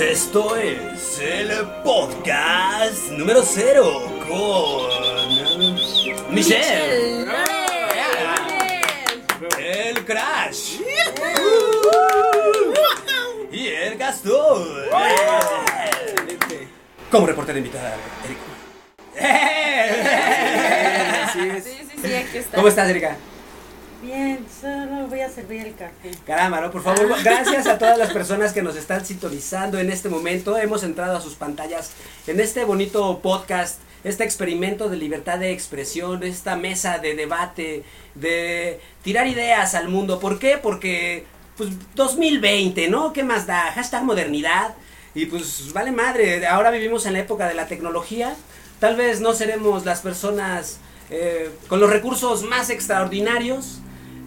Esto es el podcast número cero con Michelle, el Crash y el Gastón. Como reportero invitada, Erika. Sí, sí, sí, aquí está. ¿Cómo estás, Erika? Bien, solo voy a servir el café. Caramba, ¿no? Por favor, gracias a todas las personas que nos están sintonizando en este momento. Hemos entrado a sus pantallas en este bonito podcast, este experimento de libertad de expresión, esta mesa de debate, de tirar ideas al mundo. ¿Por qué? Porque, pues, 2020, ¿no? ¿Qué más da? Hashtag modernidad. Y pues, vale madre, ahora vivimos en la época de la tecnología. Tal vez no seremos las personas eh, con los recursos más extraordinarios.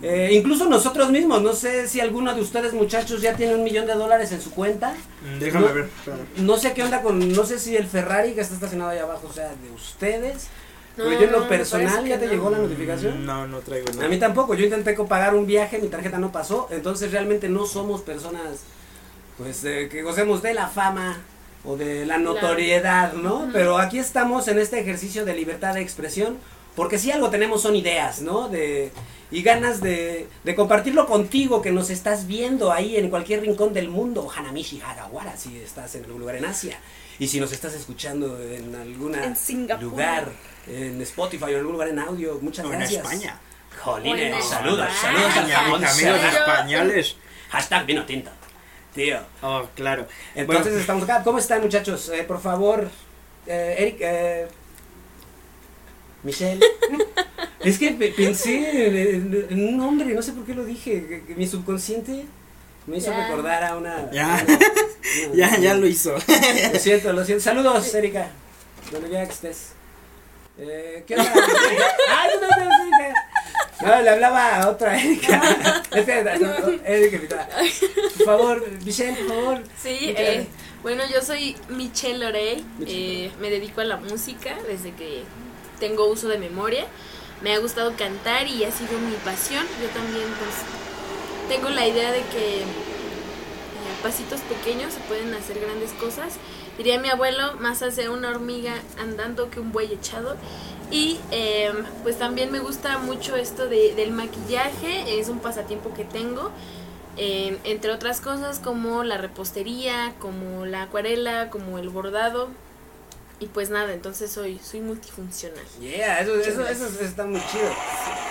Eh, incluso nosotros mismos, no sé si alguno de ustedes muchachos ya tiene un millón de dólares en su cuenta. Mm, Déjame No- ver. espérame. No sé qué onda con, no sé si el Ferrari que está estacionado ahí abajo sea de ustedes. No, pero yo en no, lo personal, ¿ya te no. llegó la notificación? No, no traigo A nada. mí tampoco, yo intenté pagar un viaje, mi tarjeta no pasó, entonces realmente no somos personas pues eh, que gocemos de la fama o de la notoriedad, ¿no? Pero aquí estamos en este ejercicio de libertad de expresión, porque si algo tenemos son ideas, ¿no? De, y ganas de, de compartirlo contigo que nos estás viendo ahí en cualquier rincón del mundo, Hanamichi, Hagawara, si estás en algún lugar en Asia. Y si nos estás escuchando en algún En lugar, en Spotify o en algún lugar en audio, muchas O en gracias. España. Jolines, O en saludos, saludos al España, jamón mis amigos españoles. Hashtag vino tinto. Tío. Oh, claro. Entonces Bueno, estamos acá. ¿Cómo están muchachos? Eh, por favor, eh, Eric, eh, Michelle. es que pe- pensé en, en un nombre, no sé por qué lo dije. que- que mi subconsciente me hizo Ya. recordar a una. Ya. una- ya, ya lo hizo. Lo siento, lo siento. Saludos, Erika. Donde quiera que estés. Eh, ¿Qué onda? ¡Ay, no, no, no, Erika! No, le hablaba a otra Erika. No, no, Erika, invitada. Por favor, Michelle, por favor. Sí, eh, bueno, yo soy Michelle Lorey, Michelle. eh, me dedico a la música desde que tengo uso de memoria. Me ha gustado cantar y ha sido mi pasión. Yo también pues tengo la idea de que eh, pasitos pequeños se pueden hacer grandes cosas. Diría mi abuelo, más hace una hormiga andando que un buey echado. Y eh, pues también me gusta mucho esto de, del maquillaje, es un pasatiempo que tengo. Eh, entre otras cosas como la repostería, como la acuarela, como el bordado. Y pues nada, entonces soy, soy multifuncional. Yeah, eso, eso, eso está muy chido.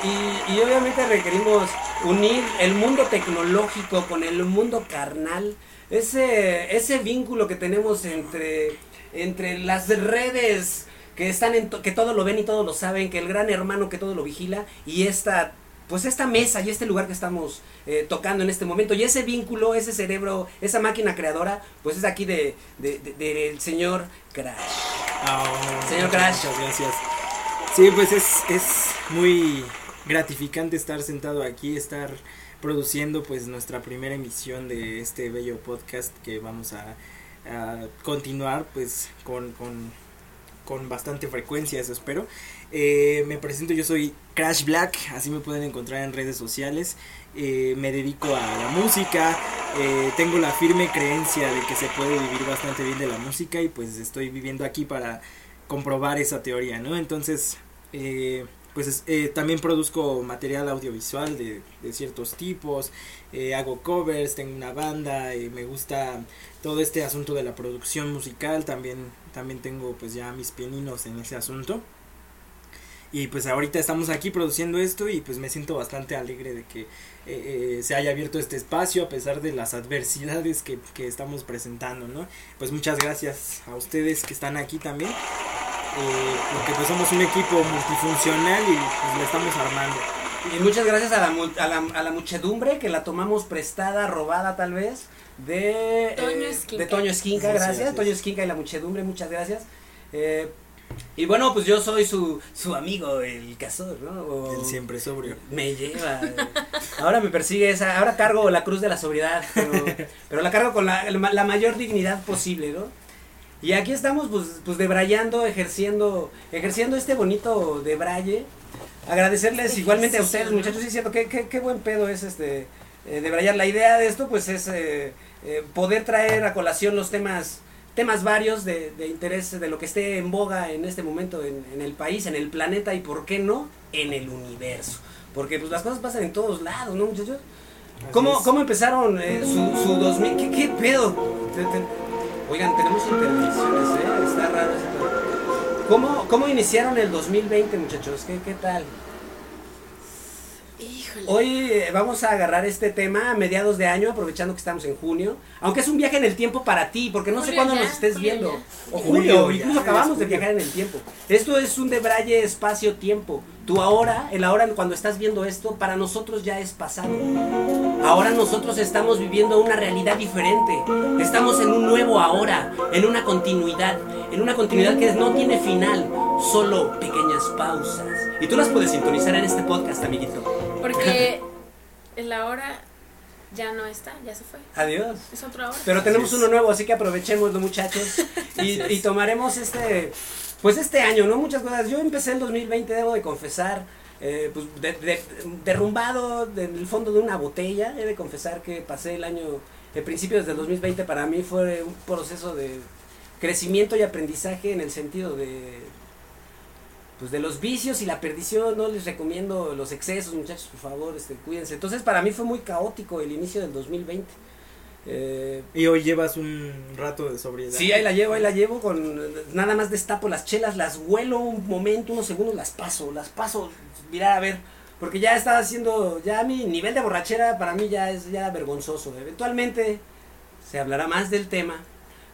Y, y obviamente requerimos unir el mundo tecnológico con el mundo carnal. Ese, ese vínculo que tenemos entre, entre las redes que están en to- que todo lo ven y todo lo saben, que el gran hermano que todo lo vigila, y esta pues esta mesa y este lugar que estamos eh, tocando en este momento y ese vínculo, ese cerebro, esa máquina creadora, pues es aquí de, de- de- del señor Crash. Oh, Señor Crash. Muchas gracias. Sí, pues es, es muy gratificante estar sentado aquí, estar produciendo pues nuestra primera emisión de este bello podcast que vamos a, a continuar pues con, con, con bastante frecuencia, eso espero. Eh, me presento, yo soy Crash Black, así me pueden encontrar en redes sociales. Eh, me dedico a la música, eh, tengo la firme creencia de que se puede vivir bastante bien de la música y pues estoy viviendo aquí para comprobar esa teoría, ¿no? Entonces, eh, pues es- eh, también produzco material audiovisual de, de ciertos tipos, eh, hago covers, tengo una banda, eh, me gusta todo este asunto de la producción musical, también, también tengo pues ya mis pianinos en ese asunto. Y pues ahorita estamos aquí produciendo esto y pues me siento bastante alegre de que eh, eh, se haya abierto este espacio a pesar de las adversidades que, que estamos presentando, ¿no? Pues muchas gracias a ustedes que están aquí también, eh, porque pues somos un equipo multifuncional y pues lo estamos armando. Y muchas gracias a la, a la, a la muchedumbre que la tomamos prestada, robada tal vez, de Toño eh, Esquinca. de Toño Esquinca, Sí, sí, gracias. Toño es. Esquinca y la muchedumbre, muchas gracias. Eh, y bueno, pues yo soy su, su amigo, el casor, ¿no? O- El siempre sobrio. Me lleva. eh. Ahora me persigue esa. Ahora cargo la cruz de la sobriedad, pero, pero la cargo con la, la mayor dignidad posible, ¿no? Y aquí estamos, pues, pues debrayando, ejerciendo, ejerciendo este bonito debraye. Agradecerles Este igualmente a ustedes, muchachos, sí es cierto, qué, qué, qué buen pedo es este eh, debrayar. La idea de esto pues es eh, eh, poder traer a colación los temas temas varios de, de interés de lo que esté en boga en este momento en, en el país, en el planeta y por qué no en el universo. Porque pues las cosas pasan en todos lados, ¿no muchachos? ¿Cómo. ¿Cómo empezaron eh, su, su 2000? ¿Qué, qué pedo? Te- te- Oigan, tenemos intervenciones, ¿eh? Está raro. ¿Cómo, ¿Cómo iniciaron el 2020, muchachos? ¿Qué, qué tal? Híjole. Hoy eh, vamos a agarrar este tema a mediados de año, aprovechando que estamos en junio. Aunque es un viaje en el tiempo para ti, porque no sé Julio cuándo ya, nos estés julio viendo. ya. O Julio, julio, incluso ya acabamos de viajar en el tiempo. Esto es un debraye espacio-tiempo. Tu ahora, el ahora cuando estás viendo esto, para nosotros ya es pasado. Ahora nosotros estamos viviendo una realidad diferente. Estamos en un nuevo ahora, en una continuidad, en una continuidad que no tiene final, solo pequeñas pausas. Y tú las puedes sintonizar en este podcast, amiguito. Porque el ahora ya no está, ya se fue. Adiós. Es otro ahora. Pero tenemos uno nuevo, así que aprovechémoslo, muchachos. Y, y tomaremos este, pues este año, ¿no? Muchas cosas. Yo empecé el 2020, debo de confesar, eh, pues de- de- derrumbado en el fondo de una botella. He de confesar que pasé el año, el principio desde el 2020 para mí fue un proceso de crecimiento y aprendizaje en el sentido de pues de los vicios y la perdición, no les recomiendo los excesos, muchachos, por favor, este, cuídense. Entonces, para mí fue muy caótico el inicio del 2020. Eh, Y hoy llevas un rato de sobriedad. Sí, ahí la llevo, ahí la llevo con nada más destapo las chelas, las huelo un momento, unos segundos, las paso, las paso, mirar a ver, porque ya estaba haciendo, ya mi nivel de borrachera para mí ya es ya vergonzoso. Eventualmente se hablará más del tema,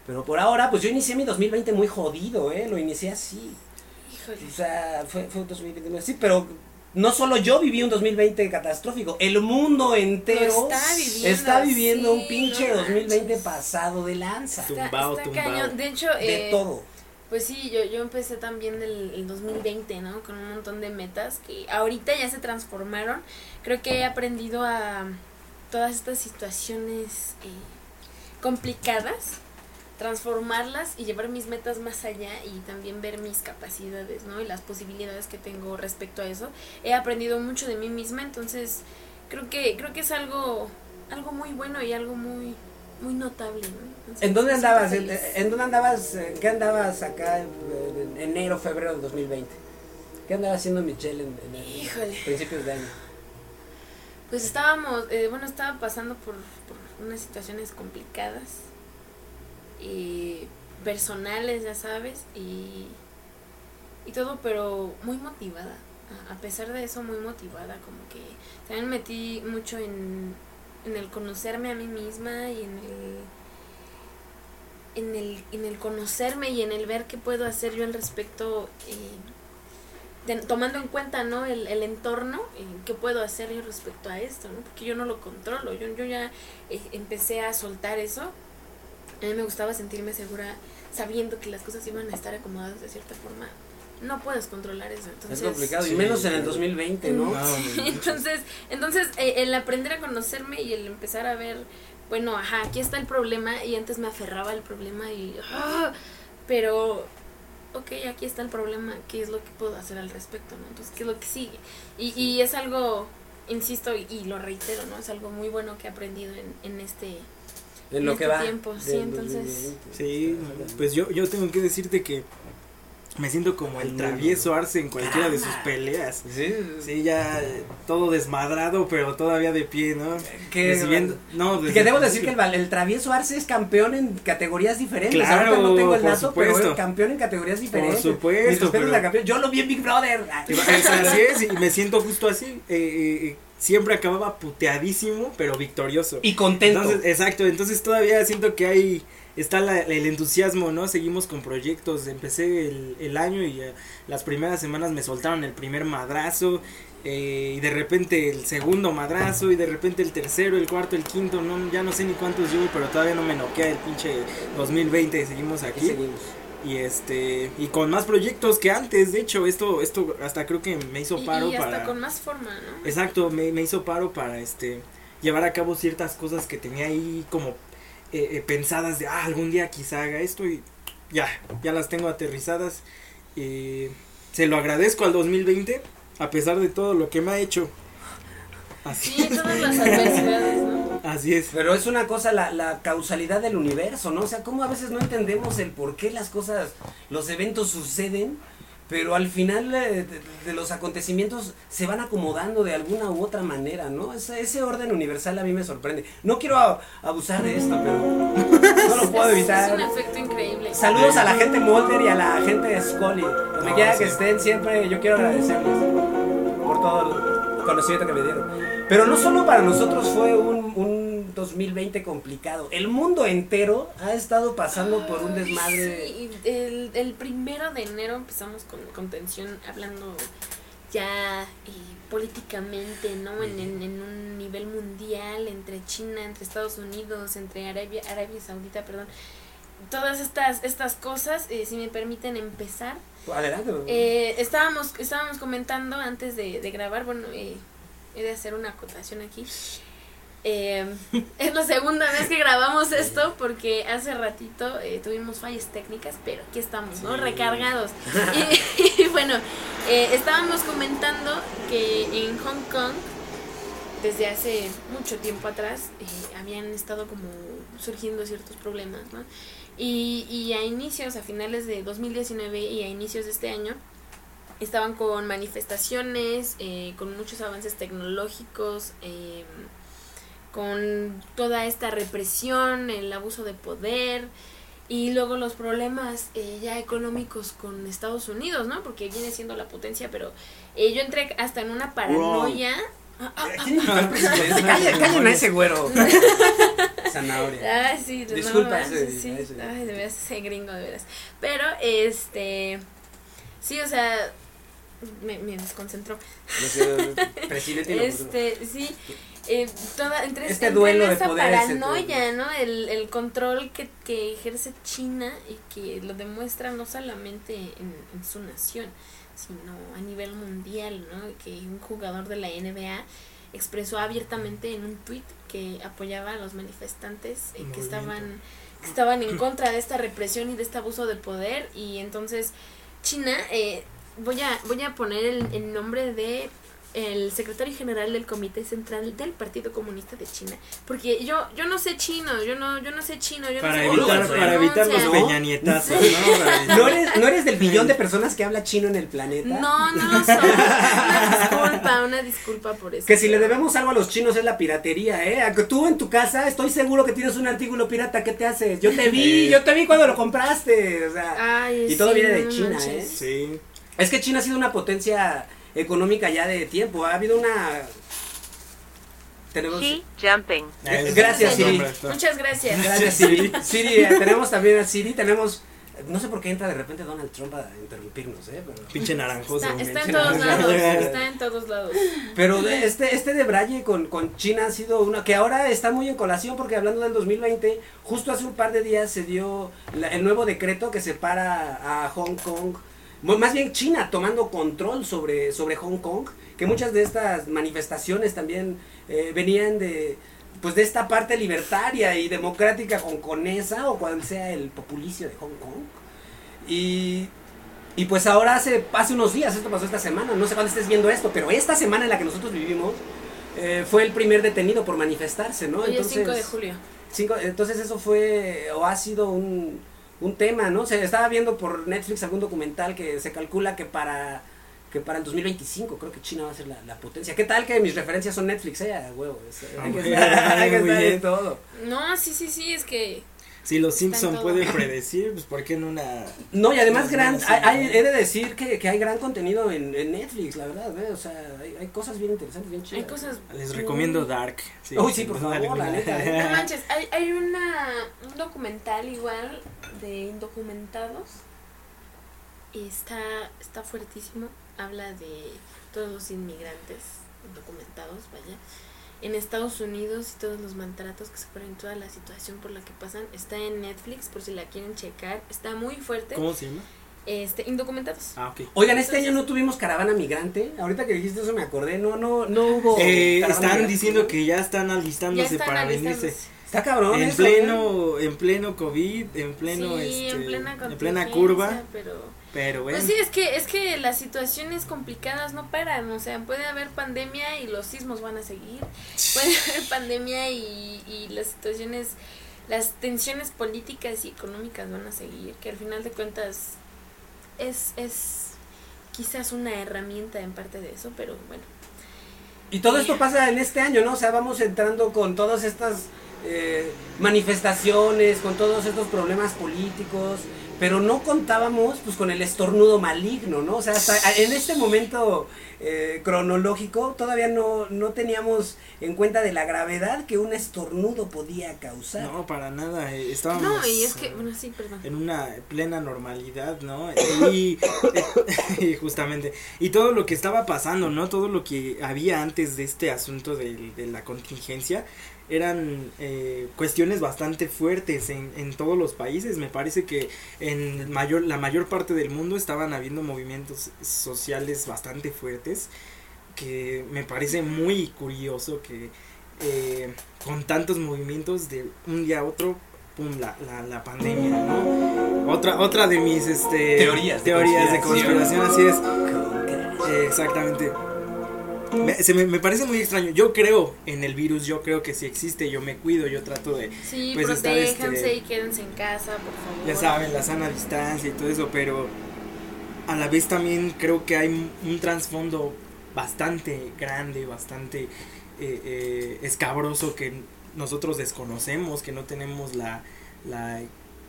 pero por ahora pues yo inicié mi 2020 muy jodido, eh, lo inicié así. O sea, fue, fue un 2020 muy así, pero no solo yo viví un 2020 catastrófico, el mundo entero está viviendo, está viviendo un pinche no 2020 manches. pasado de lanza. Está, Tumbao, está cañón. De hecho, De eh, todo. Pues sí, yo, yo empecé también el, el 2020, ¿no? Con un montón de metas que ahorita ya se transformaron. Creo que he aprendido a todas estas situaciones eh, complicadas, transformarlas y llevar mis metas más allá y también ver mis capacidades, ¿no? Y las posibilidades que tengo respecto a eso. He aprendido mucho de mí misma, entonces creo que creo que es algo algo muy bueno y algo muy muy notable, ¿no? Entonces, ¿En dónde andabas? ¿En, dónde andabas? ¿En qué andabas acá en, en enero, febrero del 2020? ¿Qué andaba haciendo Michelle en, en principios de año? Pues estábamos, eh, bueno, estaba pasando por, por unas situaciones complicadas, eh, personales, ya sabes, y, y todo, pero muy motivada. A- pesar de eso, muy motivada, como que también metí mucho en, en el conocerme a mí misma y en el, en el, en el conocerme y en el ver qué puedo hacer yo al respecto. eh, tomando en cuenta no el, el entorno eh, qué puedo hacer yo respecto a esto no porque yo no lo controlo yo, yo ya eh, empecé a soltar eso a mí me gustaba sentirme segura sabiendo que las cosas iban a estar acomodadas de cierta forma no puedes controlar eso entonces es complicado, y menos en el claro. 2020, ¿no? No, Sí, no, entonces entonces eh, el aprender a conocerme y el empezar a ver bueno ajá aquí está el problema y antes me aferraba al problema y ¡ah! pero ok, aquí está el problema, ¿qué es lo que puedo hacer al respecto? ¿no? Entonces, ¿qué es lo que sigue? Y, y es algo, insisto y, y lo reitero, ¿no? Es algo muy bueno que he aprendido en, en este... En lo que este va. tiempo, sí, entonces- 2020. Sí, pues yo, yo tengo que decirte que me siento como el travieso Arce en cualquiera de sus peleas. Sí, Sí, ya todo desmadrado, pero todavía de pie, ¿no? Que, Recibiendo- no, que debo el decir que el, el travieso Arce es campeón en categorías diferentes. Claro, Ahorita no tengo el por dato, pero supuesto. es campeón en categorías diferentes. supuesto, pero- al campeón. Yo lo vi en Big Brother. Así es, y me siento justo así. eh, eh, eh, siempre acababa puteadísimo, pero victorioso. Y contento. Entonces, exacto, entonces todavía siento que hay, está la- el entusiasmo, ¿no? Seguimos con proyectos, empecé el, el año y eh, las primeras semanas me soltaron el primer madrazo, eh, y de repente el segundo madrazo, y de repente el tercero, el cuarto, el quinto, no, ya no sé ni cuántos llevo, pero todavía no me noquea el pinche 2020, seguimos Aquí aquí. seguimos. Y este, y con más proyectos que antes, de hecho, esto, esto hasta creo que me hizo Y, paro y hasta para... con más forma, ¿no? Exacto, me, me hizo paro para este llevar a cabo ciertas cosas que tenía ahí como eh, eh, pensadas de ah, algún día quizá haga esto y ya, ya las tengo aterrizadas. Eh, se lo agradezco al 2020, a pesar de todo lo que me ha hecho. Así, Sí, todas las adversidades, ¿no? Así es. Pero es una cosa la, la causalidad del universo, ¿no? O sea, cómo a veces no entendemos el por qué las cosas, los eventos suceden, pero al final eh, de, de los acontecimientos se van acomodando de alguna u otra manera, ¿no? Ese, ese orden universal a mí me sorprende. No quiero a- abusar de esto, pero no lo puedo Es- evitar. Es un efecto increíble. Saludos a la gente Mulder y a la gente de Scully. Donde No, quiera sí. que estén, siempre yo quiero agradecerles por todo el conocimiento que me dieron. Pero no solo para nosotros fue un, un 2020 complicado. El mundo entero ha estado pasando por un desmadre. Sí, el, el primero de enero empezamos con, con tensión hablando ya eh, políticamente, ¿no? En, en, en un nivel mundial, entre China, entre Estados Unidos, entre Arabia, Arabia Saudita, perdón. Todas estas, estas cosas, eh, si me permiten empezar, Adelante. eh, estábamos, estábamos comentando antes de, de grabar, bueno, eh, he de hacer una acotación aquí. Eh, es la segunda vez que grabamos esto porque hace ratito eh, tuvimos fallas técnicas, pero aquí estamos, ¿no? Recargados. y, y bueno, eh, estábamos comentando que en Hong Kong, desde hace mucho tiempo atrás, habían estado como surgiendo ciertos problemas, ¿no? Y, y a inicios, a finales de 2019 y a inicios de este año, estaban con manifestaciones, eh, con muchos avances tecnológicos, eh, con toda esta represión, el abuso de poder y luego los problemas eh, ya económicos con Estados Unidos, ¿no? Porque viene siendo la potencia, pero eh, yo entré hasta en una paranoia. Ah, ah, ah. Callen, callen a ese güero. Zanahoria. Ay, sí, no Disculpa manches, ese- sí. ese- Ay, de veras, ese gringo, de veras. Pero, este. Sí, o sea. Me, me desconcentró. Este, sí. Eh, toda, entre, Este entre duelo de esa paranoia, ¿no? El, el control que, que ejerce China y que lo demuestra no solamente en, en su nación, sino a nivel mundial, ¿no? Que un jugador de la NBA expresó abiertamente en un tweet que apoyaba a los manifestantes eh, que estaban que estaban en contra de esta represión y de este abuso de poder y entonces China eh, voy a voy a poner el, el nombre de el secretario general del Comité Central del Partido Comunista de China, porque yo yo no sé chino, yo no yo no sé chino, yo Para no sé evitar, se para evitar los. ¿no? peñanietazos, ¿no? ¿No eres, ¿No eres del billón de personas que habla chino en el planeta? No, no lo soy. Una disculpa, una disculpa por eso. Que si le debemos algo a los chinos es la piratería, ¿eh? Tú en tu casa estoy seguro que tienes un artículo pirata, ¿qué te haces? Yo te vi, yo te vi cuando lo compraste, o sea. Ay, y todo sí, viene de China, manches. ¿eh? Sí. Es que China ha sido una potencia económica ya de tiempo, ha habido una... Tenemos... He jumping. Gracias. Siri. Muchas gracias. Gracias, Siri. Siri, tenemos también a Siri, tenemos... No sé por qué entra de repente Donald Trump a interrumpirnos, ¿eh? Pero... Pinche naranjoso. Está, en todos lados, está en todos lados. Pero de este, este de Braille con, con China ha sido una que ahora está muy en colación porque hablando del 2020, justo hace un par de días se dio la- el nuevo decreto que separa a Hong Kong, más bien China tomando control sobre, sobre Hong Kong, que muchas de estas manifestaciones también eh, venían de pues de esta parte libertaria y democrática hongkonesa o cual sea el populicio de Hong Kong. Y y pues ahora hace, hace unos días, esto pasó esta semana, no sé cuándo estés viendo esto, pero esta semana en la que nosotros vivimos eh, fue el primer detenido por manifestarse, ¿no? Hoy es 5 de julio. cinco- entonces eso fue o ha sido un, un tema, ¿no? Se estaba viendo por Netflix algún documental que se calcula que para que para el 2025 creo que China va a ser la, la potencia. ¿Qué tal que mis referencias son Netflix? Eh, huevo, es- hay que Muy estar, hay que bien, muy estar en bien. todo. No, sí, sí, sí, es que Si los Simpson pueden predecir, pues ¿por qué en una No, y además gran, hay, sí, hay- he de decir que, que hay gran contenido en, en Netflix, la verdad, ¿eh? o sea, hay, hay cosas bien interesantes, bien chidas. hay cosas. les recomiendo Dark? Uy, sí, por favor, la neta, No manches, hay, hay una, un documental igual de indocumentados. Y está, está fuertísimo. Habla de todos los inmigrantes indocumentados, vaya. En Estados Unidos y todos los maltratos que sufren, toda la situación por la que pasan. Está en Netflix por si la quieren checar. Está muy fuerte. ¿Cómo se llama? Este, indocumentados. Ah, ok. Oigan, este Entonces- año no tuvimos caravana migrante, ahorita que dijiste eso me acordé, no, no, no hubo Eh, están migrante. diciendo que ya están alistándose Ya están para venirse. Está cabrón. en eso, ¿eh? pleno, en pleno COVID, en pleno, sí, este, en plena, en plena curva, Pero, pero bueno. pues sí, es que, es que las situaciones complicadas no paran. O sea, puede haber pandemia y los sismos van a seguir. Puede haber pandemia y, y las situaciones, las tensiones políticas y económicas van a seguir. Que al final de cuentas es, es quizás una herramienta en parte de eso, pero bueno. Y todo esto pasa en este año, ¿no? O sea, vamos entrando con todas estas eh, manifestaciones, con todos estos problemas políticos, pero no contábamos pues con el estornudo maligno, ¿no? O sea, hasta en este momento eh, cronológico todavía no, no teníamos en cuenta de la gravedad que un estornudo podía causar. No, para nada, eh, estábamos No, y es que, eh, bueno, sí, perdón. en una plena normalidad, ¿no? Y, y justamente, y todo lo que estaba pasando, ¿no? Todo lo que había antes de este asunto de, de la contingencia eran eh, cuestiones bastante fuertes en, en todos los países. Me parece que en mayor, la mayor parte del mundo estaban habiendo movimientos sociales bastante fuertes que me parece muy curioso que eh, con tantos movimientos de un día a otro pum la, la, la pandemia no otra otra de mis este Teorías de teorías de conspiración. conspiración así es Eh, exactamente me, se me, me parece muy extraño yo creo en el virus yo creo que si existe yo me cuido yo trato de Sí, pues, protéjanse este, y quédense en casa, por favor. ya saben, la sana distancia y todo eso, pero a la vez también creo que hay un un trasfondo bastante grande, bastante eh, eh, escabroso que nosotros desconocemos, que no tenemos la, la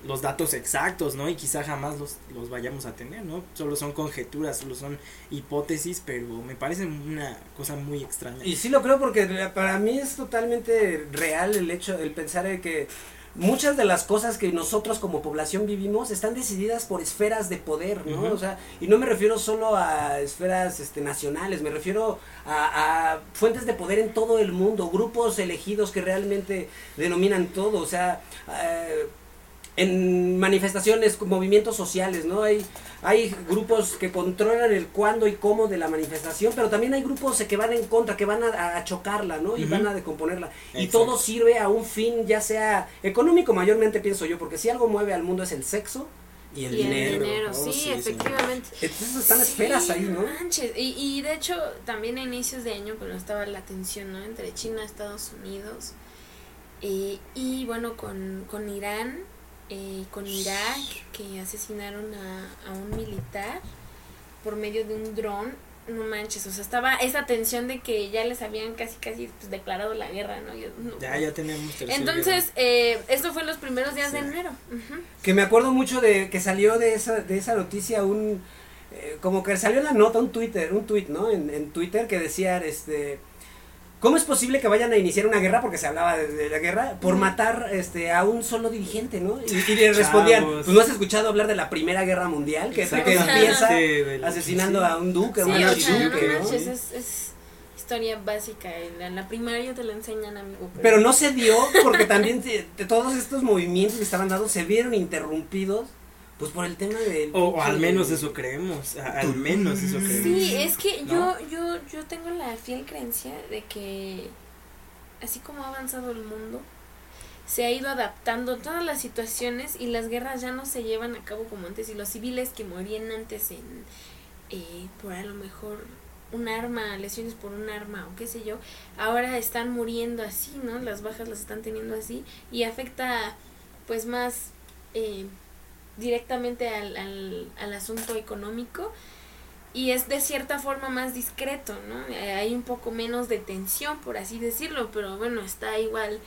los datos exactos, ¿no? Y quizá jamás los, los vayamos a tener, ¿no? Solo son conjeturas, solo son hipótesis, pero me parece una cosa muy extraña. Y sí lo creo porque para mí es totalmente real el hecho, el pensar en que muchas de las cosas que nosotros como población vivimos están decididas por esferas de poder, ¿no? O sea, y no me refiero solo a esferas este, nacionales, me refiero a, a fuentes de poder en todo el mundo, grupos elegidos que realmente denominan todo, o sea, eh, en manifestaciones, movimientos sociales, ¿no? Hay, hay grupos que controlan el cuándo y cómo de la manifestación, pero también hay grupos que van en contra, que van a, a chocarla, ¿no? Y van a decomponerla. Y todo sirve a un fin, ya sea económico mayormente, pienso yo, porque si algo mueve al mundo es el sexo y el y dinero. el dinero, Oh, sí, sí, sí. efectivamente. Entonces están Sí, esferas ahí, ¿no? manches. Y, y de hecho, también a inicios de año, cuando estaba la tensión ¿no? entre China Estados Unidos, eh, y bueno, con, con Irán, eh, con Irak, que asesinaron a, a un militar por medio de un dron. No manches, o sea, estaba esa tensión de que ya les habían casi, casi pues, declarado la guerra, ¿no? Yo, no Ya, ya tenemos tercera Entonces, eh, esto fue en los primeros días Sí. de enero. Que me acuerdo mucho de que salió de esa, de esa noticia un... eh, como que salió la nota, un Twitter, un tweet, ¿no? En, en Twitter que decía, este... ¿Cómo es posible que vayan a iniciar una guerra, porque se hablaba de, de la guerra, por matar este, a un solo dirigente, ¿no? Y, y le respondían, Chavos. pues no has escuchado hablar de la Primera Guerra Mundial, que, que empieza asesinando sí. a un duque, a Sí, un archiduque, ¿no? manches, es, es historia básica. En la, primaria te la enseñan, amigo. Pero no se dio porque también de todos estos movimientos que estaban dados se vieron interrumpidos pues por el tema del O, o al menos eso creemos, al menos eso creemos. Sí, es que ¿No? yo, yo, yo tengo la fiel creencia de que así como ha avanzado el mundo, se ha ido adaptando todas las situaciones y las guerras ya no se llevan a cabo como antes y los civiles que morían antes en eh, por a lo mejor un arma, lesiones por un arma o qué sé yo, ahora están muriendo así, ¿no? Las bajas las están teniendo así y afecta pues más eh, directamente al, al, al asunto económico y es de cierta forma más discreto, ¿no? Eh, Hay un poco menos de tensión, por así decirlo, pero bueno, está igual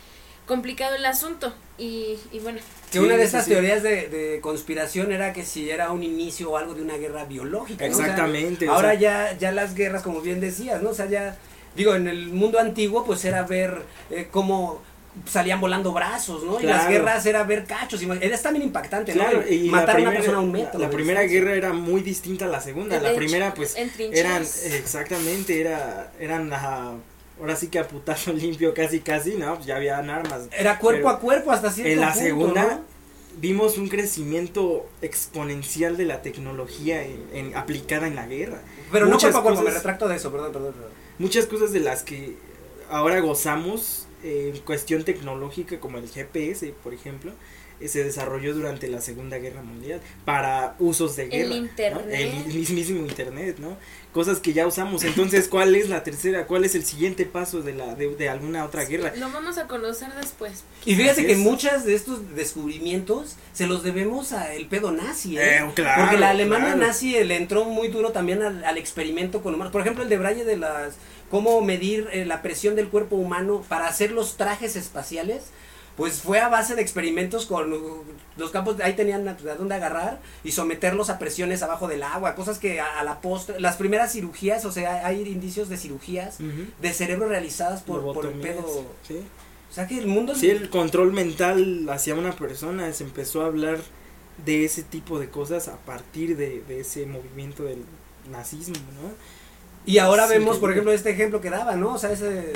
complicado el asunto y, y bueno, Que una de sí. teorías de, de conspiración era que si era un inicio o algo de una guerra biológica. ¿no? O sea, Exactamente. ahora ya, ya las guerras, como bien decías, ¿no? O sea, ya, digo, en el mundo antiguo, pues era ver eh, cómo salían volando brazos, ¿no? Y las guerras era ver cachos. Era también impactante, ¿no? Y Matar a una persona a un metro. la primera distancia. guerra era muy distinta a la segunda. La primera, pues, en eran, exactamente, era, eran, ahora sí que a putazo limpio casi casi, ¿no? Pues ya habían armas. Era cuerpo Pero a cuerpo hasta cierto En la punto, segunda ¿no? vimos un crecimiento exponencial de la tecnología en, en- aplicada en la guerra. Pero no cuerpo a cuerpo, me retracto de eso, perdón, perdón. perdón. Muchas cosas de las que ahora gozamos en cuestión tecnológica como el GPS, por ejemplo, eh, se desarrolló durante la Segunda Guerra Mundial para usos de guerra. ¿no? internet. El mismísimo internet, ¿no? Cosas que ya usamos. Entonces, ¿cuál es la tercera? ¿Cuál es el siguiente paso de la de, de alguna otra guerra? Lo vamos a conocer después. Y fíjate que muchas de estos descubrimientos se los debemos al pedo nazi, ¿eh? Eh, claro, Porque la Alemania claro. nazi le entró muy duro también al, al experimento con humanos. Por ejemplo, el de Braille de las cómo medir eh, la presión del cuerpo humano para hacer los trajes espaciales. Pues fue a base de experimentos con uh, los campos, ahí tenían a, a dónde agarrar y someterlos a presiones abajo del agua, cosas que a, a la postre, las primeras cirugías, o sea, hay indicios de cirugías de cerebro realizadas por, por el pedo. sí. O sea que el mundo Sí, el control mental hacia una persona, se empezó a hablar de ese tipo de cosas a partir de, de ese movimiento del nazismo, ¿no? Y ahora Sí, vemos, por ejemplo, este ejemplo que daba, ¿no? O sea, ese,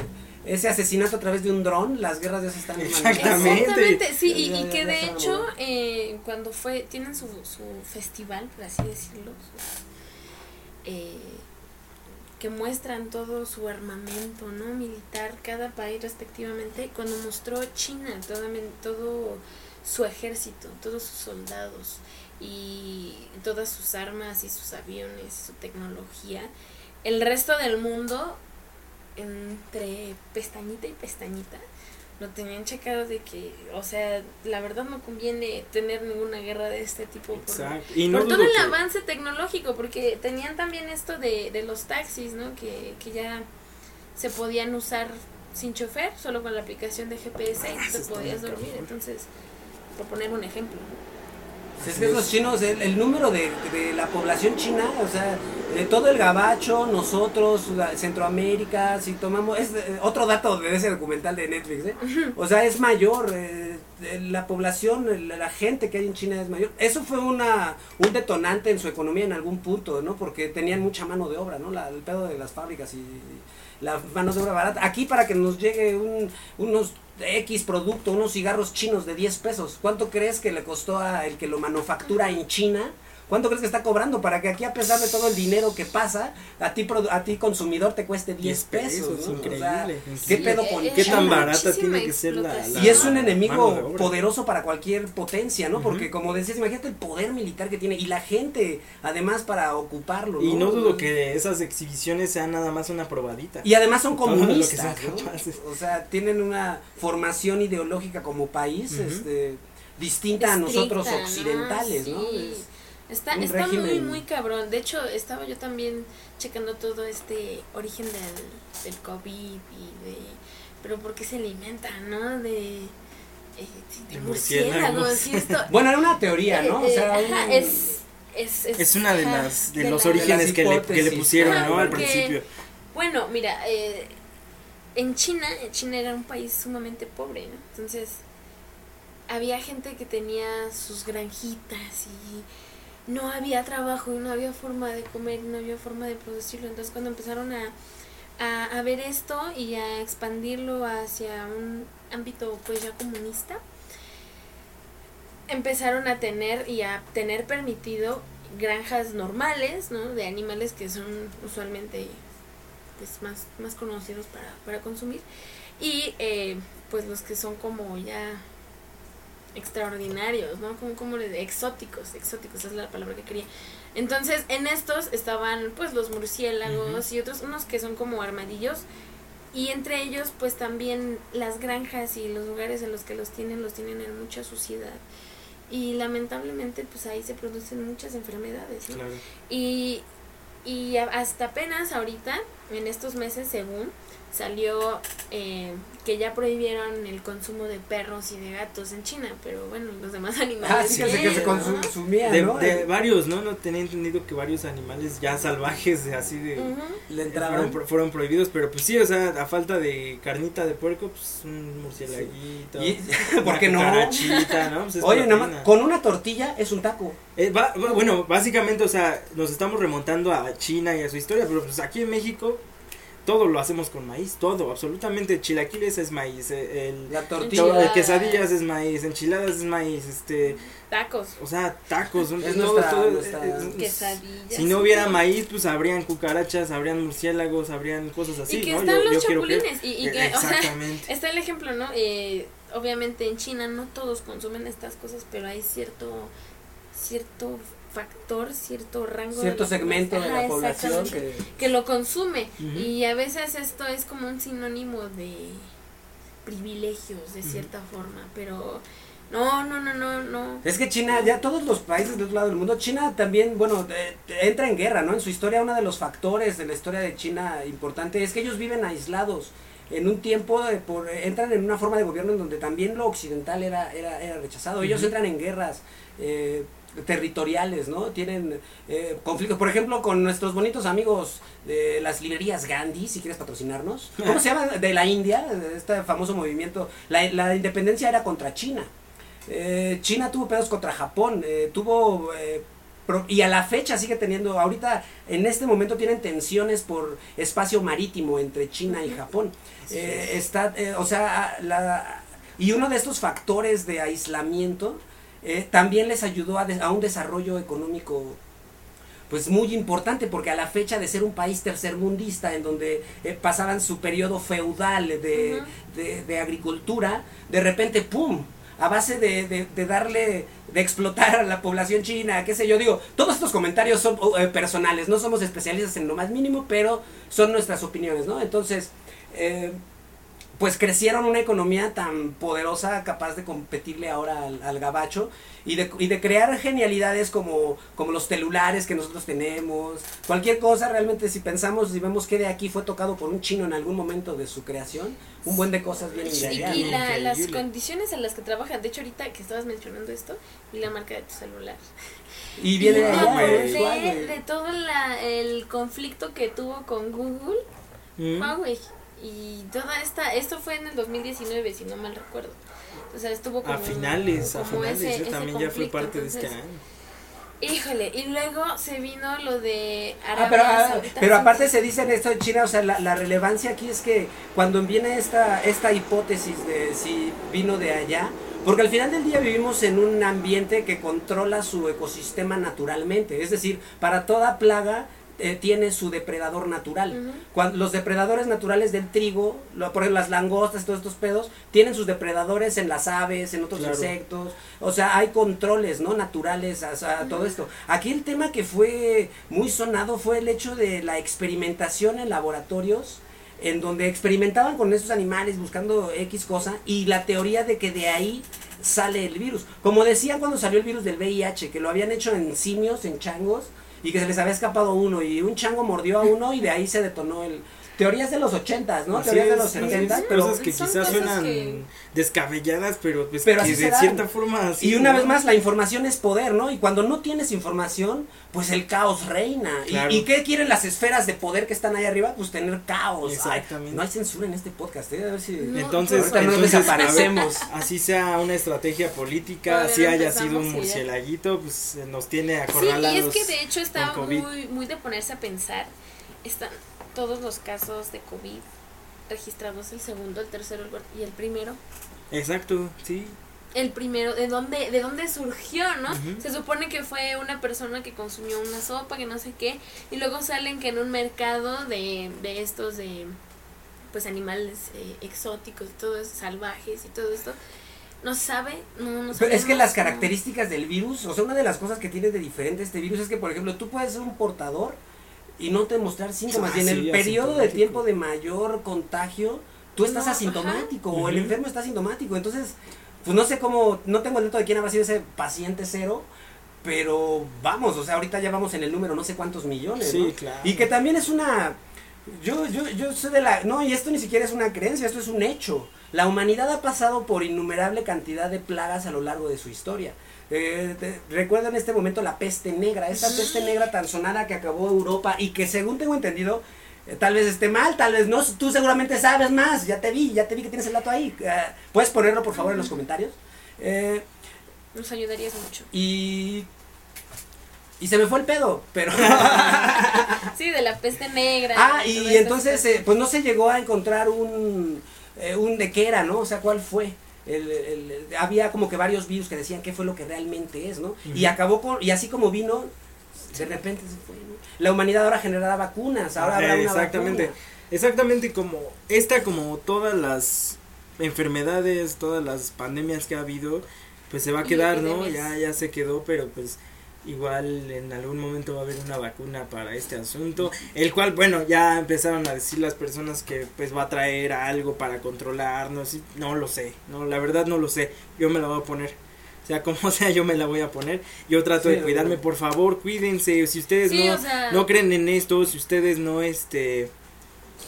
ese asesinato a través de un dron, las guerras ya se están Exactamente. Exactamente, sí, y, y que de hecho, eh, cuando fue, tienen su, su festival, por así decirlo, su- eh, que muestran todo su armamento, ¿no? Militar, cada país respectivamente, cuando mostró China, todo, todo su ejército, todos sus soldados y todas sus armas y sus aviones, su tecnología, el resto del mundo, entre pestañita y pestañita, lo tenían checado de que, o sea, la verdad no conviene tener ninguna guerra de este tipo por. Y no todo el que- avance tecnológico, porque tenían también esto de, de los taxis, ¿no? Que, que ya se podían usar sin chofer, solo con la aplicación de GPS y Ah, eso te podías dormir. Entonces, por poner un ejemplo. Es que esos chinos, el, el número de, de la población china, o sea, de todo el gabacho, nosotros, Centroamérica, si tomamos, es eh, otro dato de ese documental de Netflix, ¿eh? O sea, es mayor, eh, eh, la población, la gente que hay en China es mayor. Eso fue una un detonante en su economía en algún punto, ¿no? Porque tenían mucha mano de obra, ¿no? La- el pedo de las fábricas y la mano de obra barata. Aquí para que nos llegue un, unos X producto, unos cigarros chinos de 10 pesos, ¿cuánto crees que le costó a el que lo manufactura en China? ¿Cuánto crees que está cobrando para que aquí, a pesar de todo el dinero que pasa, a ti, a ti consumidor te cueste 10 10 pesos? pesos, ¿no? increíble, O sea, increíble. ¿Qué Sí, pedo con eh, ¿Qué tan barata tiene que ser la-. Y es un enemigo poderoso para cualquier potencia, ¿no? Porque como decías, imagínate el poder militar que tiene y la gente, además, para ocuparlo. Y no dudo que esas exhibiciones sean nada más una probadita. Y además son comunistas, ¿no? O sea, tienen una formación ideológica como país, este, distinta a nosotros ¿no? occidentales, ¿no? Sí. Es- Está, un está muy, régimen. muy cabrón. De hecho, estaba yo también checando todo este origen del, del COVID y de... Pero ¿por qué se alimentan, no? De... eh, de De murciélagos. murciélagos. y esto... Bueno, era una teoría, ¿no? O Eh, sea, ajá, un- es, es, Es una de ajá, las de de los la- orígenes de las que le, que le pusieron, Ajá, ¿no? Al porque- principio. Bueno, mira, eh, en China, China era un país sumamente pobre, ¿no? Entonces, había gente que tenía sus granjitas y no había trabajo y no había forma de comer no había forma de producirlo. Entonces, cuando empezaron a, a, a ver esto y a expandirlo hacia un ámbito pues ya comunista, empezaron a tener y a tener permitido granjas normales, ¿no? De animales que son usualmente pues más, más conocidos para, para consumir y eh, pues los que son como ya extraordinarios, ¿no? Como, como les exóticos, exóticos es la palabra que quería. Entonces, en estos estaban pues los murciélagos y otros unos que son como armadillos y entre ellos pues también las granjas y los lugares en los que los tienen los tienen en mucha suciedad y lamentablemente pues ahí se producen muchas enfermedades, ¿no? Claro. Y, y hasta apenas ahorita, en estos meses, según, salió eh, que ya prohibieron el consumo de perros y de gatos en China, pero bueno, los demás animales. Ah, sí, que se, que se bien, ¿no? consumía, De, ¿no? de varios, ¿no? No tenía entendido que varios animales ya salvajes, de- así de... Ujú. Le Fueron, entraban. pro- fueron prohibidos, pero pues sí, o sea, a falta de carnita de puerco, pues un murcielaguito. Y- una ¿Por qué no? ¿no? Pues es Oye, nada proteína. más, con una tortilla es un taco. Eh, va- va- bueno, básicamente, o sea, nos estamos remontando a China y a su historia, pero pues aquí en México todo lo hacemos con maíz, todo, absolutamente. Chilaquiles es maíz, eh, el, La tortilla. Quesadillas es maíz, enchiladas es maíz, este, Tacos, o sea, tacos, Es todo, nuestra- todo, nuestra- quesadillas. Si no hubiera maíz, pues habrían cucarachas, habrían murciélagos, habrían cosas así, y que ¿no? están Yo- los yo chapulines. Y, y que, o sea, Exactamente. está el ejemplo, ¿no? Eh, obviamente en China no todos consumen estas cosas, pero hay cierto cierto factor, cierto rango de Cierto la segmento de Ajá, la población que... que lo consume y a veces esto es como un sinónimo de privilegios de cierta forma, pero no, no, no, no, no. Es que China, ya todos los países del otro lado del mundo, China también, bueno, eh, entra en guerra, ¿no? En su historia, uno de los factores de la historia de China importante es que ellos viven aislados. En un tiempo, de por, eh, entran en una forma de gobierno en donde también lo occidental era, era, era rechazado. Ellos entran en guerras eh, territoriales, ¿no? Tienen eh, conflictos, por ejemplo, con nuestros bonitos amigos de las librerías Gandhi, si quieres patrocinarnos. ¿Cómo se llama? De la India, este famoso movimiento. La, la independencia era contra China. Eh, China tuvo pedos contra Japón, eh, tuvo y a la fecha sigue teniendo, ahorita en este momento tienen tensiones por espacio marítimo entre China y Japón. Eh, está, eh, o sea, la, y uno de estos factores de aislamiento eh, también les ayudó a, de- a un desarrollo económico pues muy importante porque a la fecha de ser un país tercermundista en donde eh, pasaban su periodo feudal de, de- de agricultura, de repente, ¡pum! A base de, de- de darle, de explotar a la población china, qué sé yo, digo, todos estos comentarios son eh, personales, no somos especialistas en lo más mínimo, pero son nuestras opiniones, ¿no? Entonces, eh, pues crecieron una economía tan poderosa, capaz de competirle ahora al, al gabacho y de, y de crear genialidades como, como los celulares que nosotros tenemos, cualquier cosa realmente si pensamos, si vemos que de aquí fue tocado por un chino en algún momento de su creación, un buen de cosas vienen de Y, allá. y ¿no? la- las condiciones en las que trabajan, de hecho ahorita que estabas mencionando esto, y la marca de tu celular. Y viene de allá, ¿eh? De todo la- el conflicto que tuvo con Google, Mm. Huawei. Y toda esta, esto fue en el 2019, si no mal recuerdo. O sea, estuvo como... A finales, a finales, ese- yo ese también ya fui parte de este año. Híjole, y luego se vino lo de Ah, Arabia pero, ah, Saudita. pero aparte se dice en esto de China, o sea, la, la relevancia aquí es que cuando viene esta, esta hipótesis de si vino de allá, porque al final del día vivimos en un ambiente que controla su ecosistema naturalmente, es decir, para toda plaga eh, tiene su depredador natural. Cuando, los depredadores naturales del trigo, lo- por ejemplo las langostas, todos estos pedos, tienen sus depredadores en las aves, en otros Claro. insectos, o sea, hay controles, ¿no? Naturales a, a todo esto. Aquí el tema que fue muy sonado fue el hecho de la experimentación en laboratorios, en donde experimentaban con esos animales buscando X cosa, y la teoría de que de ahí sale el virus. Como decían cuando salió el virus del VIH, que lo habían hecho en simios, en changos, y que se les había escapado uno, y un chango mordió a uno y de ahí se detonó el... Teorías de los ochentas, ¿no? Así Teorías de los setentas, pero... cosas que quizás cosas suenan que- descabelladas, pero, pues, Pero que así se de dan. cierta forma así, Y una ¿no? vez más, la información es poder, ¿no? Y cuando no tienes información, pues el caos reina. Y- Claro. ¿Y, qué quieren las esferas de poder que están ahí arriba? Pues tener caos. Ay, Exactamente. no hay censura en este podcast, ¿eh? A ver si... No, Entonces, Ahorita no entonces, desaparecemos. a ver, así sea una estrategia política, así haya sido un murcielaguito, pues nos tiene Sí, acorralados. y es que de hecho está muy, muy de ponerse a pensar. Están todos los casos de COVID registrados, el segundo, el tercero el y el primero. Exacto, sí. El primero, ¿de dónde, de dónde surgió, no? Se supone que fue una persona que consumió una sopa, que no sé qué, y luego salen que en un mercado de, de estos de pues animales eh, exóticos, y todo eso, salvajes y todo esto, no sabe, no, no Pero es que las características del virus, o sea, una de las cosas que tiene de diferente este virus es que, por ejemplo, tú puedes ser un portador y no te mostrar síntomas. Ah, y en el sí, periodo de tiempo de mayor contagio, tú estás No, asintomático o el enfermo está asintomático. Entonces, pues no sé cómo, no tengo el dato de quién habrá sido ese paciente cero, pero vamos, o sea, ahorita ya vamos en el número no sé cuántos millones. Sí, ¿no? claro. Y que también es una... Yo, yo, yo soy de la... No, y esto ni siquiera es una creencia, esto es un hecho. La humanidad ha pasado por innumerable cantidad de plagas a lo largo de su historia. Eh, te- recuerdo en este momento la peste negra, esta peste negra tan sonada que acabó Europa y que según tengo entendido, eh, tal vez esté mal, tal vez no, tú seguramente sabes más, ya te vi, ya te vi que tienes el dato ahí. Eh, ¿Puedes ponerlo por favor en los comentarios? Eh, Nos ayudarías mucho. y Y se me fue el pedo, pero... Sí, de la peste negra. ah, y esa entonces, pues no se llegó a encontrar un, eh, un de qué era, ¿no? O sea, ¿cuál fue? El, el- había como que varios virus que decían qué fue lo que realmente es, ¿no? Y acabó con, y así como vino, de repente se fue, ¿no? La humanidad ahora generará vacunas, ahora habrá Eh, una exactamente. vacuna. Exactamente como esta, como todas las enfermedades, todas las pandemias que ha habido, pues se va a quedar, ¿no? Ya, ya se quedó, pero pues igual en algún momento va a haber una vacuna para este asunto, el cual, bueno, ya empezaron a decir las personas que pues va a traer algo para controlarnos, y no lo sé, no, la verdad no lo sé, yo me la voy a poner. O sea, como sea, yo me la voy a poner. Yo trato Sí, de cuidarme, por favor, cuídense. Si ustedes Sí, no, o sea- no creen en esto, si ustedes no, este,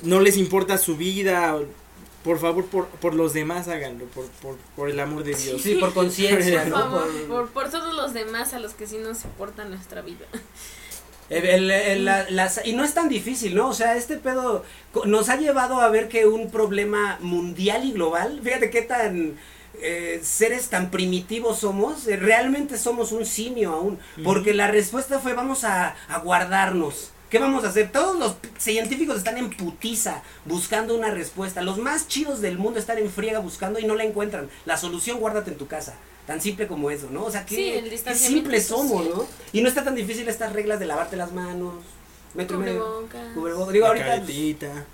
no les importa su vida, por favor, por, por los demás háganlo, por, por, por el amor de Dios. Sí, por conciencia, Por Por- por, por todos los demás a los que sí nos importa nuestra vida. El- el- el- la- las- y no es tan difícil, ¿no? O sea, este pedo nos ha llevado a ver que un problema mundial y global, fíjate qué tan eh, seres tan primitivos somos, eh, realmente somos un simio aún, porque la respuesta fue vamos a, a guardarnos. ¿Qué vamos a hacer? Todos los científicos están en putiza buscando una respuesta. Los más chidos del mundo están en friega buscando y no la encuentran. La solución guárdate en tu casa. Tan simple como eso, ¿no? O sea, Sí, qué, el qué distanciamiento simples somos. ¿no? Y no está tan difícil estas reglas de lavarte las manos. metro Cubrebocas. cubrebocas. Digo, ahorita caretita,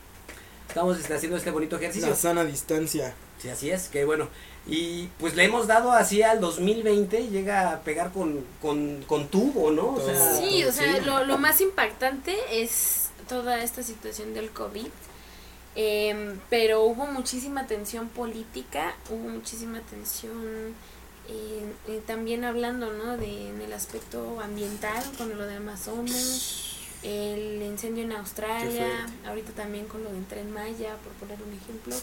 estamos haciendo este bonito ejercicio. la sana distancia. Sí, así es, que bueno. Y pues le hemos dado así al 2020, llega a pegar con, con, con tubo, ¿no? O sea, Todo. Sí, o sea, Sí. lo, lo más impactante es toda esta situación del COVID. Em, pero hubo muchísima tensión política, hubo muchísima tensión eh, eh, también hablando, ¿no? De, en el aspecto ambiental, con lo de Amazonas, el incendio en Australia, ahorita también con lo del Tren Maya, por poner un ejemplo.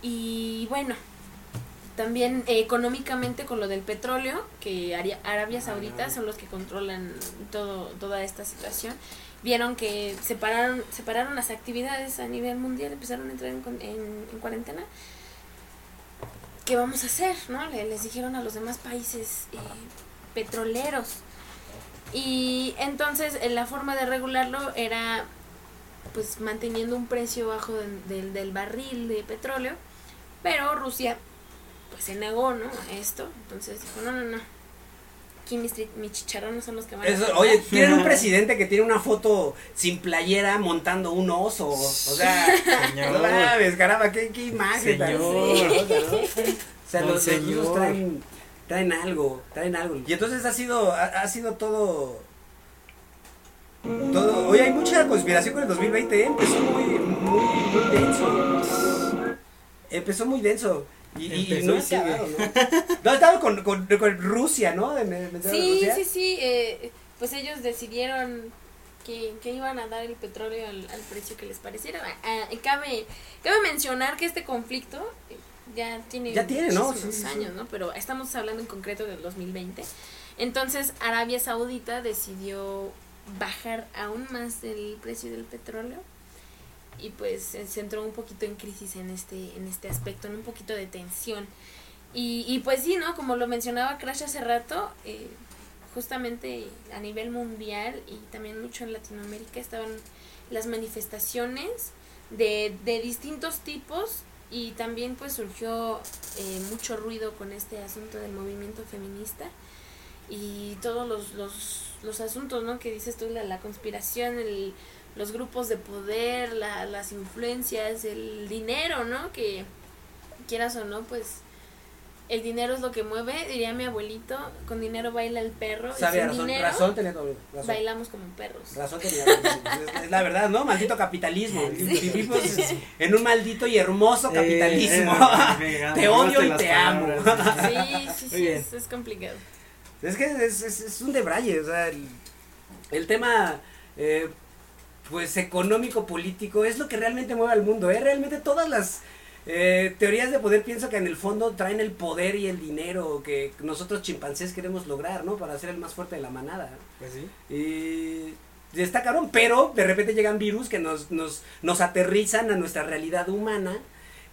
Y bueno, también eh, económicamente con lo del petróleo, que Arabia Saudita son los que controlan todo, toda esta situación. Vieron que separaron, separaron las actividades a nivel mundial, empezaron a entrar en, en- en cuarentena. ¿Qué vamos a hacer? ¿no? Le- les dijeron a los demás países eh, petroleros. Y entonces eh, la forma de regularlo era pues manteniendo un precio bajo del- del- del barril de petróleo. Pero Rusia pues se negó, ¿no? A esto. Entonces dijo, no, no, no. Aquí mis, mis chicharrones son los que van a Eso, mandar". oye, tienen un presidente que tiene una foto sin playera montando un oso. O sea, Señor. no mames, caramba, qué, qué imagen tan Señor. ¿no? O sea, los, traen, traen algo, traen algo. Y entonces ha sido, ha, ha sido todo. Todo. Oye, hay mucha conspiración con el 2020, ¿eh? empezó muy, muy, muy denso. Empezó muy denso. Y, y- no ha acabado, ¿no? No, ha estado con, con, con Rusia, ¿no? De- de- de Sí, Rusia. sí, sí. eh, pues ellos decidieron que, que iban a dar el petróleo al, al precio que les pareciera. Ah, y cabe, cabe mencionar que este conflicto eh, ya tiene, Ya tiene, ¿no? sí, sí. años, ¿no? Pero estamos hablando en concreto del 2020. Entonces Arabia Saudita decidió bajar aún más el precio del petróleo y pues se entró un poquito en crisis en este en este aspecto, en un poquito de tensión. Y, y pues sí, ¿no? Como lo mencionaba Crash hace rato, eh, justamente a nivel mundial y también mucho en Latinoamérica estaban las manifestaciones de, de distintos tipos y también pues surgió eh, mucho ruido con este asunto del movimiento feminista y todos los, los, los asuntos, ¿no? Que dices tú, la, la conspiración, el, los grupos de poder, la, las influencias, el dinero, ¿no? Que quieras o no, pues el dinero es lo que mueve, diría mi abuelito, con dinero baila el perro, y Sabe, sin razón, dinero razón tenía razón. bailamos como perros. Razón tenía, es, es la verdad, ¿no? Maldito capitalismo. Vivimos en un maldito y hermoso capitalismo. Eh, eh, te odio y te amo. Sí, sí, sí, es, es complicado. Es que es, es, es un debraye, o sea, el, el tema, eh, pues, económico-político es lo que realmente mueve al mundo, ¿eh? Realmente todas las eh, teorías de poder pienso que en el fondo traen el poder y el dinero que nosotros chimpancés queremos lograr, ¿no? Para ser el más fuerte de la manada. Pues sí. Y está cabrón, pero de repente llegan virus que nos, nos, nos aterrizan a nuestra realidad humana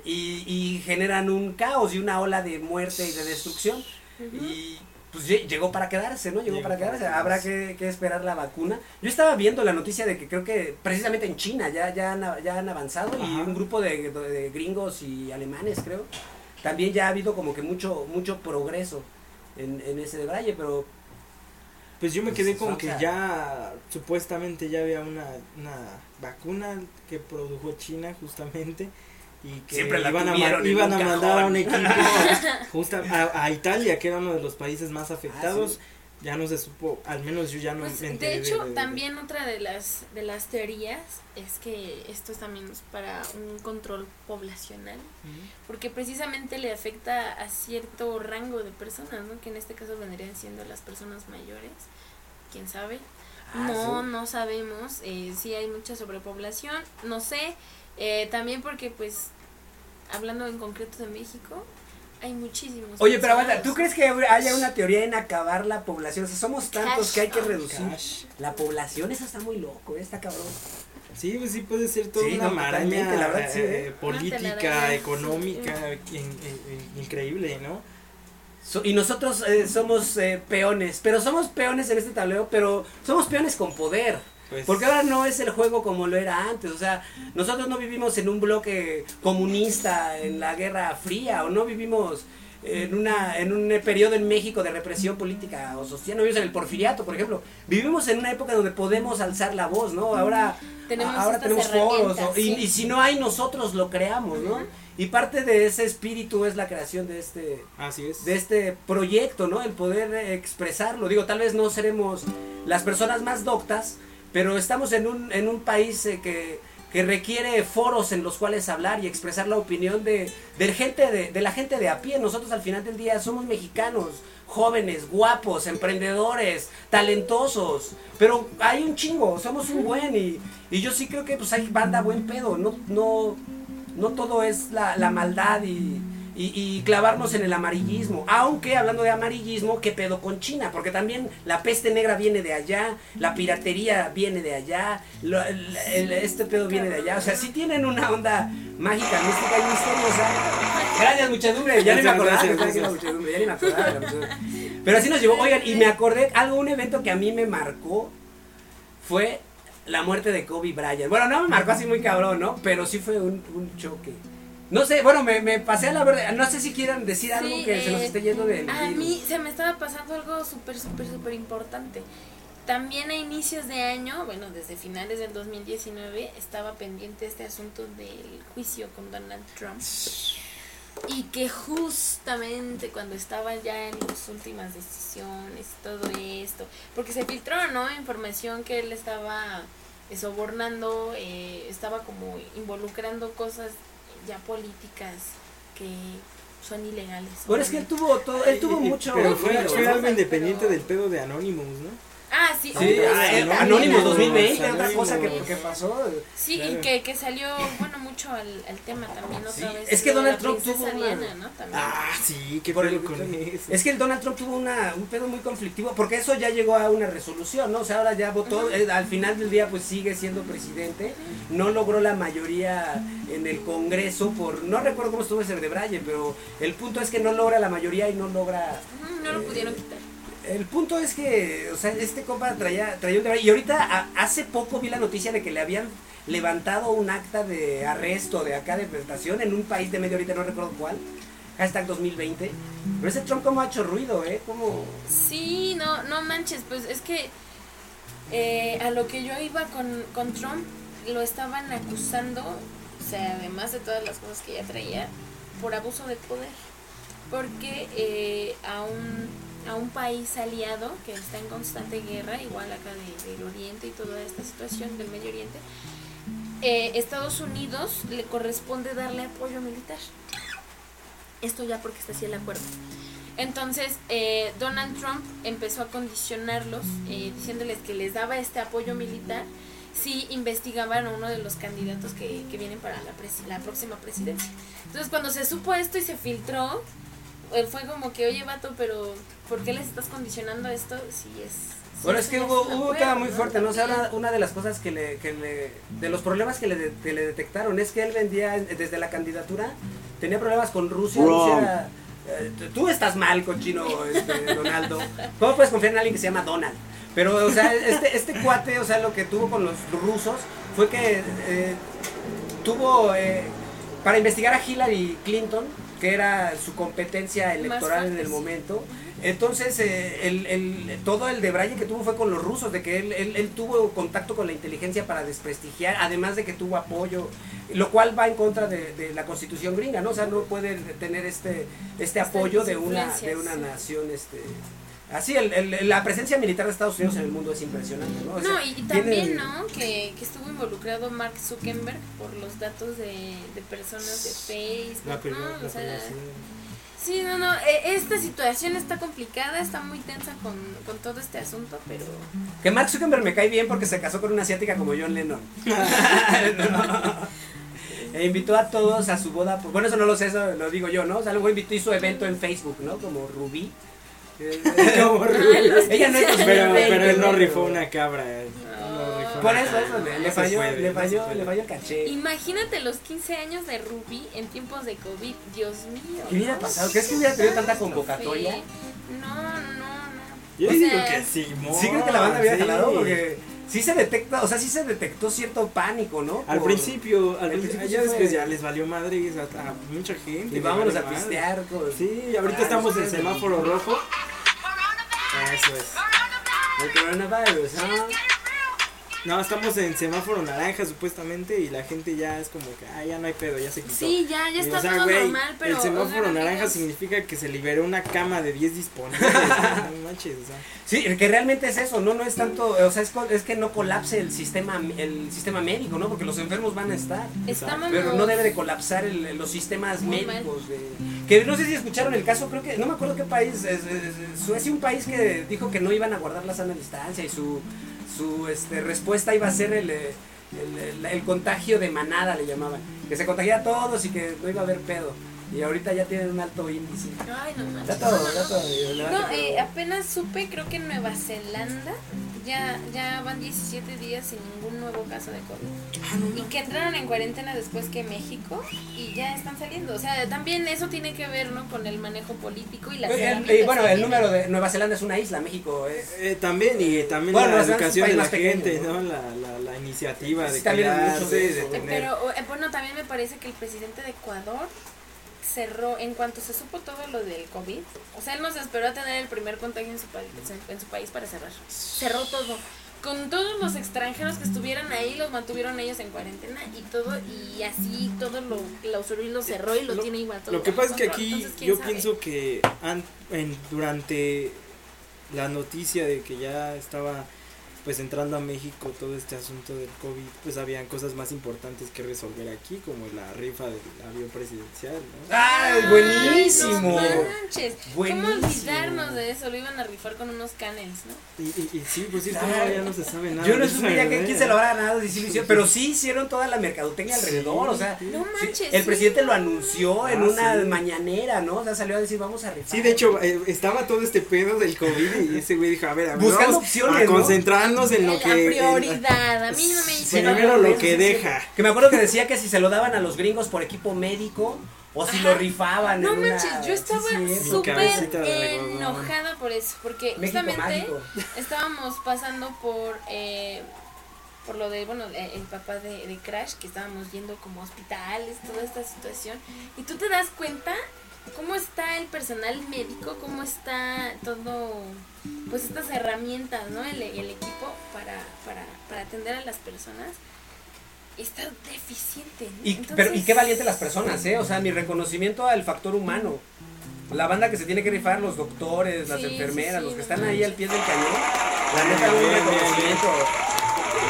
y, y generan un caos y una ola de muerte y de destrucción. Y pues lle- llegó para quedarse, ¿no? Llegó, Llegó para quedarse. Habrá que, que esperar la vacuna. Yo estaba viendo la noticia de que creo que precisamente en China ya, ya, han, ya han avanzado y un grupo de, de- gringos y alemanes, creo. También ya ha habido como que mucho, mucho progreso en, en ese Braille, pero Pues yo me quedé Pues, con o que ya supuestamente ya había una, una vacuna que produjo China justamente y que Siempre la iban a, ma- iban a mandar a un equipo justa a, a Italia que era uno de los países más afectados. sí. Ya no se supo, al menos yo ya no Pues, me de enteré. hecho, también otra de las de las teorías es que esto también es para un control poblacional, Ujú. porque precisamente le afecta a cierto rango de personas, ¿no? Que en este caso vendrían siendo las personas mayores, quién sabe. Ah, no, sí. no sabemos. Eh, sí hay mucha sobrepoblación. No sé. Eh, también porque, pues, hablando en concreto de México, hay muchísimos. Oye, pero aguanta. ¿tú crees que haya una teoría en acabar la población? O sea, somos tantos Cash que hay que out. reducir Cash. la población. Eso está muy loco, ¿eh? está cabrón. Sí, pues sí puede ser toda Sí, una no, maraña totalmente, la verdad, sí, eh, ¿eh? política, económica, in- in- increíble, ¿no? So- y nosotros eh, somos eh, peones, pero somos peones en este tablero, pero somos peones con poder. Pues, Porque ahora no es el juego como lo era antes, o sea, nosotros no vivimos en un bloque comunista en la Guerra Fría, o no vivimos en una en un periodo en México de represión política o social, no vivimos en el porfiriato, por ejemplo. Vivimos en una época donde podemos alzar la voz, ¿no? Ahora Tenemos ahora tenemos foros, o- y, sí. y si no hay nosotros lo creamos, ¿no? Ujú. Y parte de ese espíritu es la creación de este Así es. de este proyecto, ¿no? El poder expresarlo. Digo, tal vez no seremos las personas más doctas, pero estamos en un, en un país eh, que, que requiere foros en los cuales hablar y expresar la opinión de, de, gente de, de la gente de a pie. Nosotros al final del día somos mexicanos, jóvenes, guapos, emprendedores, talentosos, pero hay un chingo, somos un buen y, y yo sí creo que pues hay banda buen pedo, no, no, no todo es la, la maldad y, y- y clavarnos en el amarillismo. Aunque hablando de amarillismo, ¿qué pedo con China? Porque también la peste negra viene de allá, la piratería viene de allá, lo- el- el- este pedo viene de allá. O sea, sí tienen una onda mágica, mística y misteriosa. Gracias, muchedumbre. Ya ni me acordaba de la. Pero así nos llevó. Oigan, y me acordé, algo, un evento que a mí me marcó fue la muerte de Kobe Bryant. Bueno, no me marcó así muy cabrón, ¿no? Pero sí fue un, un choque. No sé, bueno, me, me pasé a la verdad. No sé si quieran decir algo Sí, que se nos eh, esté yendo del A mí se me estaba pasando algo súper, súper, súper importante. También a inicios de año, bueno, desde finales del 2019, estaba pendiente este asunto del juicio con Donald Trump. Y que justamente cuando estaban ya en las últimas decisiones y todo esto, porque se filtró, ¿no? Información que él estaba eh, sobornando, eh, estaba como involucrando cosas ya políticas que son ilegales. Bueno, es que él tuvo todo, él tuvo mucho. Pero fue, fue algo independiente Pero- del pedo de Anonymous, ¿no? Ah, sí, Sí, otra- ah, el Anónimos 2020, otra cosa que, que pasó. Sí, Claro. y que, que salió, bueno, mucho al, al tema también otra Sí, vez. es que Donald Trump tuvo una- Diana, ¿no? También. Ah, sí, qué Por pedo el- con eso. Es que el Donald Trump tuvo una, un pedo muy conflictivo, porque eso ya llegó a una resolución, ¿no? O sea, ahora ya votó, eh, al final del día pues sigue siendo presidente, no logró la mayoría en el Congreso por, no recuerdo cómo estuvo ese de Bryan, pero el punto es que no logra la mayoría y no logra... No lo eh, pudieron quitar. El punto es que, o sea, este compa traía, traía un y ahorita hace poco vi la noticia de que le habían levantado un acta de arresto de acá de presentación en un país de Medio Oriente, no recuerdo cuál, hashtag 2020, pero ese Trump como ha hecho ruido, ¿eh? Como... Sí, no, no manches, pues es que eh, a lo que yo iba con, con Trump, lo estaban acusando, o sea, además de todas las cosas que ya traía, por abuso de poder. Porque eh, a, un, a un país aliado que está en constante guerra, igual acá de- del Oriente y toda esta situación del Medio Oriente, eh, Estados Unidos le corresponde darle apoyo militar. Esto ya porque está así el acuerdo. Entonces, eh, Donald Trump empezó a condicionarlos, eh, diciéndoles que les daba este apoyo militar si investigaban a uno de los candidatos que, que vienen para la, la próxima presidencia. Entonces, cuando se supo esto y se filtró, fue como que, oye, vato, pero ¿por qué les estás condicionando esto si es... si Bueno, es que hubo, un hubo un tema muy fuerte, ¿no? O sea, una, una de las cosas que le, que le, de los problemas que le, de- que le detectaron es que él vendía desde la candidatura, tenía problemas con Rusia. Rusia eh, tú estás mal, cochino este, Donaldo. ¿Cómo puedes confiar en alguien que se llama Donald? Pero, o sea, este, este cuate, o sea, lo que tuvo con los rusos fue que eh, tuvo, eh, para investigar a Hillary Clinton, que era su competencia electoral en el momento, entonces eh, el, el- todo el debraye que tuvo fue con los rusos, de que él, él- él tuvo contacto con la inteligencia para desprestigiar, además de que tuvo apoyo, lo cual va en contra de, de la constitución gringa, ¿no? O sea, no puede tener este, este apoyo de una, de una nación, este... Así, el- el- la presencia militar de Estados Unidos en el mundo es impresionante, ¿no? O sea, No, y, también, ¿no? Que, que estuvo involucrado Mark Zuckerberg por los datos de, de personas de Facebook, La primera, ¿no? O sea, sí. no, no, e- esta situación está complicada, está muy tensa con, con todo este asunto, pero... Que Mark Zuckerberg me cae bien porque se casó con una asiática como John Lennon. E invitó a todos a su boda. pues, Bueno, eso no lo sé, eso lo digo yo, ¿no? O sea, luego invitó y su evento en Facebook, ¿no? Como Rubí. Ella no es quince Pero, pero él no rifó una cabra. no Por eso, eso, le, le falló, puede, le falló, le falló el caché. Imagínate los 15 años de Ruby en tiempos de COVID, Dios mío. ¿Qué hubiera pasado? ¿Crees que hubiera tenido tanta convocatoria? No, no, no. Yo O digo sea, que sí, ¿Sí crees que la banda había sí. jalado? Porque sí se detecta, o sea, sí se detectó cierto pánico, ¿no? Al Por- principio, al principio, ya después les valió madre a, a mucha gente. Y vámonos a pistear. Con... Sí, ahorita Ah, estamos en semáforo rojo. Eso es. El coronavirus, ¿ah? No, estamos en semáforo naranja supuestamente y la gente ya es como que, ah, ya no hay pedo, ya se quitó. Sí, ya, ya Y, está o sea, todo güey, normal, pero... el semáforo naranja significa que se liberó una cama de 10 disponibles. no manches, o sea. Sí, que realmente es eso, no no es tanto, o sea, es, co- es que no colapse el sistema el sistema médico, ¿no? Porque los enfermos van a estar. Estamos... Pero no debe de colapsar el- los sistemas Muy médicos. De, que no sé si escucharon el caso, creo que, no me acuerdo qué país, es- es- es- Suecia, un país que dijo que no iban a guardar la sana distancia y su, su este, respuesta iba a ser el, eh, el, el- el contagio de manada, le llamaban. Que se contagia a todos y que no iba a haber pedo. Y ahorita ya tienen un alto índice. Ay, no manches. Está todo, No, está no. todo. No, eh, apenas supe, creo que en Nueva Zelanda ya, ya van 17 días sin ningún nuevo caso de COVID. Y que entraron en cuarentena después que México y ya están saliendo. O sea, también eso tiene que ver, ¿no? Con el manejo político y las Eh, eh, bueno, que el número de Nueva Zelanda es una isla, México es... Eh, también y también Bueno, la educación de la más pequeño, gente, ¿no? ¿no? La, la, la iniciativa Sí, de cuidarse, de de, eso. Eh, tener... Pero eh, bueno, también me parece que el presidente de Ecuador cerró, en cuanto se supo todo lo del COVID, o sea, él no se esperó a tener el primer contagio en su, país, en su país para cerrar. Cerró todo. Con todos los extranjeros que estuvieran ahí, los mantuvieron ellos en cuarentena y todo, y así todo lo clausuró y lo cerró y lo, Lo- tiene igual todo. Lo que pasa es que aquí Entonces, ¿quién yo sabe? pienso que an- en, durante la noticia de que ya estaba pues entrando a México todo este asunto del COVID, pues habían cosas más importantes que resolver aquí, como la rifa del avión presidencial, ¿no? ¡Ay, Ay, buenísimo! no manches. Buenísimo. ¿Cómo olvidarnos de eso? Lo iban a rifar con unos canels, ¿no? Y, y, y sí, por cierto, no, ya no se sabe nada. Yo no ya que- quién se lo habrá ganado, pero sí hicieron toda la mercadotecnia alrededor, o sea, No sí, manches. el sí. presidente lo anunció en Ah, una sí. mañanera, ¿no? O sea, salió a decir, vamos a rifar. Sí, de hecho, eh, estaba todo este pedo del COVID y ese güey dijo, a ver, a ver, Buscando vamos opciones, a ¿no? Concentrarnos en lo La que... en- prioridad. A mí no me dice Primero lo que deja. Que me acuerdo que decía que si se lo daban a los gringos por equipo médico o si lo rifaban. No en una- manches, yo estaba súper enojada por eso, porque México justamente mágico. estábamos pasando por eh, por lo de, bueno, eh, el papá de, de Crash, que estábamos yendo como hospitales, toda esta situación, y tú te das cuenta cómo está el personal médico, cómo está todo, pues estas herramientas, ¿no? El, el equipo para, para, para atender a las personas. Está deficiente. ¿no? Y, Entonces- pero, y qué valiente las personas, ¿eh? O sea, mi reconocimiento al factor humano. La banda que se tiene que rifar, los doctores, las Sí, enfermeras, sí, los que no están ahí al pie del cañón. La neta, un reconocimiento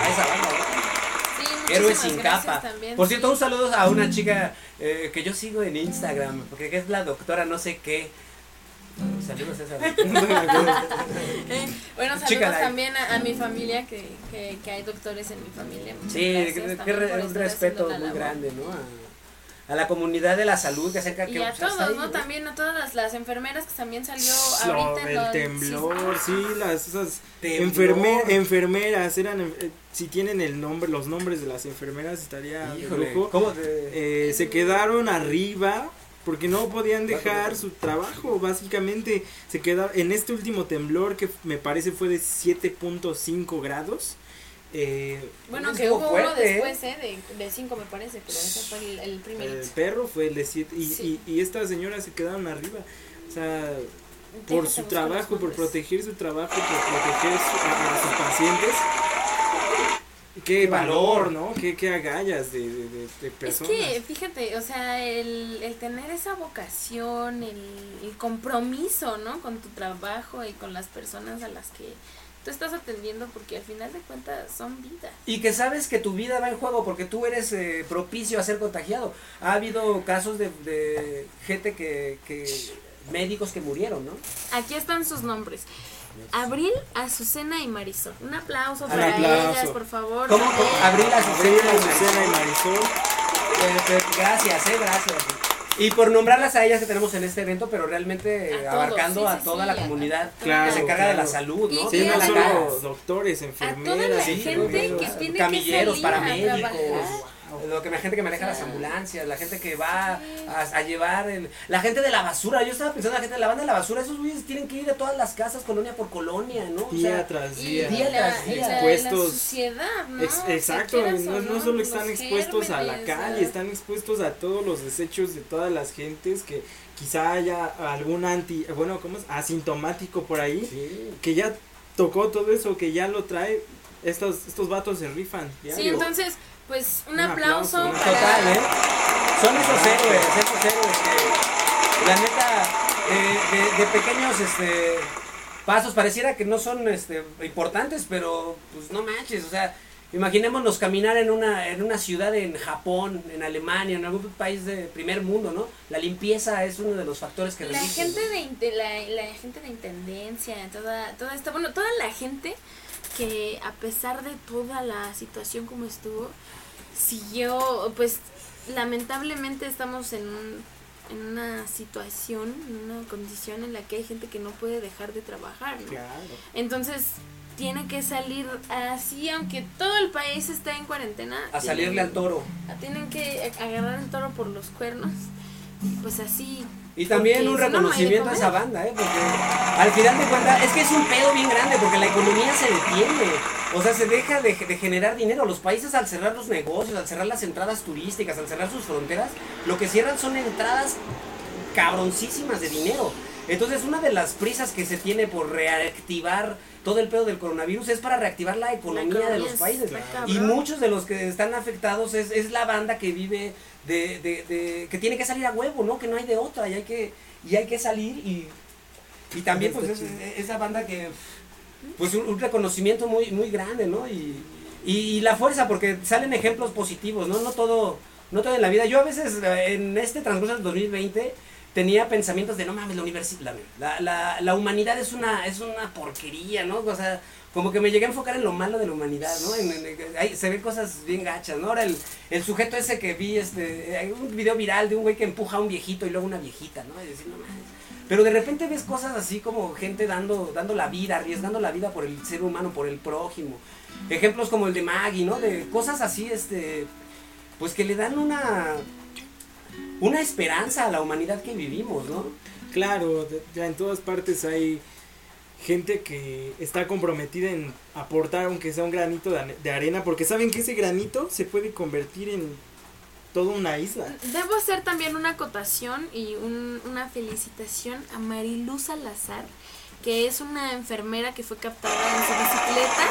a esa banda, muchísimas sin capa. también, Por sí. cierto, un saludo a una chica eh, que yo sigo en Instagram, porque es la doctora no sé qué. Saludos a esa. Bueno, saludos ahí. también a, a mi familia, que, que, que hay doctores en mi familia. Muchas Sí, que, re- un respeto muy labor. grande, ¿no? A, a la comunidad de la salud que acerca que Y a pues, todos, ahí, ¿no? También a todas las, las enfermeras que también salió ahorita. en del lo del temblor, sí, las esas enfermeras eran eh, si tienen el nombre, los nombres de las enfermeras estaría de Híjole, lujo. ¿cómo te- Eh, se quedaron arriba porque no podían dejar su trabajo, básicamente se quedaron en este último temblor que me parece fue de 7.5 grados. Eh, Bueno, que hubo uno fuerte, ¿eh? después, ¿eh? De, de cinco me parece, pero ese fue el, el primerito. el perro fue el de 7 y, Sí. y, y estas señoras se quedaron arriba. O sea, por su trabajo, por proteger su trabajo, por proteger su- a, a sus pacientes. Qué Qué valor, valor. ¿no? Qué, qué agallas de, de, de- de Es personas. que, fíjate, o sea, el, el tener esa vocación, el, el compromiso, ¿no? Con tu trabajo y con las personas a las que tú estás atendiendo, porque al final de cuentas son vidas. Y que sabes que tu vida va en juego porque tú eres eh, propicio a ser contagiado. Ha habido casos de, de gente que, que médicos que murieron, ¿no? Aquí están sus nombres. Abril, Azucena y Marisol. Un aplauso Un para aplauso. ellas, por favor. ¿Cómo? Abril, Azucena y Abril, Azucena y Marisol. Eh, gracias, eh, gracias. Y por nombrarlas a ellas que tenemos en este evento, pero realmente A todos, abarcando sí, a toda sí, la a- comunidad a- Claro, que se encarga de la claro. salud, ¿no? Sí, no la solo doctores, A enfermeras. toda la sí, gente que tiene camilleros, que salir a paramédicos, trabajar. Lo que la gente que maneja las ambulancias, la gente que va a, a llevar el, la gente de la basura, yo estaba pensando la gente de la banda de la basura, esos güeyes tienen que ir a todas las casas colonia por colonia, ¿no? O Día sea, tras día. Día tras día. Expuestos. la suciedad, ¿no? Ex- exacto, no, solo están los expuestos a la calle, están expuestos a todos los desechos de todas las gentes que quizá haya algún anti, bueno, ¿cómo es? Asintomático por ahí, sí. que ya tocó todo eso, que ya lo trae, estos, estos vatos se rifan. Sí, entonces, pues un, Un aplauso, para... Total, ¿eh? Son esos héroes, esos héroes que, la neta, eh, de, de pequeños este, pasos, pareciera que no son este, importantes, pero pues no manches, o sea, imaginémonos caminar en una, en una ciudad en Japón, en Alemania, en algún país de primer mundo, ¿no? La limpieza es uno de los factores que La reducen, gente de la, la gente de intendencia, toda, toda esta, bueno, toda la gente que a pesar de toda la situación como estuvo, siguió, pues lamentablemente estamos en, un- en una situación, en una condición en la que hay gente que no puede dejar de trabajar, ¿no? Claro. Entonces tiene que salir así, aunque todo el país está en cuarentena. A tienen- salirle al toro. Tienen que agarrar el toro por los cuernos. y Pues así. Y también porque un no, reconocimiento a esa banda, ¿eh? Porque al final de cuentas, es que es un pedo bien grande, porque la economía se detiene. O sea, se deja de, de generar dinero. Los países al cerrar los negocios, al cerrar las entradas turísticas, al cerrar sus fronteras, lo que cierran son entradas cabroncísimas de dinero. Entonces, una de las prisas que se tiene por reactivar todo el pedo del coronavirus es para reactivar la economía, de los es- países. Y muchos de los que están afectados es, es la banda que vive de, de, de- que tiene que salir a huevo, ¿no? Que no hay de otra y hay que, y hay que salir y, y también pues es, es- esa banda que pues un, un reconocimiento muy, muy grande, ¿no? Y, y, y la fuerza, porque salen ejemplos positivos, ¿no? No todo, no todo en la vida. Yo a veces eh, en este transcurso del 2020 tenía pensamientos de no mames, la universidad, la, la, la humanidad es una, es una porquería, ¿no? O sea, como que me llegué a enfocar en lo malo de la humanidad, ¿no? Se ven cosas bien gachas, ¿no? Ahora el, el sujeto ese que vi, este, hay un video viral de un güey que empuja a un viejito y luego una viejita, ¿no? Y decir, no mames. Pero de repente ves cosas así como gente dando, dando la vida, arriesgando la vida por el ser humano, por el prójimo. Ejemplos como el de Maggie, ¿no? De cosas así, este, pues que le dan una, una esperanza a la humanidad que vivimos, ¿no? Claro, ya en todas partes hay gente que está comprometida en aportar aunque sea un granito de, arena porque saben que ese granito se puede convertir en toda una isla. Debo hacer también una acotación y un- una felicitación a Marilu Salazar, que es una enfermera que fue captada en su bicicleta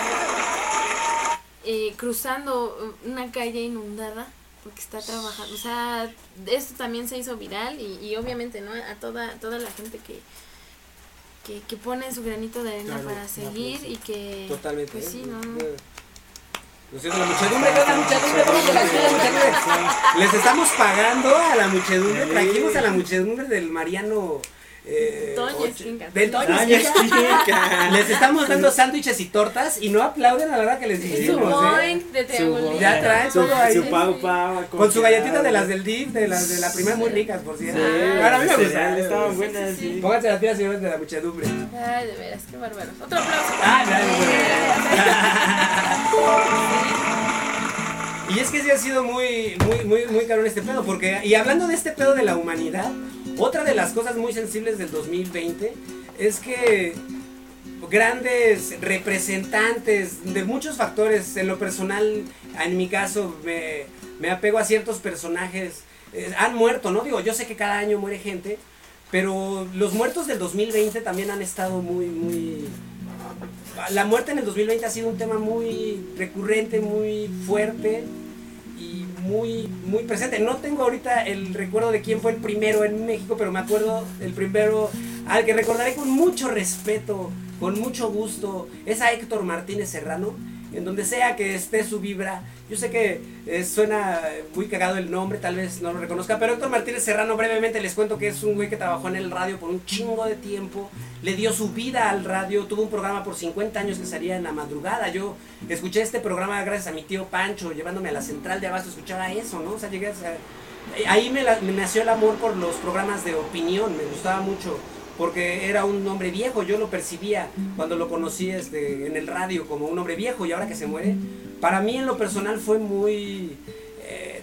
eh, cruzando una calle inundada porque está trabajando. O sea, esto también se hizo viral y, y obviamente, ¿no? A toda, toda la gente que, que, que pone su granito de arena Claro, para seguir y que... Totalmente. Pues ¿eh? sí, no, no. Lo siento, la muchedumbre, la muchedumbre, vamos a la muchedumbre. Les estamos pagando a la muchedumbre, trajimos a la muchedumbre del Mariano. Eh, Toño Toño. Les estamos dando sándwiches y tortas y no aplauden a la hora que les Su dijimos, ¿eh? Ya trae todo ahí. Su pau pau. Con su galletita de las del DIF, de las de la primera muy ricas, por Sí, cierto. Ahora a mí me gustan. estaban buenas, sí, sí. sí. Pónganse las pilas, señores de la muchedumbre. Ay, de veras, qué bárbaro. Otro aplauso. Ah, ya. Y es que sí ha sido muy, muy, muy, muy caro este pedo, porque, y hablando de este pedo de la humanidad, otra de las cosas muy sensibles del 2020 es que grandes representantes de muchos factores, en lo personal, en mi caso, me, me apego a ciertos personajes, eh, han muerto, ¿no? Digo, yo sé que cada año muere gente, pero los muertos del 2020 también han estado muy, muy... La muerte en el 2020 ha sido un tema muy recurrente, muy fuerte muy, muy presente. No tengo ahorita el recuerdo de quién fue el primero en México, pero me acuerdo del primero al que recordaré con mucho respeto, con mucho gusto, es a Héctor Martínez Serrano en donde sea que esté su vibra. Yo sé que eh, suena muy cagado el nombre, tal vez no lo reconozca, pero Héctor Martínez Serrano, brevemente les cuento que es un güey que trabajó en el radio por un chingo de tiempo, le dio su vida al radio, tuvo un programa por 50 años que salía en la madrugada. Yo escuché este programa gracias a mi tío Pancho, llevándome a la central de abasto, escuchaba eso, ¿no? O sea, llegué a... Ahí me, me nació el amor por los programas de opinión, me gustaba mucho porque era un hombre viejo, yo lo percibía cuando lo conocí este, en el radio como un hombre viejo y ahora que se muere, para mí en lo personal fue muy eh,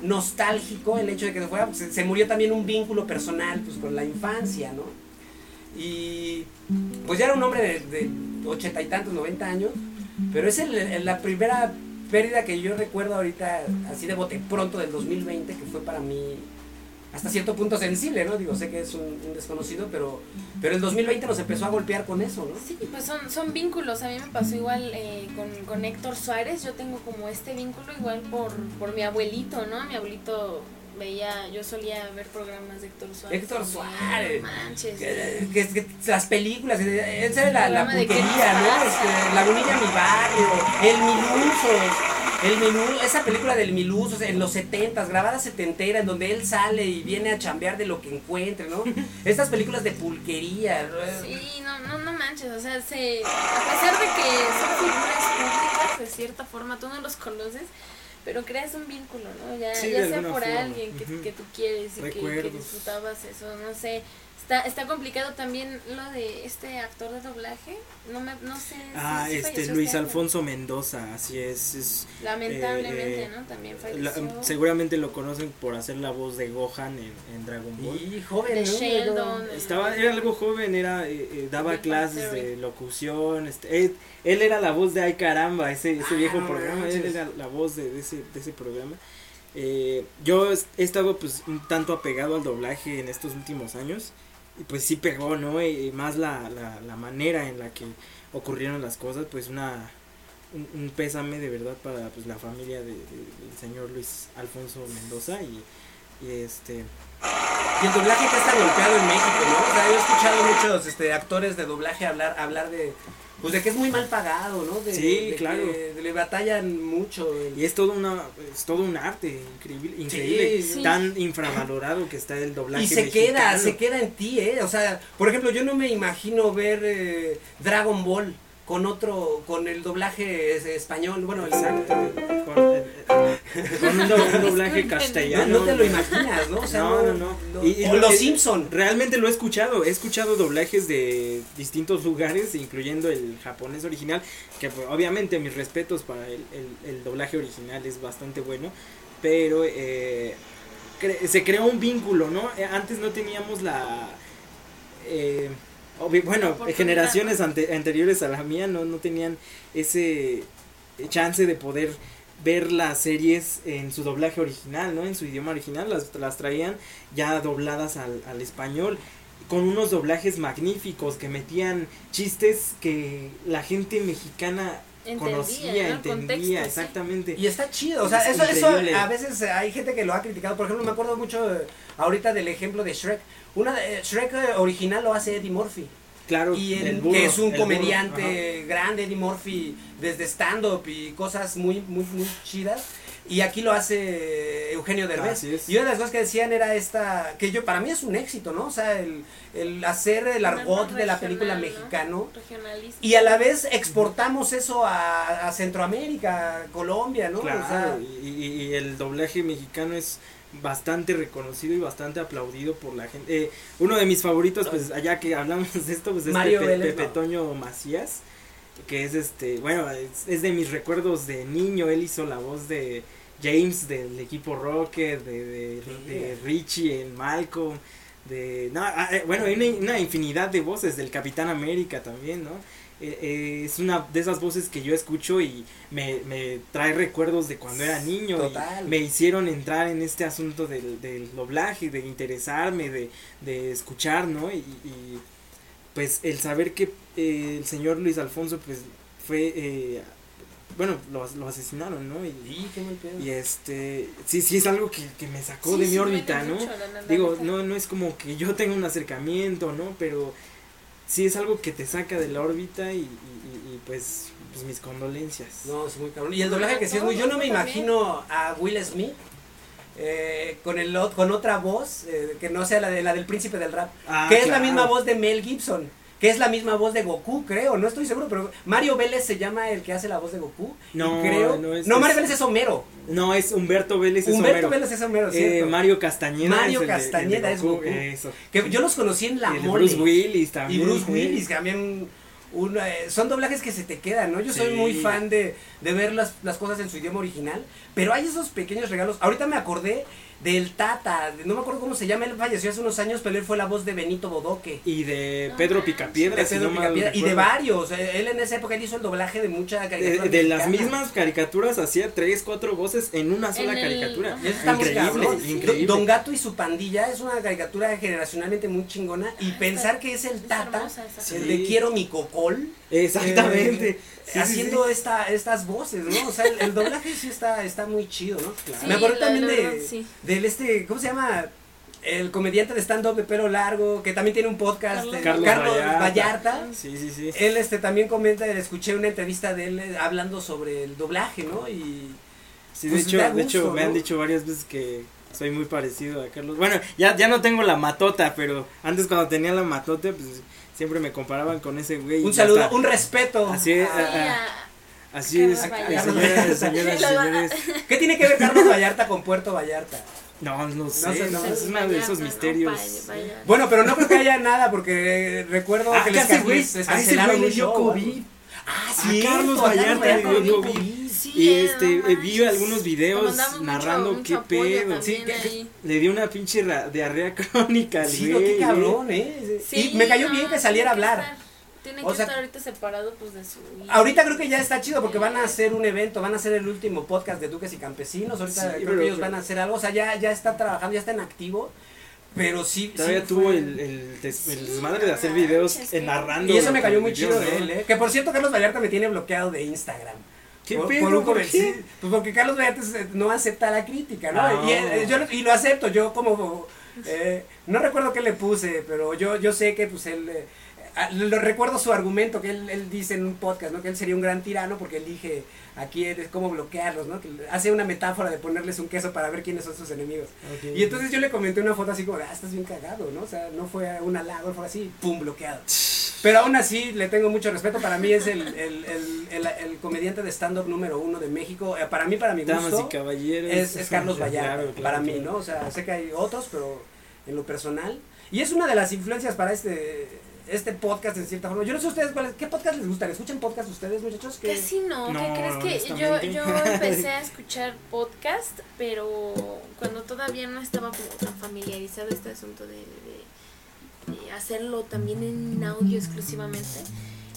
nostálgico el hecho de que se fuera, se, murió también un vínculo personal pues, con la infancia, ¿no? Y pues ya era un hombre de ochenta y tantos, noventa años, pero es la primera pérdida que yo recuerdo ahorita, así de bote pronto del 2020, que fue para mí hasta cierto punto sensible, ¿no? Digo, sé que es un, desconocido, pero, pero el 2020 nos empezó a golpear con eso, ¿no? Sí, pues son, son vínculos. A mí me pasó igual eh, con, con Héctor Suárez. Yo tengo como este vínculo igual por, por mi abuelito, ¿no? Mi abuelito veía, yo solía ver programas de Héctor Suárez. Héctor Suárez. manches. Que, las películas, esa era la, la putería, ¿no? Este, la Bonilla Mi Barrio, El Miluso. El menú, esa película del Miluz, en los 70 grabada setentera, en donde él sale y viene a chambear de lo que encuentre, ¿no? Estas películas de pulquería. Sí, no, no, no manches, o sea, se, a pesar de que son figuras públicas, de cierta forma, tú no los conoces, pero creas un vínculo, ¿no? Ya, ya sea por alguien que, que, tú quieres y que, que, disfrutabas eso, no sé. Está, está complicado también lo de este actor de doblaje. No, me, no sé. Ah, este Luis este Alfonso Mendoza, así es. es Lamentablemente, eh, ¿no? También falleció. seguramente lo conocen por hacer la voz de Gohan en, en Dragon Ball. Y joven, de Sheldon. Estaba, era algo joven, era eh, eh daba clases de locución. Este, él, él, era la voz de Ay Caramba, ese, ese ah, viejo programa. Él era la voz de, de, ese, de ese programa. Eh, yo he estado pues un tanto apegado al doblaje en estos últimos años pues sí pegó, ¿no? Y, más la, la, la, manera en la que ocurrieron las cosas, pues una un, pésame de verdad para pues la familia de, del señor Luis Alfonso Mendoza y, y este y el doblaje que está golpeado en México, ¿no? O sea, yo he escuchado muchos este, actores de doblaje hablar, hablar de, pues de que es muy mal pagado, ¿no? De, sí, claro. Que le batallan mucho. Y es todo una es todo un arte increíble, increíble, tan infravalorado que está el doblaje. Y se queda, se queda en ti, eh. O sea, por ejemplo, yo no me imagino ver eh, Dragon Ball con otro, con el doblaje español, bueno, exacto, con, un, doblaje castellano. No, te lo imaginas, ¿no? O sea, no, no, no. Y, Los Simpson. Realmente lo he escuchado, he escuchado doblajes de distintos lugares, incluyendo el japonés original, que pues, obviamente mis respetos para el, el, doblaje original es bastante bueno, pero eh, se creó un vínculo, ¿no? Eh, antes no teníamos la... Eh, bueno, generaciones anteriores a la mía no, no tenían ese chance de poder ver las series en su doblaje original, ¿no? En su idioma original, las, las traían ya dobladas al, al español con unos doblajes magníficos que metían chistes que la gente mexicana conocía, entendía, exactamente. Y está chido, o sea, eso, eso a veces hay gente que lo ha criticado, por ejemplo, me acuerdo mucho eh, ahorita del ejemplo de Shrek. Una de, Shrek eh, original lo hace Eddie Murphy. Claro, y que es un comediante grande, Eddie Murphy, desde stand-up y cosas muy, muy, muy chidas. Y aquí lo hace Eugenio Derbez. Y una de las cosas que decían era esta, que yo para mí es un éxito, ¿no? O sea, el, el hacer el argot de la película mexicano. Y a la vez exportamos eso a, a Centroamérica, Colombia, ¿no? Claro, y, y, el doblaje mexicano es bastante reconocido y bastante aplaudido por la gente. Eh, uno de mis favoritos, pues allá que hablamos de esto, pues es Mario Pepe, Toño Macías, que es este, bueno, es, de mis recuerdos de niño, él hizo la voz de James del equipo Rocket, de, de, de Richie en Malcolm, de... No, ah, eh, bueno, hay una, una infinidad de voces del Capitán América también, ¿no? Eh, eh, es una de esas voces que yo escucho y me, me trae recuerdos de cuando era niño Total. y me hicieron entrar en este asunto del, del doblaje, de interesarme, de, de escuchar, ¿no? Y, y, pues el saber que eh, el señor Luis Alfonso pues fue, eh, bueno, lo, lo asesinaron, ¿no? Y, Sí, qué mal pedo. y este, sí, sí es algo que, que me sacó Sí, de mi sí, órbita, ¿no? mucho, la- la- la Digo, no, no es como que yo tenga un acercamiento, ¿no? Pero sí es algo que te saca de la órbita y, y, y- y, pues, pues mis condolencias. No, es muy cabrón. Y el doblaje que sí es muy. Yo no me imagino a Will Smith eh, con el con otra voz eh, que no sea la de la del príncipe del rap. Ah, que es la misma voz de Mel Gibson. Que es la misma voz de Goku, creo. No estoy seguro, pero Mario Vélez se llama el que hace la voz de Goku. y No, creo. no es- no, Mario es- Vélez es Homero. No, es Humberto Vélez, es Humberto Homero. Vélez es Homero, Eh. Mario Castañeda. Mario es de- de Castañeda es Goku. Eso. Que yo los conocí en la Y mole. Bruce Willis Y también. Bruce ¿eh? Willis, que también un, eh, son doblajes que se te quedan, ¿no? Yo soy muy fan de, de ver las, las cosas en su idioma original, pero hay esos pequeños regalos. Ahorita me acordé del Tata, de- no me acuerdo cómo se llama, él falleció hace unos años, pero él fue la voz de Benito Bodoque. Y de Pedro manches. Picapiedra. De si Pedro no mal Picapiedra, y de varios. Él en esa época él hizo el doblaje de mucha De, caricatura. de las mismas caricaturas hacía tres, cuatro voces en una sola En el- caricatura. Y eso está muy Increíble, increíble. Don Gato y su pandilla es una caricatura generacionalmente muy chingona. Y pensar que es el Es Tata, hermosa el Sí. de Quiero mi cocol. Exactamente. Eh, Sí, haciendo sí. Esta, estas voces, ¿no? O sea, el, el doblaje sí está, está muy chido, ¿no? Sí, Me acuerdo también de, verdad, sí. del este, ¿cómo se llama? El comediante de stand-up de pelo largo, que también tiene un podcast, Carlos- eh, Carlos Vallarta. Vallarta. Sí, sí, sí. Él este también comenta, escuché una entrevista de él eh, hablando sobre el doblaje, ¿no? Y Sí, de Pues hecho, de hecho me han dicho varias veces que soy muy parecido a Carlos. Bueno, ya, ya no tengo la matota, pero antes cuando tenía la matota, pues siempre me comparaban con ese güey. un saludo, hasta- un respeto. Así ah, a- Así Carlos es, señoras, señoras, señores. ¿Qué tiene que ver Carlos Vallarta con Puerto Vallarta? No, no sé, sé, no, no es uno de esos ¿no? misterios. Vaya, vaya. Bueno, pero no creo que haya nada porque recuerdo Ah, que les, can- güey, les a ese cancelaron un show. ¿no? COVID. Ah, A sí. Carlos Vallarta dio COVID. Sí, Y este, no eh, vi algunos videos mucho- narrando mucho qué apoyo pedo. Sí, que-. Le dio una pinche diarrea crónica al Sí, güey. qué ¿eh? cabrón, ¿eh? Sí, y me cayó no, bien que saliera a hablar. estar- tiene O que sea, estar ahorita separado pues de su vida. Ahorita creo que ya está chido porque van a hacer un evento, van a hacer el último podcast de Duques y Campesinos. Ahorita Sí, creo que ellos van a hacer algo, o sea, ya, ya está trabajando, ya está en activo. Pero sí. Todavía sí tuvo fue- el, el, des- el desmadre de hacer videos eh, qué- narrando. Y eso me cayó muy chido de él, ¿eh? Que por cierto, Carlos Vallarta me tiene bloqueado de Instagram. ¿Qué por, pedo? por un ¿Por qué? pues porque Carlos Vallarta es- no acepta la crítica, ¿no? Ah. Y, él- yo, lo- y lo acepto, yo como... eh, no recuerdo qué le puse, pero yo, yo sé que pues él... eh, ah, lo recuerdo su argumento que él, él dice en un podcast, ¿no? Que él sería un gran tirano porque elige a quién, cómo bloquearlos, ¿no? Que hace una metáfora de ponerles un queso para ver quiénes son sus enemigos. Y entonces yo le comenté una foto así como, ah, estás bien cagado, ¿no? O sea, no fue un halago, fue así, pum, bloqueado. Pero aún así le tengo mucho respeto. Para mí es el, el, el, el, el comediante de stand-up número uno de México. Eh, para mí, para mi Damas y gusto, caballeros. es, es Carlos Vallarta. Claro, claro, para mí. ¿no? O sea, sé que hay otros, pero en lo personal. Y es una de las influencias para este este podcast en cierta forma. Yo no sé ustedes cuáles, ¿qué podcast les gustan? ¿Escuchan podcast ustedes, muchachos? ¿Qué- Casi no, No, ¿qué crees que yo, yo empecé a escuchar podcast, pero cuando todavía no estaba como tan familiarizado este asunto de, de- de hacerlo también en audio exclusivamente,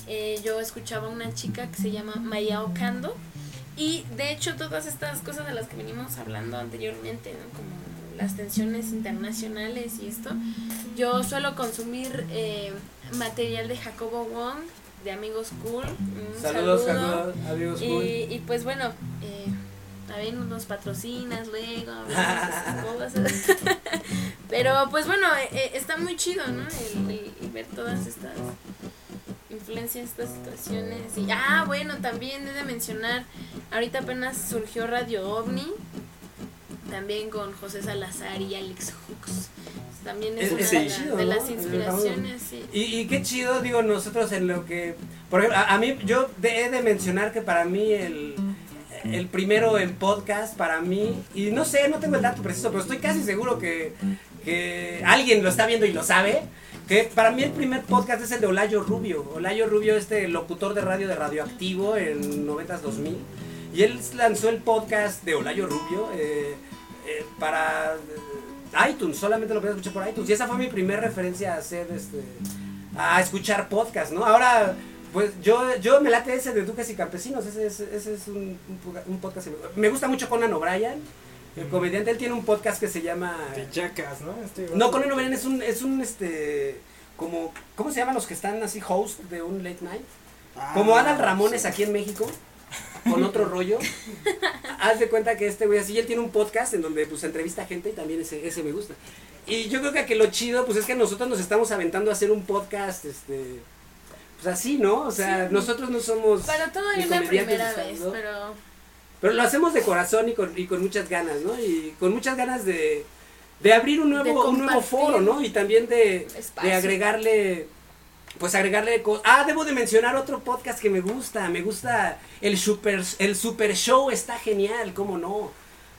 eh, yo escuchaba a una chica que se llama Maya Ocando y de hecho todas estas cosas de las que venimos hablando anteriormente, ¿no? como las tensiones internacionales y esto, yo suelo consumir eh, material de Jacobo Wong, de Amigos Cool. un Saludos, saludo. saludos, amigos. Y, cool. y pues bueno, eh, también nos patrocinas luego, esas cosas. Pero pues bueno, eh, eh, está muy chido, ¿no? El, el- el ver todas estas influencias, estas situaciones. Y, ah, bueno, también he de mencionar, ahorita apenas surgió Radio OVNI, también con José Salazar y Alex Hooks. También es, Es- una es de, la- chido, de ¿no? las inspiraciones, sí. Y, y qué chido, digo, nosotros en lo que. Por ejemplo, a, a mí, yo de- he de mencionar que para mí el, el primero en podcast, para mí, y no sé, no tengo el dato preciso, pero estoy casi seguro que, que alguien lo está viendo y lo sabe. Que para mí el primer podcast es el de Olayo Rubio. Olayo Rubio, este locutor de radio de Radioactivo en 90s 2000. Y él lanzó el podcast de Olayo Rubio eh, eh, para iTunes, solamente lo podía escuchar por iTunes. Y esa fue mi primera referencia a hacer este a escuchar podcast, ¿no? Ahora, pues yo, yo me late ese de Duques y Campesinos, ese, es- ese es un, un podcast. me- gusta mucho Conan O'Brien, el comediante, él tiene un podcast que se llama... De Jackass, ¿no? Este No, Conan O'Brien es un, es un, este, como, ¿cómo se llaman los que están así host de un late night? Ah, Como Adal Ramones aquí en México, con otro rollo. Haz de cuenta que este güey así, él tiene un podcast en donde pues entrevista a gente y también ese, ese me gusta. Y yo creo que, que lo chido pues es que nosotros nos estamos aventando a hacer un podcast, este, pues así, ¿no? O sea, Sí. nosotros no somos... Para todo una comediantes primera vez, pero Pero lo hacemos de corazón y con, y con muchas ganas, ¿no? Y con muchas ganas de, de abrir un nuevo, un nuevo foro, ¿no? Y también de, de agregarle, pues agregarle cosas. Ah, debo de mencionar otro podcast que me gusta, me gusta el Super, el super Show, está genial, ¿cómo no?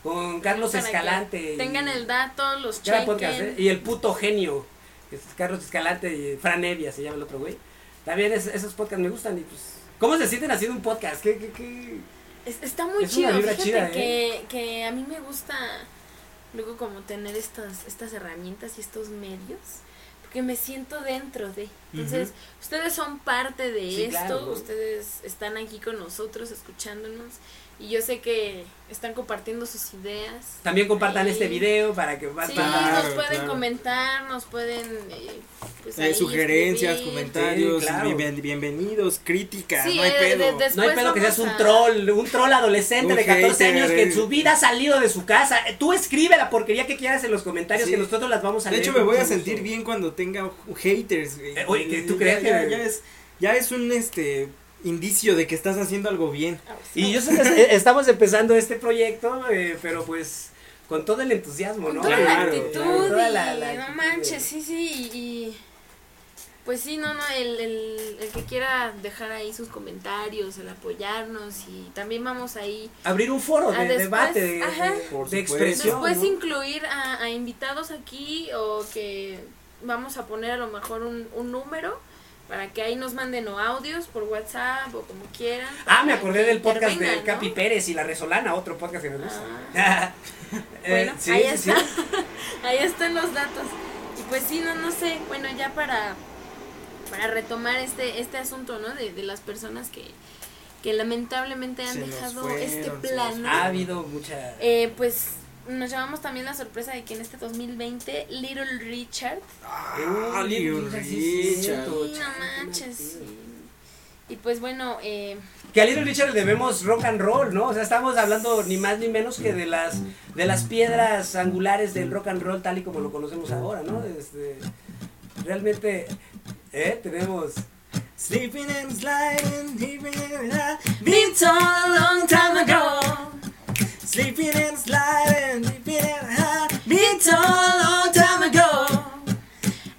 Con Carlos para Escalante. y- Tengan el dato, los Gran chequen. podcast, ¿eh? Y el puto genio, que es Carlos Escalante y Fran Evia se llama el otro güey. También es- esos podcasts me gustan y pues... ¿Cómo se sienten haciendo un podcast? ¿Qué, qué, qué? Es- está muy Es chido, fíjate chida, ¿eh? que, que a mí me gusta luego como tener estas, estas herramientas y estos medios, porque me siento dentro de. Entonces, ustedes son parte de Sí, esto, ustedes están aquí con nosotros escuchándonos y yo sé que están compartiendo sus ideas. También compartan Ahí. este video para que más Sí, Claro, nos pueden claro. comentar, nos pueden eh, pues, Eh, sugerencias, escribir. comentarios, Sí, claro. bien- bienvenidos, críticas, Sí, no hay eh, pedo. de- No Después hay pedo que seas un a- troll, un troll adolescente Un de 14 hater, años que en eh. su vida ha salido de su casa. Eh, Tú escribe la porquería que quieras en los comentarios Sí. que nosotros las vamos a De leer. hecho, me voy a sentir bien cuando tenga haters. Eh, oye, ¿que tú Ya- crees ya, que- ya es, ya es un este indicio de que estás haciendo algo bien. Y yo sé que es- estamos empezando este proyecto, eh, pero pues con todo el entusiasmo, Con ¿no? toda Claro, la actitud claro, toda la- la no manches, sí, sí, y, pues sí, no, no, el, el, el que quiera dejar ahí sus comentarios, el apoyarnos y también vamos ahí Abrir un foro de Ah, después, debate, de, ajá. de- expresión. después ¿no? incluir a, a invitados aquí o que vamos a poner a lo mejor un, un número para que ahí nos manden o audios por WhatsApp o como quieran. Ah, me acordé del podcast de. Capi Pérez y La Resolana, otro podcast que me gusta. Eh, Bueno, sí, ahí sí, sí. está. ahí están los datos. Y pues sí, no, no sé. Bueno, ya para, para retomar este, este asunto, ¿no? De, de las personas que, que lamentablemente han Se dejado fueron, este plano. Ha habido mucha... Eh, pues nos llevamos también la sorpresa de que en este 2020 Little Richard Ah, Uy, Little Richard. no manches. Y pues bueno, eh, Que a Little Richard le debemos rock and roll, ¿no? O sea, estamos hablando ni más ni menos que de las de las piedras angulares del rock and roll tal y como lo conocemos ahora, ¿no? Este, realmente, ¿eh? Tenemos... Sleeping and sliding, sleeping and sliding, been a long time ago. Sleeping and sliding, sleeping and sliding, been told a long time ago.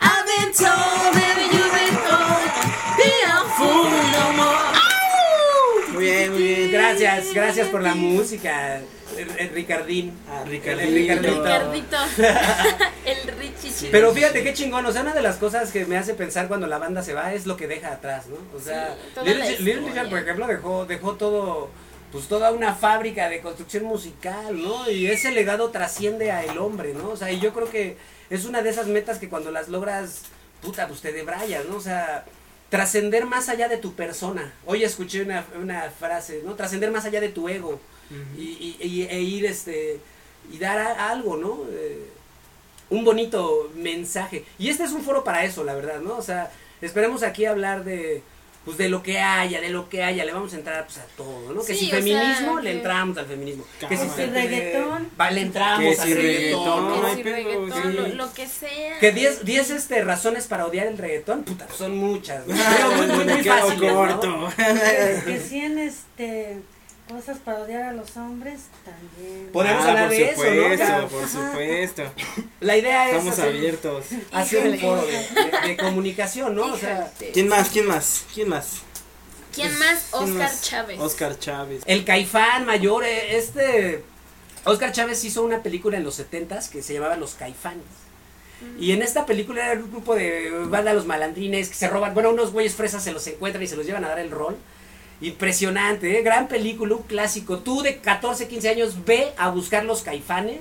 I've been told, baby, you've been told, be a fool no more. Muy bien, muy bien. Gracias, gracias por la música, el, el Ricardín. Ah, El Ricardito. El Richie Pero fíjate qué chingón, o sea, una de las cosas que me hace pensar cuando la banda se va es lo que deja atrás, ¿no? O sea, Sí, Little, Little. Richard, por ejemplo, dejó, dejó todo, pues toda una fábrica de construcción musical, ¿no? Y ese legado trasciende a el hombre, ¿no? O sea, y yo creo que es una de esas metas que cuando las logras, puta, pues te debrayas, ¿no? O sea, trascender más allá de tu persona. Hoy escuché una, una frase, ¿no? Trascender más allá de tu ego y, y- y- e ir este y dar a- algo, ¿no? Eh, un bonito mensaje. Y este es un foro para eso, la verdad, ¿no? O sea, esperemos aquí hablar de pues de lo que haya, de lo que haya, le vamos a entrar pues a todo, ¿no? Que Sí, si sea, feminismo, le que- entramos al feminismo. Que si Que si reggaetón. va, le entramos Que al si reggaetón, reggaetón, ¿no? no hay sí, pedo, reggaetón, sí. lo, lo que sea. Que 10 10 este, razones para odiar el reggaetón, puta, son muchas. ¿no? Pero muy, muy, muy. Que, que cien este, cosas para odiar a los hombres también. Podemos Ah, hablar por de eso, ¿no? supuesto, Claro. Por supuesto, La idea es Estamos hacer, abiertos. hacer un foro de, de- comunicación, ¿no? O sea. ¿Quién más? ¿Quién más? ¿Quién más? ¿Quién Pues, más? ¿quién Oscar más? Chávez. Oscar Chávez. el caifán mayor, eh, este... Oscar Chávez hizo una película en los 70 que se llamaba Los Caifanes. Y en esta película era un grupo de banda los malandrines que se roban, bueno, unos güeyes fresas se los encuentran y se los llevan a dar el rol. Impresionante, ¿eh? gran película, un clásico. Tú de 14, 15 años ve a buscar los caifanes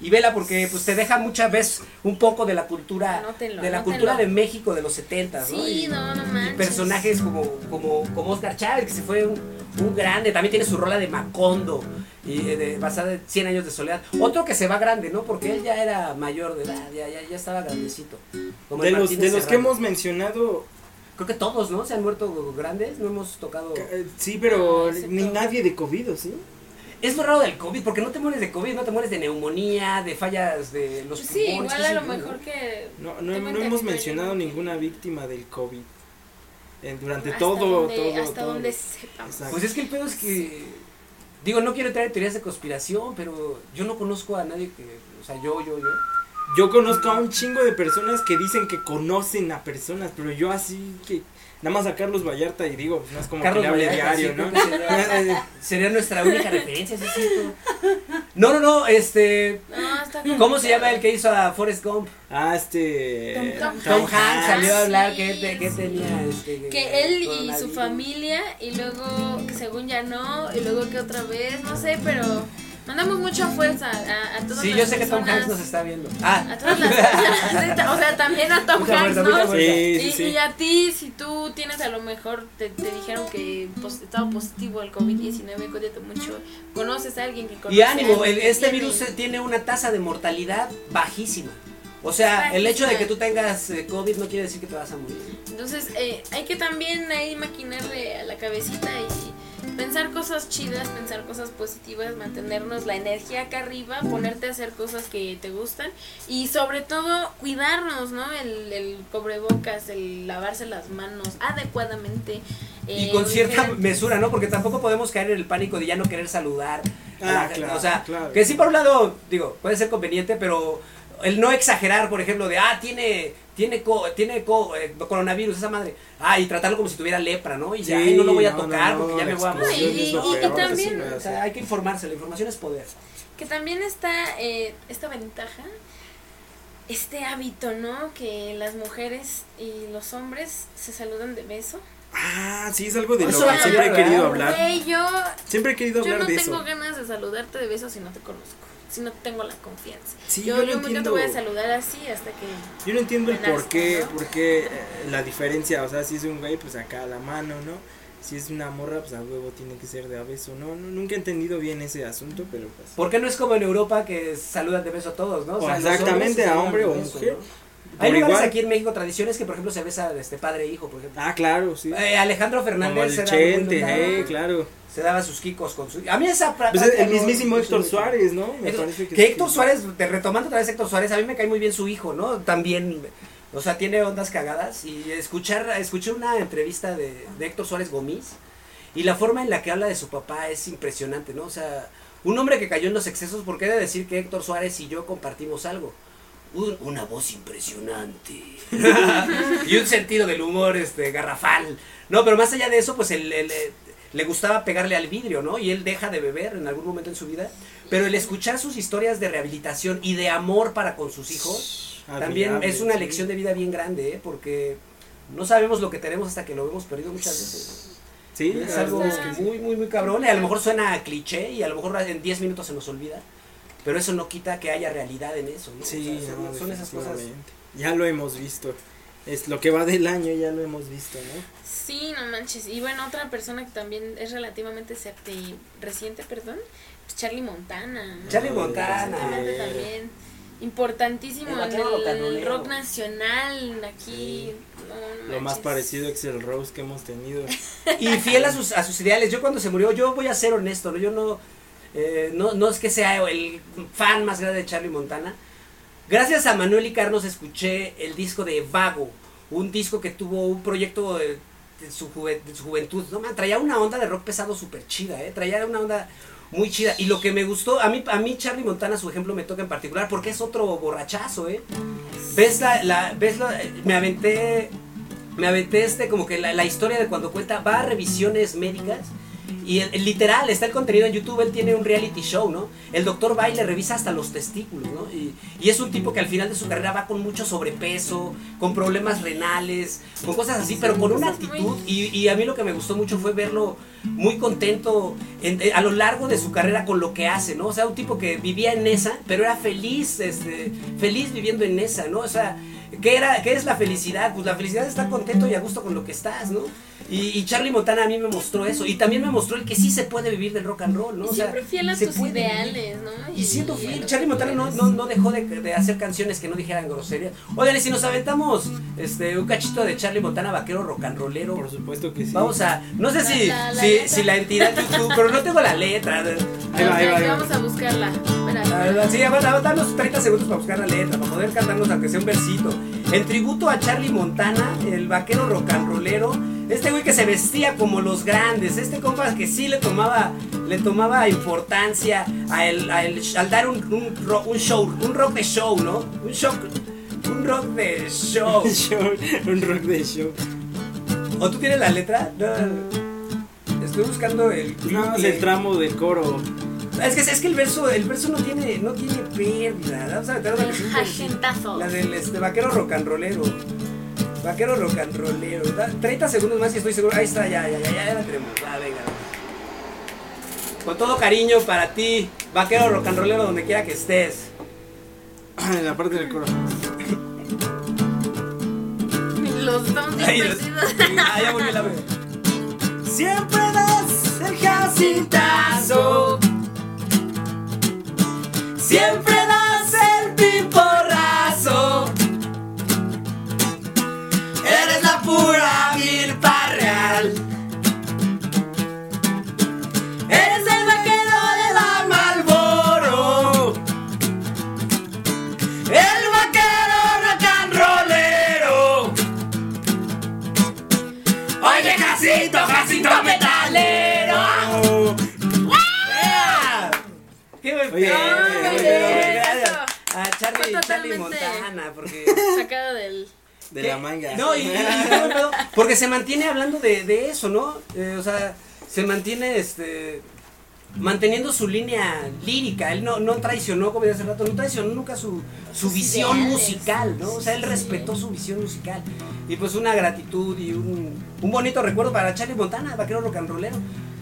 y vela porque pues te deja muchas veces un poco de la cultura Anótenlo, de la anótenlo. cultura de México de los 70, ¿no? Sí, Y- no, no y personajes como, como, como Oscar Chávez, que se fue un, un grande, también tiene su rola de Macondo, y, eh, de, basada en 100 años de soledad. Otro que se va grande, ¿no? Porque él ya era mayor de edad, ya, ya, ya estaba grandecito. Como De los, de los que hemos mencionado, Creo que todos, ¿no? Se han muerto grandes, no hemos tocado... eh, sí, pero excepto- ni nadie de COVID, ¿o ¿sí? Es lo raro del COVID, porque no te mueres de COVID, no te mueres de neumonía, de fallas de los Pues sí, pulmones, igual a lo mejor que. No, no, no hemos mencionado ninguna víctima del COVID. Eh, durante Hasta todo, donde- todo, Hasta todo. donde sepamos. Exacto. Pues es que el pedo es que. Digo, no quiero entrar en teorías de conspiración, pero yo no conozco a nadie que. O sea, yo, yo, yo. Yo conozco a un chingo de personas que dicen que conocen a personas, pero yo así que nada más a Carlos Vallarta y digo, pues no es como Carlos que le hable Vallarta, diario, sí, ¿no? sería, sería nuestra única referencia, ¿sí es cierto? No, no, no, este. No, está ¿Cómo se llama el que hizo a Forrest Gump? ah, este Tom- Tom Tom Hanks salió a hablar sí. que, que tenía este. Que él y su familia, y luego que según ya no, y luego que otra vez, no sé, pero mandamos mucha fuerza a, a todas Sí, las yo sé que Tom personas. Hanks nos está viendo. Ah, A todas las personas, o sea, también a Tom Mucha Hanks, fuerza, ¿no? fuerza. Sí, sí, y, sí. y a ti, si tú tienes a lo mejor, te, te dijeron que pues, estaba positivo al COVID-19, cuídate mucho, conoces a alguien que conoce Y a ánimo, alguien el- que este tiene- virus tiene una tasa de mortalidad bajísima. O sea, el hecho de que tú tengas eh, COVID no quiere decir que te vas a morir. Entonces, eh, hay que también ahí maquinarle a la cabecita y pensar cosas chidas, pensar cosas positivas, mantenernos la energía acá arriba, ponerte a hacer cosas que te gustan y sobre todo cuidarnos, ¿no? El, el cubrebocas, el lavarse las manos adecuadamente. Y eh, con cierta mesura, ¿no? Porque tampoco podemos caer en el pánico de ya no querer saludar. la Ah, claro, o sea, claro. que sí por un lado, digo, puede ser conveniente, pero el no exagerar, por ejemplo, de, ah, tiene, tiene, co- tiene co- eh, coronavirus, esa madre. Ah, y tratarlo como si tuviera lepra, ¿no? Y ya, Sí, "Ay, no lo voy a no, no, tocar no, porque ya me voy a morir. Y- y- y también- O sea, hay que informarse, la información es poder. Que también está eh, esta ventaja, este hábito, ¿no? Que las mujeres y los hombres se saludan de beso. Ah, sí, es algo de lo que siempre he querido hablar. Yo, Siempre he querido yo hablar no de tengo eso. ganas de saludarte de beso si no te conozco, si no tengo la confianza. Sí, yo yo, yo, no nunca te entiendo. voy a saludar así hasta que... Yo no entiendo el por qué, ¿no? por qué, eh, la diferencia, o sea, si es un güey, pues acá a la mano, ¿no? Si es una morra, pues a huevo tiene que ser de a beso, ¿no? No, Nunca he entendido bien ese asunto, pero pues... ¿Por qué no es como en Europa que saludan de beso a todos, no? O exactamente, a hombre o beso, mujer. ¿no? Hay lugares igual. aquí en México, tradiciones que por ejemplo se besa este padre e hijo, por ejemplo. Ah, claro, sí. Eh, Alejandro Como Fernández el se, daba muy Chente, eh, claro. se daba sus kikos con su... A mí esa Pues es práctica el mismísimo no Héctor Suárez, ¿no? Me Héctor- parece que sí. Héctor Suárez, te- retomando otra vez Héctor Suárez, a mí me cae muy bien su hijo, ¿no? También, o sea, tiene ondas cagadas. Y escuchar, escuché una entrevista de, de Héctor Suárez Gómez y la forma en la que habla de su papá es impresionante, ¿no? O sea, un hombre que cayó en los excesos, porque he de decir que Héctor Suárez y yo compartimos algo. Un- una voz impresionante. y un sentido del humor este garrafal. No, pero más allá de eso, pues él, él, eh, le gustaba pegarle al vidrio, ¿no? Y él deja de beber en algún momento en su vida. Pero el escuchar sus historias de rehabilitación y de amor para con sus hijos, también es una sí. lección de vida bien grande, ¿eh? Porque no sabemos lo que tenemos hasta que lo hemos perdido muchas veces. Sí, Es algo muy, muy, muy cabrón. Y a lo mejor suena a cliché y a lo mejor en 10 minutos se nos olvida. Pero eso no quita que haya realidad en eso, ¿no? Sí, O sea, son, no, son esas cosas. Ya lo hemos visto. Es lo que va del año, ya lo hemos visto, ¿no? Sí, no manches. Y bueno, otra persona que también es relativamente reciente, perdón, pues Charlie Montana. ¿no? Charlie Ah, Montana. También. Importantísimo El en el, rock nacional aquí. no, no Lo más parecido es el Rose que hemos tenido. Y fiel a sus, a sus ideales. Yo cuando se murió, yo voy a ser honesto, ¿no? Yo no, eh, no, no es que sea el fan más grande de Charlie Montana. Gracias a Manuel y Carlos escuché el disco de Vago, un disco que tuvo un proyecto de, su, juventud. No, man, traía una onda de rock pesado súper chida, ¿eh? Traía una onda muy chida. Y lo que me gustó, a mí, a mí Charlie Montana, su ejemplo me toca en particular, porque es otro borrachazo, ¿eh? Ves la, ves me aventé, me aventé este, como que la, la historia de cuando cuenta, va a revisiones médicas Y el- literal, está el contenido en YouTube, él tiene un reality show, ¿no? El doctor va y le revisa hasta los testículos, ¿no? Y, y es un tipo que al final de su carrera va con mucho sobrepeso, con problemas renales, con cosas así, pero con una actitud. Y, y a mí lo que me gustó mucho fue verlo muy contento en- eh, a lo largo de su carrera con lo que hace, ¿no? O sea, un tipo que vivía en esa, pero era feliz, este, feliz viviendo en esa, ¿no? O sea, ¿qué, era, ¿qué es la felicidad? Pues la felicidad es estar contento y a gusto con lo que estás, ¿no? Y, y Charlie Montana a mí me mostró eso. Y también me mostró el que sí se puede vivir del rock and roll, ¿no? Y O sea, siempre fiel a se tus puede vivir. ideales, ¿no? Y siendo a fiel, Charlie Montana no, no, no dejó de, de hacer canciones que no dijeran groserías. Oigan, y si nos aventamos este, un cachito de Charlie Montana, vaquero rock and rollero. Por supuesto que sí. Vamos a, no sé si, La- si, la entidad YouTube, pero no tengo la letra. Ahí va, ahí va, ahí va. Vamos a buscarla. Espera, Sí, vamos a darnos 30 segundos para buscar la letra, para poder cantarnos aunque sea un versito. En tributo a Charlie Montana, el vaquero rollero, este güey que se vestía como los grandes, este compa que sí le tomaba, le tomaba importancia a el, a el- al dar un, un, ro- un show, un rock de show, ¿no? Un show, un rock de show. Un rock de show. ¿O tú tienes la letra? No, estoy buscando el... Más el tramo del coro. Es que, es que el verso, el verso no tiene, no tiene pérdida. Vamos a meter una. La del este, vaquero rock and rollero. Vaquero rock and rollero. Da- 30 segundos más y estoy seguro. Ahí está, ya, ya, ya, ya, ya la tenemos. Ah, venga. Con todo cariño para ti, vaquero rock and rollero, donde quiera que estés. En la parte del coro. Los estamos perdidos. ah, ya volví la vez. Siempre das el jacintazo. Siempre ¡Qué buen Oye, pedo! oye, Oye, oye, gracias eso. A Charlie, Charlie Montana, porque... Sacado del. De ¿Qué? la manga. No, y, porque se mantiene hablando de, de eso, ¿no? Eh, o sea, se mantiene, este... Manteniendo su línea lírica, él no, no traicionó, como decía hace rato, no traicionó nunca su, su visión ideales. musical, ¿no? O sea, él Sí. respetó su visión musical. Y pues una gratitud y un, un bonito recuerdo para Charlie Montana, vaquero rock and rollero.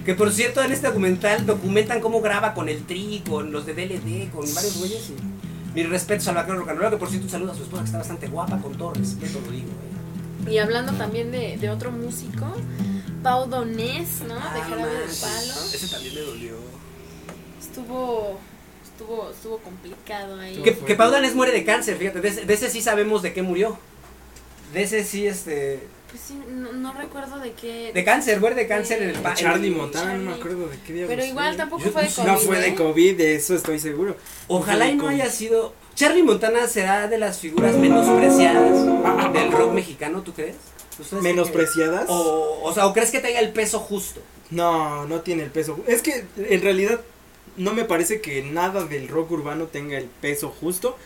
Que por cierto, en este documental documentan cómo graba con el Tri, con los de DLD, con varios güeyes. Y mis respetos al vaquero rollero, que por cierto un saludo a su esposa que está bastante guapa, con todo respeto lo digo, güey. Y hablando también de, de otro músico, Pau Donés, ¿no? de Ah, Jarabe del Palo. Ese también me dolió. Estuvo, estuvo, estuvo complicado ahí. Que, que Pau Danés muere de cáncer, fíjate, de ese, de ese sí sabemos de qué murió. De ese sí, este. Pues sí, no, no recuerdo de qué. De cáncer, muere de cáncer en el pa- Charlie Montana, no me acuerdo de qué diablos Pero igual tampoco Yo- fue de COVID. No fue de. COVID, de eso estoy seguro. Ojalá y no haya sido. Charlie Montana será de las figuras menospreciadas del rock mexicano, ¿tú crees? ¿Ustedes ¿Menospreciadas? O, o sea, ¿o crees que tenga el peso justo? No, no tiene el peso. Es que en realidad no me parece que nada del rock urbano tenga el peso justo.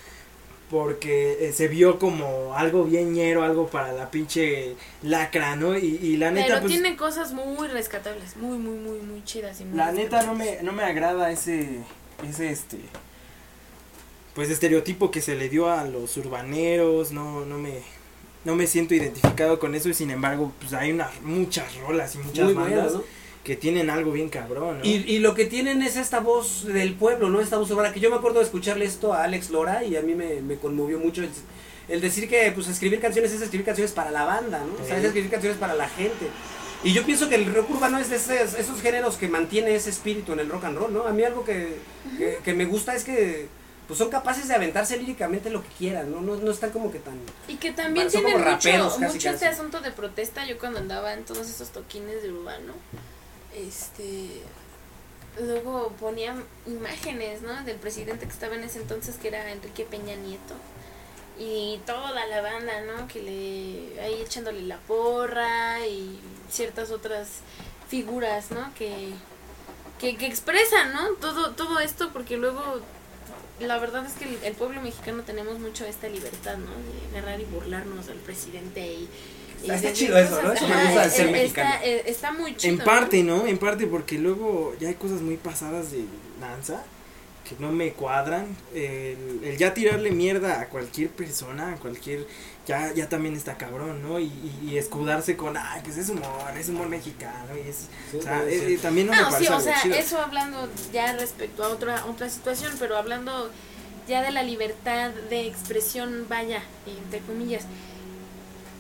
Porque eh, se vio como algo bien ñero, algo para la pinche lacra, ¿no? Y, y la neta, Pero pues. tiene cosas muy rescatables, muy, muy, muy, muy chidas. Y muy La neta no me, no me agrada ese, ese este, pues estereotipo que se le dio a los urbaneros, no, no me, no me siento identificado con eso y sin embargo, pues hay unas, muchas rolas y muchas Muy bandas. Que tienen algo bien cabrón, ¿no? Y, y lo que tienen es esta voz del pueblo, ¿no? Esta voz urbana, que yo me acuerdo de escucharle esto a Alex Lora y a mí me, me conmovió mucho el, el decir que pues escribir canciones es escribir canciones para la banda, ¿no? O sea, es escribir canciones para la gente. Y yo pienso que el rock urbano es de esos, esos géneros que mantiene ese espíritu en el rock and roll, ¿no? A mí algo que, que, que me gusta es que pues son capaces de aventarse líricamente lo que quieran, ¿no? No, no están como que tan... Y que también tienen mucho, raperos casi, mucho este casi. asunto de protesta. Yo cuando andaba en todos esos toquines de urbano, este. Luego ponían imágenes, ¿no? Del presidente que estaba en ese entonces, que era Enrique Peña Nieto. Y toda la banda, ¿no? Que le. ahí echándole la porra y ciertas otras figuras, ¿no? Que. que, que expresan, ¿no? Todo, todo esto, porque luego la verdad es que el, el pueblo mexicano tenemos mucho esta libertad, ¿no? De agarrar y burlarnos del presidente y Está decir chido eso, ¿no? Eso me gusta de ser eh, mexicano. Está, eh, está muy chido. En ¿no? parte, ¿no? En parte porque luego ya hay cosas muy pasadas de lanza que no me cuadran. El, el ya tirarle mierda a cualquier persona, a cualquier... Ya, ya también está cabrón, ¿no? Y, y, y escudarse con, ay, pues es humor, es humor mexicano. Y es, Sí, o sea, puede eh, ser. eh, también no me Ah, sí, parece o algo sea, chido. eso hablando ya respecto a otra otra situación, pero hablando ya de la libertad de expresión, vaya, entre comillas,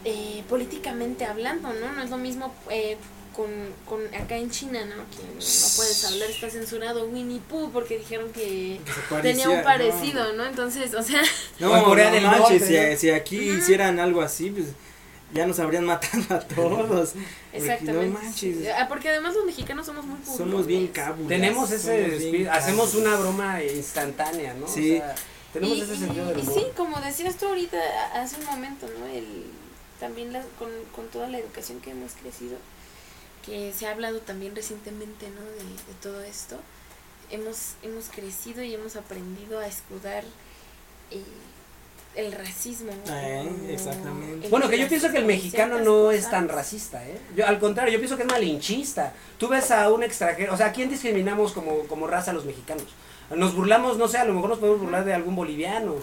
eh, políticamente hablando, ¿no? No es lo mismo eh, con, con acá en China, ¿no? Que no puedes hablar, está censurado Winnie Pooh porque dijeron que tenía un parecido, ¿no? Entonces, o sea, No, en Corea del manches, Norte, si, si aquí hicieran algo así, pues ya nos habrían matado a todos. Porque exactamente. No manches, Ah, porque además los mexicanos somos muy somos bien cábulas. Tenemos ese somos bien espíritu, hacemos una broma instantánea, ¿no? Sí. O sea, tenemos y, ese sentido del y humor. sí, como decías tú ahorita hace un momento, ¿no? El, también la- con, con toda la educación que hemos crecido, que se ha hablado también recientemente, ¿no? De, de todo esto, hemos, hemos crecido y hemos aprendido a escudar eh, el racismo. Eh, como exactamente. el Bueno, que yo pienso que el mexicano no es tan racista, ¿eh? Yo, al contrario, yo pienso que es malinchista. Tú ves a un extranjero, o sea, ¿a quién discriminamos como, como raza los mexicanos? Nos burlamos, no sé, a lo mejor nos podemos burlar de algún boliviano,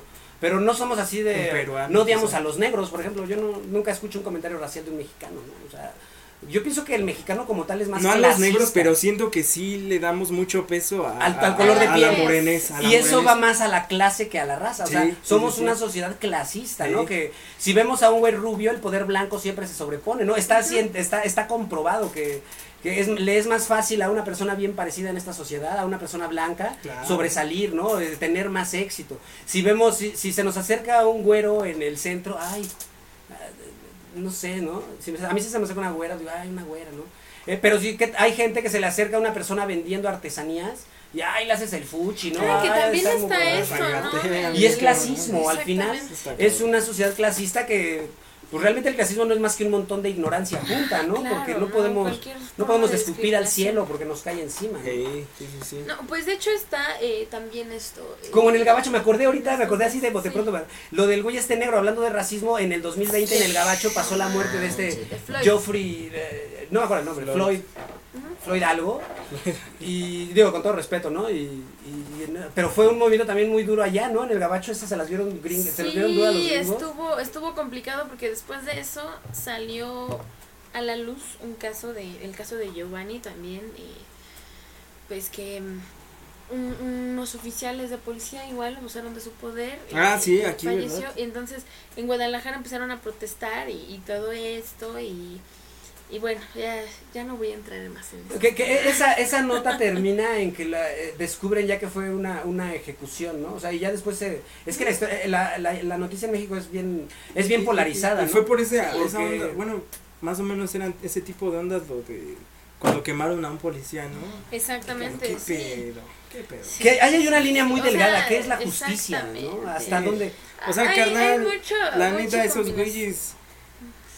pero no somos así de... Peruano, no odiamos a los negros, por ejemplo, yo no, nunca escucho un comentario racial de un mexicano, ¿no? O sea, yo pienso que el mexicano como tal es más No a los negros, pero siento que sí le damos mucho peso a, Al- al color de a la piel. morenés. a la Y eso va más a la clase que a la raza. O Sí, sea, sí, somos sí, sí. una sociedad clasista, Sí. ¿no? Que si vemos a un güey rubio, el poder blanco siempre se sobrepone, ¿no? Está, está, está comprobado que, que es, le es más fácil a una persona bien parecida en esta sociedad, a una persona blanca, Claro. sobresalir, ¿no? Eh, tener más éxito. Si vemos, si, si se nos acerca un güero en el centro, ay, no sé, ¿no? Si me- a mí si se me acerca una güera, digo, ay, una güera, ¿no? Eh, pero sí que hay gente que se le acerca a una persona vendiendo artesanías y ay, le haces el fuchi, ¿no? Ah. Y es clasismo, al final es una sociedad clasista que pues realmente el clasismo no es más que un montón de ignorancia junta, ¿no? Claro, porque no podemos no podemos de escupir al cielo porque nos cae encima. ¿no? Sí, sí, sí. No, pues de hecho está eh, también esto. eh, Como en el gabacho, me acordé ahorita, me acordé así de bote Sí. pronto, lo del güey este negro, hablando de racismo, en el 2020 en el gabacho pasó la muerte de este Sí, de Floyd. Joffrey, eh, no me acuerdo el nombre, Floyd. Floyd algo, y digo con todo respeto, ¿no? Y, y- pero fue un movimiento también muy duro allá, ¿no? En el gabacho esas se las vieron gringos, se las vieron duras los gringos. estuvo, estuvo complicado porque después de eso salió a la luz un caso de, el caso de Giovanni también, eh, pues que un- unos oficiales de policía igual abusaron de su poder. Ah, eh, sí, aquí, falleció. ¿verdad? Y entonces en Guadalajara empezaron a protestar y, y todo esto y, y bueno, ya, ya no voy a entrar más en eso. Que, que esa, esa nota termina en que la, eh, descubren ya que fue una, una ejecución, ¿no? O sea, y ya después se... Es que la, historia- la, la, la noticia en México es bien, es bien Y- y- polarizada, Y, ¿no? fue por ese, esa onda, bueno, más o menos eran ese tipo de ondas lo de cuando quemaron a un policía, ¿no? Exactamente. ¿Qué sí. pedo? ¿Qué pedo? Sí. Que ahí hay una línea muy O delgada, sea, que es la justicia, ¿no? Hasta dónde... O sea, Hay- carnal, hay mucho- La neta, esos güeyes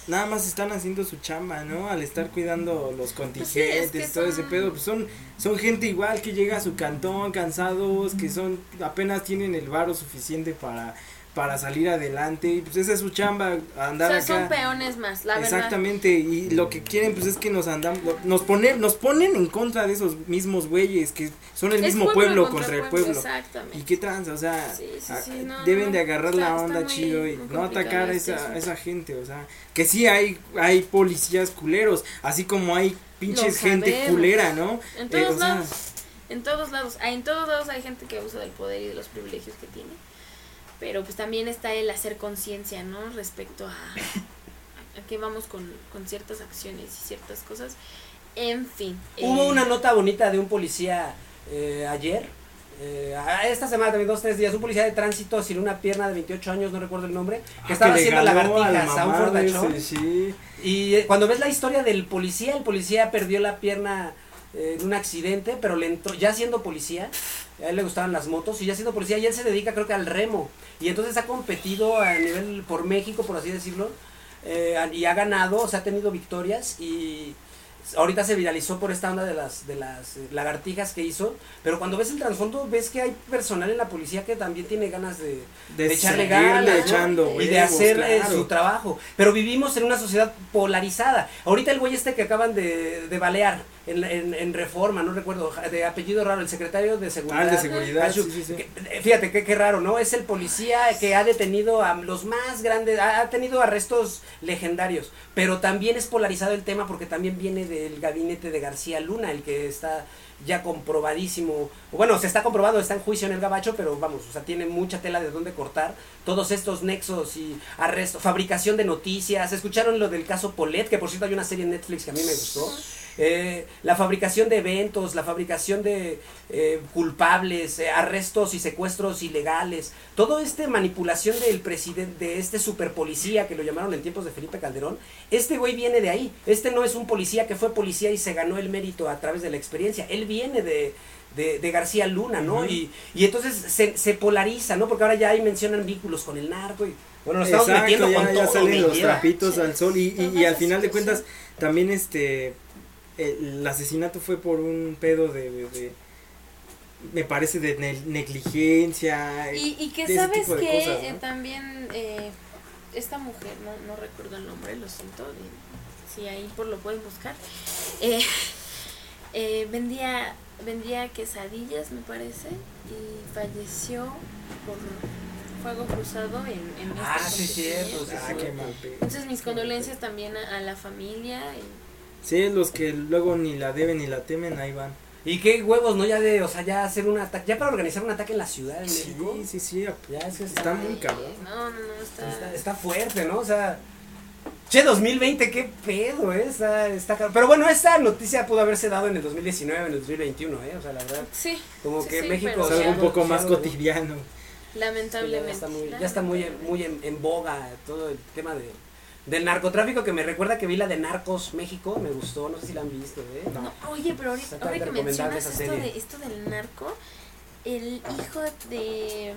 nada más están haciendo su chamba, ¿no? Al estar cuidando los contingentes, Pues que todo ese son- pedo, pues son, son gente igual que llega a su cantón cansados, que son, apenas tienen el varo suficiente para, para salir adelante, y pues esa es su chamba, O andar sea, acá. son peones más, la verdad. Exactamente, y lo que quieren pues es que nos andamos, nos ponen, nos ponen en contra de esos mismos güeyes que son el Es mismo pueblo, contra, el pueblo. Exactamente. ¿Y qué tranza? O sea, Sí, sí, a- sí, no, deben no, de agarrar está- la onda chido y no atacar a este esa, a esa gente, o sea, que sí hay, hay policías culeros, así como hay pinches gente culera, ¿no? En Eh, todos o sea, lados. En todos lados. En todos lados hay gente que usa del poder y de los privilegios que tiene. Pero pues también está el hacer conciencia, ¿no? Respecto a, a que vamos con, con ciertas acciones y ciertas cosas. En fin. Hubo eh, una nota bonita de un policía eh, ayer, eh, esta semana también, dos, tres días, un policía de tránsito sin una pierna de 28 años, no recuerdo el nombre, que ah, estaba haciendo lagartijas a un ese, sí. Y eh, cuando ves la historia del policía, el policía perdió la pierna eh, en un accidente, pero le entró, ya siendo policía, a él le gustaban las motos, y ya siendo policía, y él se dedica creo que al remo. Y entonces ha competido a nivel por México, por así decirlo, eh, y ha ganado, o sea, ha tenido victorias, y, ahorita se viralizó por esta onda de las de las eh, lagartijas que hizo, pero cuando ves el trasfondo ves que hay personal en la policía que también tiene ganas de, De de echarle ganas ¿no? echando y de hacer eh, claro. su trabajo. Pero vivimos en una sociedad polarizada. Ahorita el güey este que acaban de, de balear en, en, en Reforma, no recuerdo, de apellido raro, el secretario de seguridad. Ah, el de seguridad, Cacho, sí, sí, sí. que- eh, fíjate qué qué raro, ¿no? Es el policía que ha detenido a los más grandes, ha, ha tenido arrestos legendarios, pero también es polarizado el tema porque también viene del gabinete de García Luna, el que está ya comprobadísimo, bueno, se está comprobado, está en juicio en el gabacho, pero vamos, o sea, tiene mucha tela de dónde cortar, todos estos nexos y arrestos, fabricación de noticias, escucharon lo del caso Polet, que por cierto hay una serie en Netflix que a mí me gustó, eh, la fabricación de eventos, la fabricación de eh, culpables, eh, arrestos y secuestros ilegales, todo este manipulación del presidente, de este super policía que lo llamaron en tiempos de Felipe Calderón, este güey viene de ahí, este no es un policía que fue policía y se ganó el mérito a través de la experiencia, él viene de, de, de García Luna, ¿no? Y, y entonces se, se polariza, ¿no? Porque ahora ya ahí mencionan vínculos con el narco y bueno, nos estamos metiendo ya, con ya todo. salen los lleva. trapitos al sol y, y- al final de cuentas también este el asesinato fue por un pedo de, de- de- me parece de ne- negligencia Y, y que sabes que cosas, ¿no? eh, también eh, esta mujer, no, no recuerdo el nombre, lo siento, si ahí por lo pueden buscar, eh, eh, vendía, vendía quesadillas me parece y falleció por fuego cruzado en, en Ah, esta sí, cierto, sí, Ah, sí. qué mal. Entonces mis condolencias también a, a la familia. y- sí los que luego ni la deben ni la temen ahí van Y qué huevos, ¿no? Ya de, o sea, ya hacer un ataque, ya para organizar un ataque en la ciudad de sí México. sí sí Ya es que Está muy cabrón. No, no, no, está... Está, está fuerte, ¿no? O sea, che, 2020, qué pedo, ¿eh? Está, está cabrón. Pero bueno, esta noticia pudo haberse dado en el 2019, en el 2021, ¿eh? O sea, la verdad, Sí, como Sí, que sí, México... es algo un poco más cotidiano Sí, ya lamentablemente. está muy, ya está muy, en- muy en, en boga todo el tema de, del narcotráfico que me recuerda que vi la de Narcos México, me gustó, no sé si la han visto, ¿eh? No, oye, pero ahorita, Está ahora que mencionas esa esto, serie. de, esto del narco, el hijo de,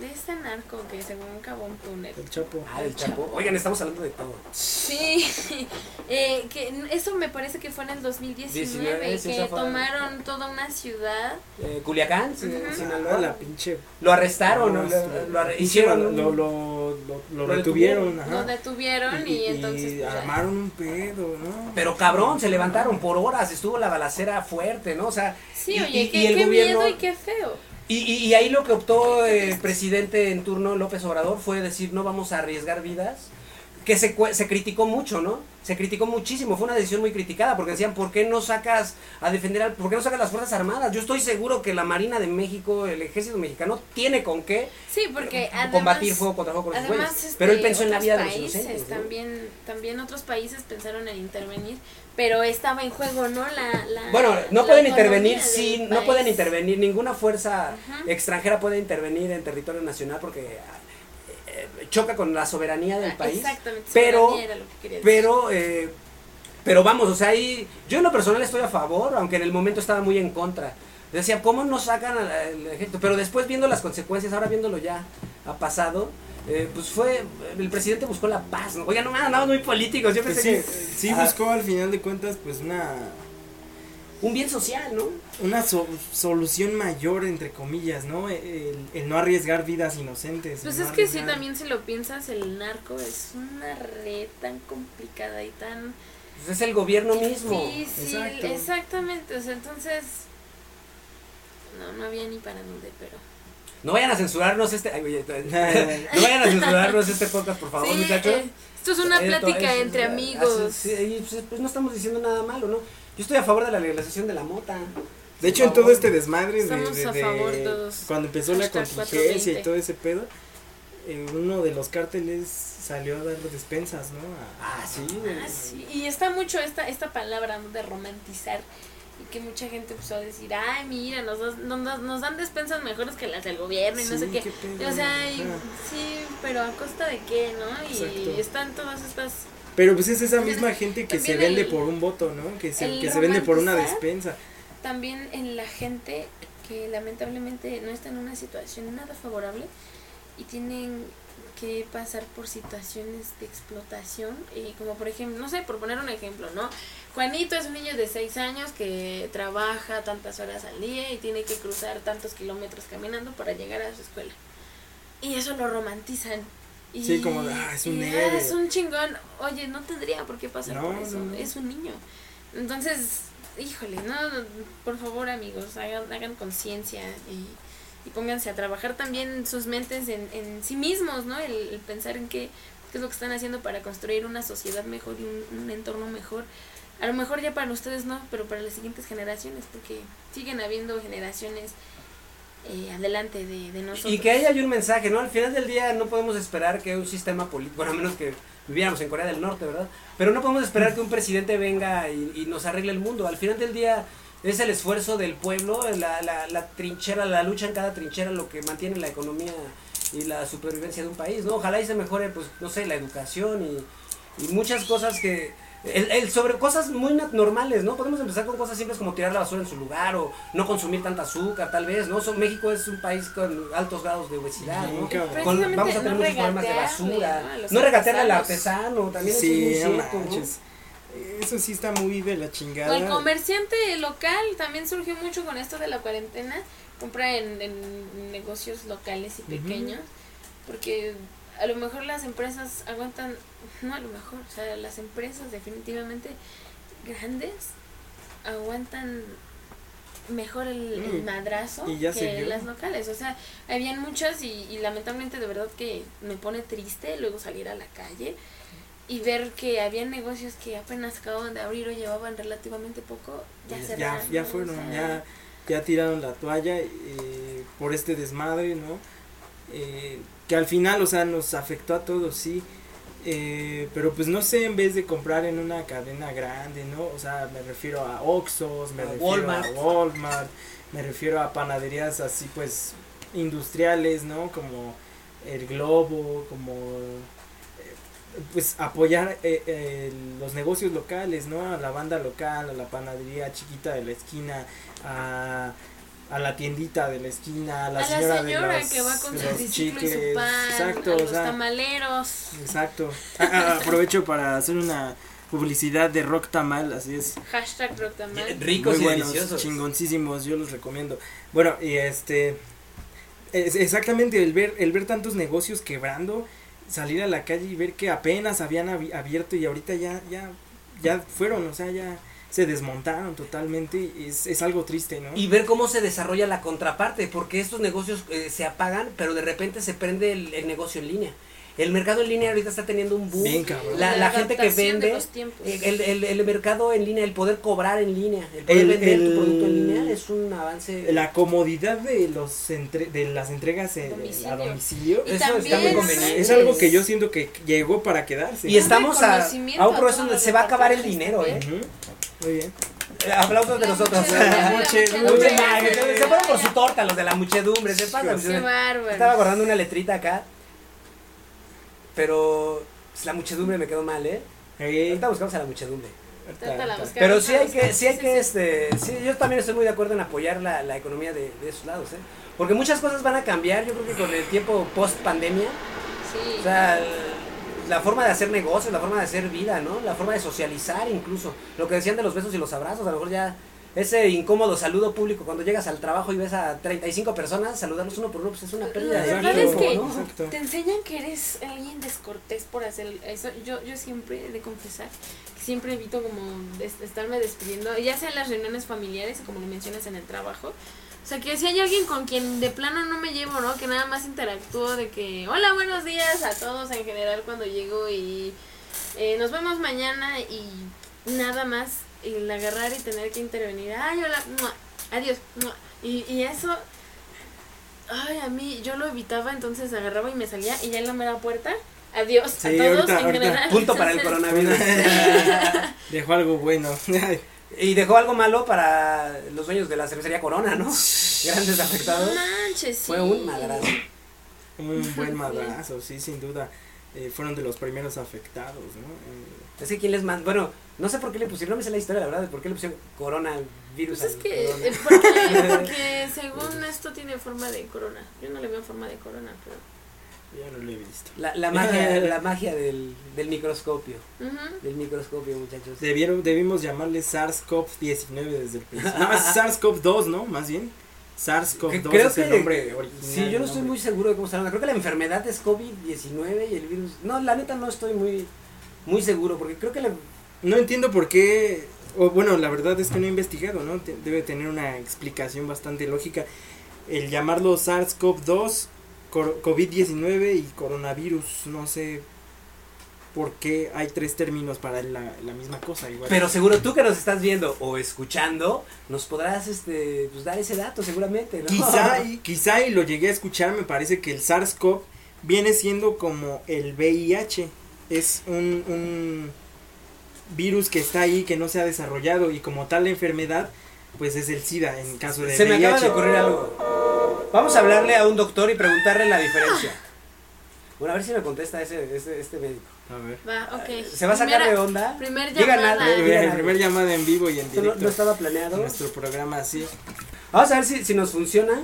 de este narco que según cavó un túnel. el chapo Ah, del Chapo. Oigan, estamos hablando de todo. Sí, eh, que eso me parece que fue en el 2019, 19, sí, que tomaron toda una ciudad. Eh, Culiacán, sí, Ujú. Sinaloa. La pinche Lo arrestaron, ¿no? lo, lo arre- hicieron lo, lo, lo, lo- lo Lo retuvieron Lo ajá. detuvieron y, entonces pues, ya. armaron un pedo, ¿no? Pero cabrón, se levantaron por horas, estuvo la balacera fuerte, ¿no? O sea, Sí, y- oye, y- qué, y el qué gobierno- miedo y qué feo. Y, y, y ahí lo que optó el presidente en turno, López Obrador, fue decir no vamos a arriesgar vidas, que se, se criticó mucho, ¿no? Se criticó muchísimo, fue una decisión muy criticada, porque decían, ¿por qué no sacas a defender, al, por qué no sacas las Fuerzas Armadas? Yo estoy seguro que la Marina de México, el ejército mexicano, tiene con qué Sí, porque además, combatir fuego contra fuego con esos además este, Pero él pensó en la vida de los inocentes, ¿no? también, también otros países pensaron en intervenir, pero estaba en juego, ¿no? La, la Bueno, no la pueden intervenir, sí, no pueden intervenir, ninguna fuerza extranjera puede intervenir en territorio nacional porque eh, choca con la soberanía del Ah, país. Exactamente, pero- era lo que. Pero, eh, pero vamos, o sea, ahí, yo en lo personal estoy a favor, aunque en el momento estaba muy en contra. Decía, ¿cómo no sacan al ejército? Pero después viendo las consecuencias, ahora viéndolo ya ha pasado, eh, pues fue, el presidente buscó la paz. ¿no? Oigan, no me andamos muy políticos, yo Pues pensé sí, que sí ah, buscó al final de cuentas pues una un bien social, ¿no? una so- solución mayor entre comillas, ¿no? El, el no arriesgar vidas inocentes. Pues no es que si arriesgar- también si lo piensas, el narco es una red tan complicada y tan Pues es el gobierno mismo. difícil. Exacto. Exactamente, o sea, entonces no, no había ni para dónde, pero No vayan a censurarnos este. ay, oye, no vayan a censurarnos este podcast, por favor, Sí, muchachos. eh, esto es una Esto plática es- entre amigos. sí, y, pues, pues no estamos diciendo nada malo, ¿no? Yo estoy a favor de la legalización de la mota. De hecho, en todo este desmadre de, de- de- todos. cuando empezó la contingencia y 420. todo ese pedo, eh, uno de los cárteles salió a dar despensas, ¿no? A- Ah, sí. Ah, sí, Y está mucho esta, esta palabra ¿no? de romantizar y que mucha gente empezó a decir, ay, mira, nos, nos, nos dan despensas mejores que las del gobierno y no sé qué. qué O sea, y- sí, pero a costa de qué, ¿no? Y Exacto. están todas estas... Pero pues es esa misma gente que se vende el- por un voto, ¿no? Que se, que se vende por una despensa. También en la gente que lamentablemente no está en una situación nada favorable y tienen que pasar por situaciones de explotación, y como por ejemplo, no sé, por poner un ejemplo, ¿no? Juanito es un niño de 6 años que trabaja tantas horas al día y tiene que cruzar tantos kilómetros caminando para llegar a su escuela. Y eso lo romantizan. Y, Sí, como, ah, es un y, ah, es un chingón. Oye, no tendría por qué pasar No, por eso. no, no. Es un niño. Entonces, híjole, no, por favor amigos, hagan, hagan conciencia y, y pónganse a trabajar también sus mentes en, en sí mismos, ¿no? El, el pensar en qué, qué es lo que están haciendo para construir una sociedad mejor y un, un entorno mejor. A lo mejor ya para ustedes no, pero para las siguientes generaciones, porque siguen habiendo generaciones eh, adelante de, de nosotros. Y que ahí hay un mensaje, ¿no? Al final del día no podemos esperar que un sistema político, bueno, a menos que viviéramos en Corea del Norte, ¿verdad? Pero no podemos esperar que un presidente venga y, y nos arregle el mundo. Al final del día es el esfuerzo del pueblo, la, la, la trinchera, la lucha en cada trinchera lo que mantiene la economía y la supervivencia de un país, ¿no? Ojalá y se mejore, pues, no sé, la educación y, y muchas cosas que... El, el sobre cosas muy normales, ¿no? Podemos empezar con cosas simples como tirar la basura en su lugar o no consumir tanta azúcar, tal vez, ¿no? So- México es un país con altos grados de obesidad, ¿no? Con- vamos a tener no muchos problemas de basura. ¿no? No regatearle al artesano, también Sí, es muy cierto, ¿no? Eso sí está muy de la O chingada. el comerciante local también surgió mucho con esto de la cuarentena. Compra en, en negocios locales y pequeños. Porque a lo mejor las empresas aguantan, no a lo mejor, o sea, las empresas definitivamente grandes aguantan mejor el, el Mm. madrazo que las locales. O sea, habían muchas y, y lamentablemente de verdad que me pone triste luego salir a la calle y ver que había negocios que apenas acababan de abrir o llevaban relativamente poco, ya ya, cerraron. ya ¿no? fueron, O sea, ya, ya tiraron la toalla eh, por este desmadre, ¿no? Eh, que al final, o sea, nos afectó a todos, sí. Eh, pero pues no sé, en vez de comprar en una cadena grande, ¿no? O sea, me refiero a Oxxos, me A refiero Walmart. a Walmart, me refiero a panaderías así pues industriales, ¿no? Como el Globo, como pues apoyar eh, eh, los negocios locales, ¿no? A la banda local, a la panadería chiquita de la esquina, a, a la tiendita de la esquina, a la a señora, la señora de los, que va con de los triciclo y chicles. su pan, Exacto, a o los sea, tamaleros. exacto. Ah, ah, aprovecho para hacer una publicidad de Rock Tamal, así es. Hashtag Rocktamal. Ricos Muy y buenos, deliciosos. chingoncísimos, yo los recomiendo. Bueno, y este es exactamente el ver el ver tantos negocios quebrando, salir a la calle y ver que apenas habían abi- abierto y ahorita ya ya ya fueron, o sea, ya se desmontaron totalmente y es, es algo triste, ¿no? Y ver cómo se desarrolla la contraparte, porque estos negocios eh, se apagan, pero de repente se prende el, el negocio en línea. El mercado en línea ahorita está teniendo un boom. Bien, cabrón. La, la gente que vende, el, el, el mercado en línea, el poder cobrar en línea, el poder El- vender el- tu producto en línea es un avance. la comodidad de los entre, de las entregas en- Domicilio. a domicilio Y Eso está también, muy conveniente. es algo que yo siento que llegó para quedarse. y estamos a, a un proceso donde se va a acabar el dinero, ¿eh? Muy bien. Eh, Aplausos de nosotros. la Muchedumbre. se fueron por su torta los de la muchedumbre, se pasa. Qué bárbaro. Estaba guardando una letrita acá. Pero pues, la muchedumbre me quedó mal, ¿eh? Hey, Ahorita buscamos a la muchedumbre. Ahorita la buscamos. Pero sí hay que, sí hay sí, que, sí. este, sí, yo también estoy muy de acuerdo en apoyar la, la economía de, de esos lados, ¿eh? Porque muchas cosas van a cambiar, yo creo que con el tiempo post pandemia, Sí. o sea, la forma de hacer negocios, la forma de hacer vida, ¿no? La forma de socializar incluso. Lo que decían de los besos y los abrazos, a lo mejor ya ese incómodo saludo público cuando llegas al trabajo y ves a 35 personas, saludarlos uno por uno, pues es una pérdida La de verdad tiempo, es que ¿no? Exacto. te enseñan que eres alguien descortés por hacer eso. Yo, yo siempre he de confesar que siempre evito como estarme despidiendo, ya sea en las reuniones familiares, como lo mencionas en el trabajo. O sea, que si hay alguien con quien de plano no me llevo, ¿no? Que nada más interactúo de que, hola, buenos días a todos en general cuando llego y eh, nos vemos mañana y nada más el agarrar y tener que intervenir. Ay, hola, mua, adiós. mua. Y, y eso, ay, a mí yo lo evitaba, entonces agarraba y me salía y ya en la mera puerta, adiós Sí, a todos ahorita- en ahorita. general. Punto para el coronavirus. Dejó algo bueno. y dejó algo malo para los dueños de la cervecería Corona, ¿no? Grandes afectados. Manches, sí. Fue un madrazo. Un buen madrazo, sí, sin duda. Eh, fueron de los primeros afectados, ¿no? Eh, Es que quién les mandó, bueno, no sé por qué le pusieron, no me sé la historia, la verdad, de por qué le pusieron coronavirus. Pues es que, corona. eh, porque, porque según esto tiene forma de corona. Yo no le veo forma de corona, pero Ya no lo he visto. La, la magia, la magia del, del microscopio. Del microscopio, muchachos. Debieron, debimos llamarle SARS-CoV-19 desde el principio. No, es SARS-CoV-2, ¿no? Más bien. Que- SARS-CoV-2 creo es el que- nombre original. Sí, yo no estoy muy seguro de cómo se llama. Creo que la enfermedad es COVID-19 y el virus. No, la neta no estoy muy, muy seguro porque creo que la. No entiendo por qué, o bueno, la verdad es que no he investigado, ¿no? Te- Debe tener una explicación bastante lógica. El llamarlo SARS-CoV-2, cor- COVID-19 y coronavirus, no sé por qué hay tres términos para la, la misma cosa. Igual. Pero seguro tú que nos estás viendo o escuchando, nos podrás este, pues, dar ese dato seguramente, ¿no? Quizá y, quizá y lo llegué a escuchar, me parece que el SARS-CoV viene siendo como el VIH. Es un, un virus que está ahí, que no se ha desarrollado y como tal la enfermedad, pues es el SIDA en caso de Se me VIH. acaba de ocurrir algo. Vamos a hablarle a un doctor y preguntarle la diferencia. Bueno, a ver si me contesta ese, ese- este médico. A ver. Va, ok. ¿Se va a sacar Primera- de onda? Primer Diga llamada. nada, Eh, diga el nada. primer llamada en vivo y en no, directo. no estaba planeado. Nuestro programa así. Vamos a ver si, si nos funciona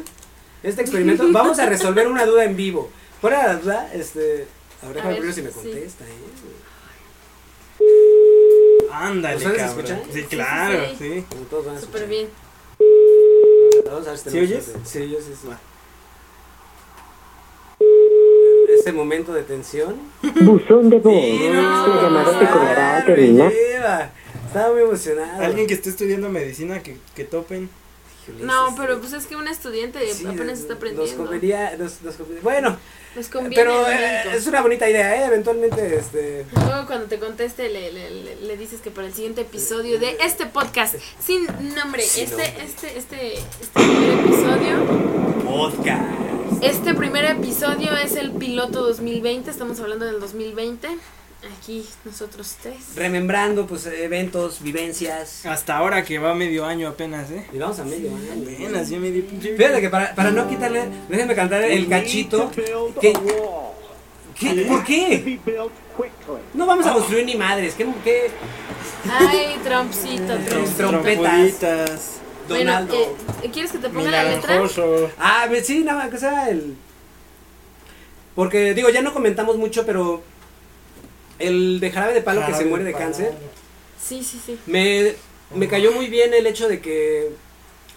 este experimento. Vamos a resolver una duda en vivo. Fuera la duda, este. A ver, déjame ver, primero si me sí. contesta, ¿eh? Ándale, ¿Ustedes cabrón. escuchan? Sí, Sí, claro, sí, sí. Como todos van a Súper escuchar. bien. Vamos a ver si ¿Sí oyes? Sí, yo sí, sí. Este momento de tensión. Buzón de voz. Sí, no, La llamada terminar. lleva. Estaba muy emocionado. Alguien que esté estudiando medicina que, que topen. No, pero pues es que un estudiante sí, apenas está Nos aprendiendo. convenía, nos, nos convenía- Bueno, Les conviene pero eh, es una bonita idea, ¿eh? Eventualmente, este. Luego cuando te conteste le, le, le, le dices que para el siguiente episodio de este podcast sin nombre, Sin este, nombre. este, este, este primer episodio, Podcast. este primer episodio es el piloto 2020, estamos hablando del 2020, aquí nosotros tres. Remembrando, pues, eventos, vivencias. Hasta ahora que va medio año apenas, ¿eh? Y vamos a medio año. Apenas, ya medio pinche. Fíjate que para, para no quitarle, déjenme cantar el cachito. Que, ¿qué? ¿Por qué? No vamos a construir ni madres. ¿Qué? qué Ay, Trumpcito, Eh, Trump. trompetas. Trompuditas, Bueno, Donaldo. eh, ¿quieres que te ponga la letra? Ah, me- sí, nada, que sea el. Porque, digo, ya no comentamos mucho, pero. El de jarabe de palo que se muere de cáncer. Sí, sí, sí. Me, me cayó muy bien el hecho de que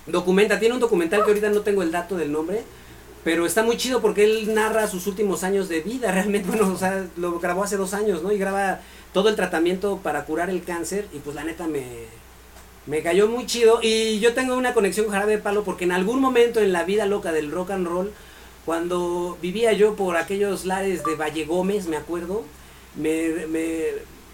documenta, tiene un documental que ahorita no tengo el dato del nombre, pero está muy chido porque él narra sus últimos años de vida, realmente, bueno, o sea, lo grabó hace dos años, ¿no? Y graba todo el tratamiento para curar el cáncer y pues la neta me, me cayó muy chido y yo tengo una conexión con Jarabe de Palo porque en algún momento en la vida loca del rock and roll, cuando vivía yo por aquellos lares de Valle Gómez, me acuerdo, me, me,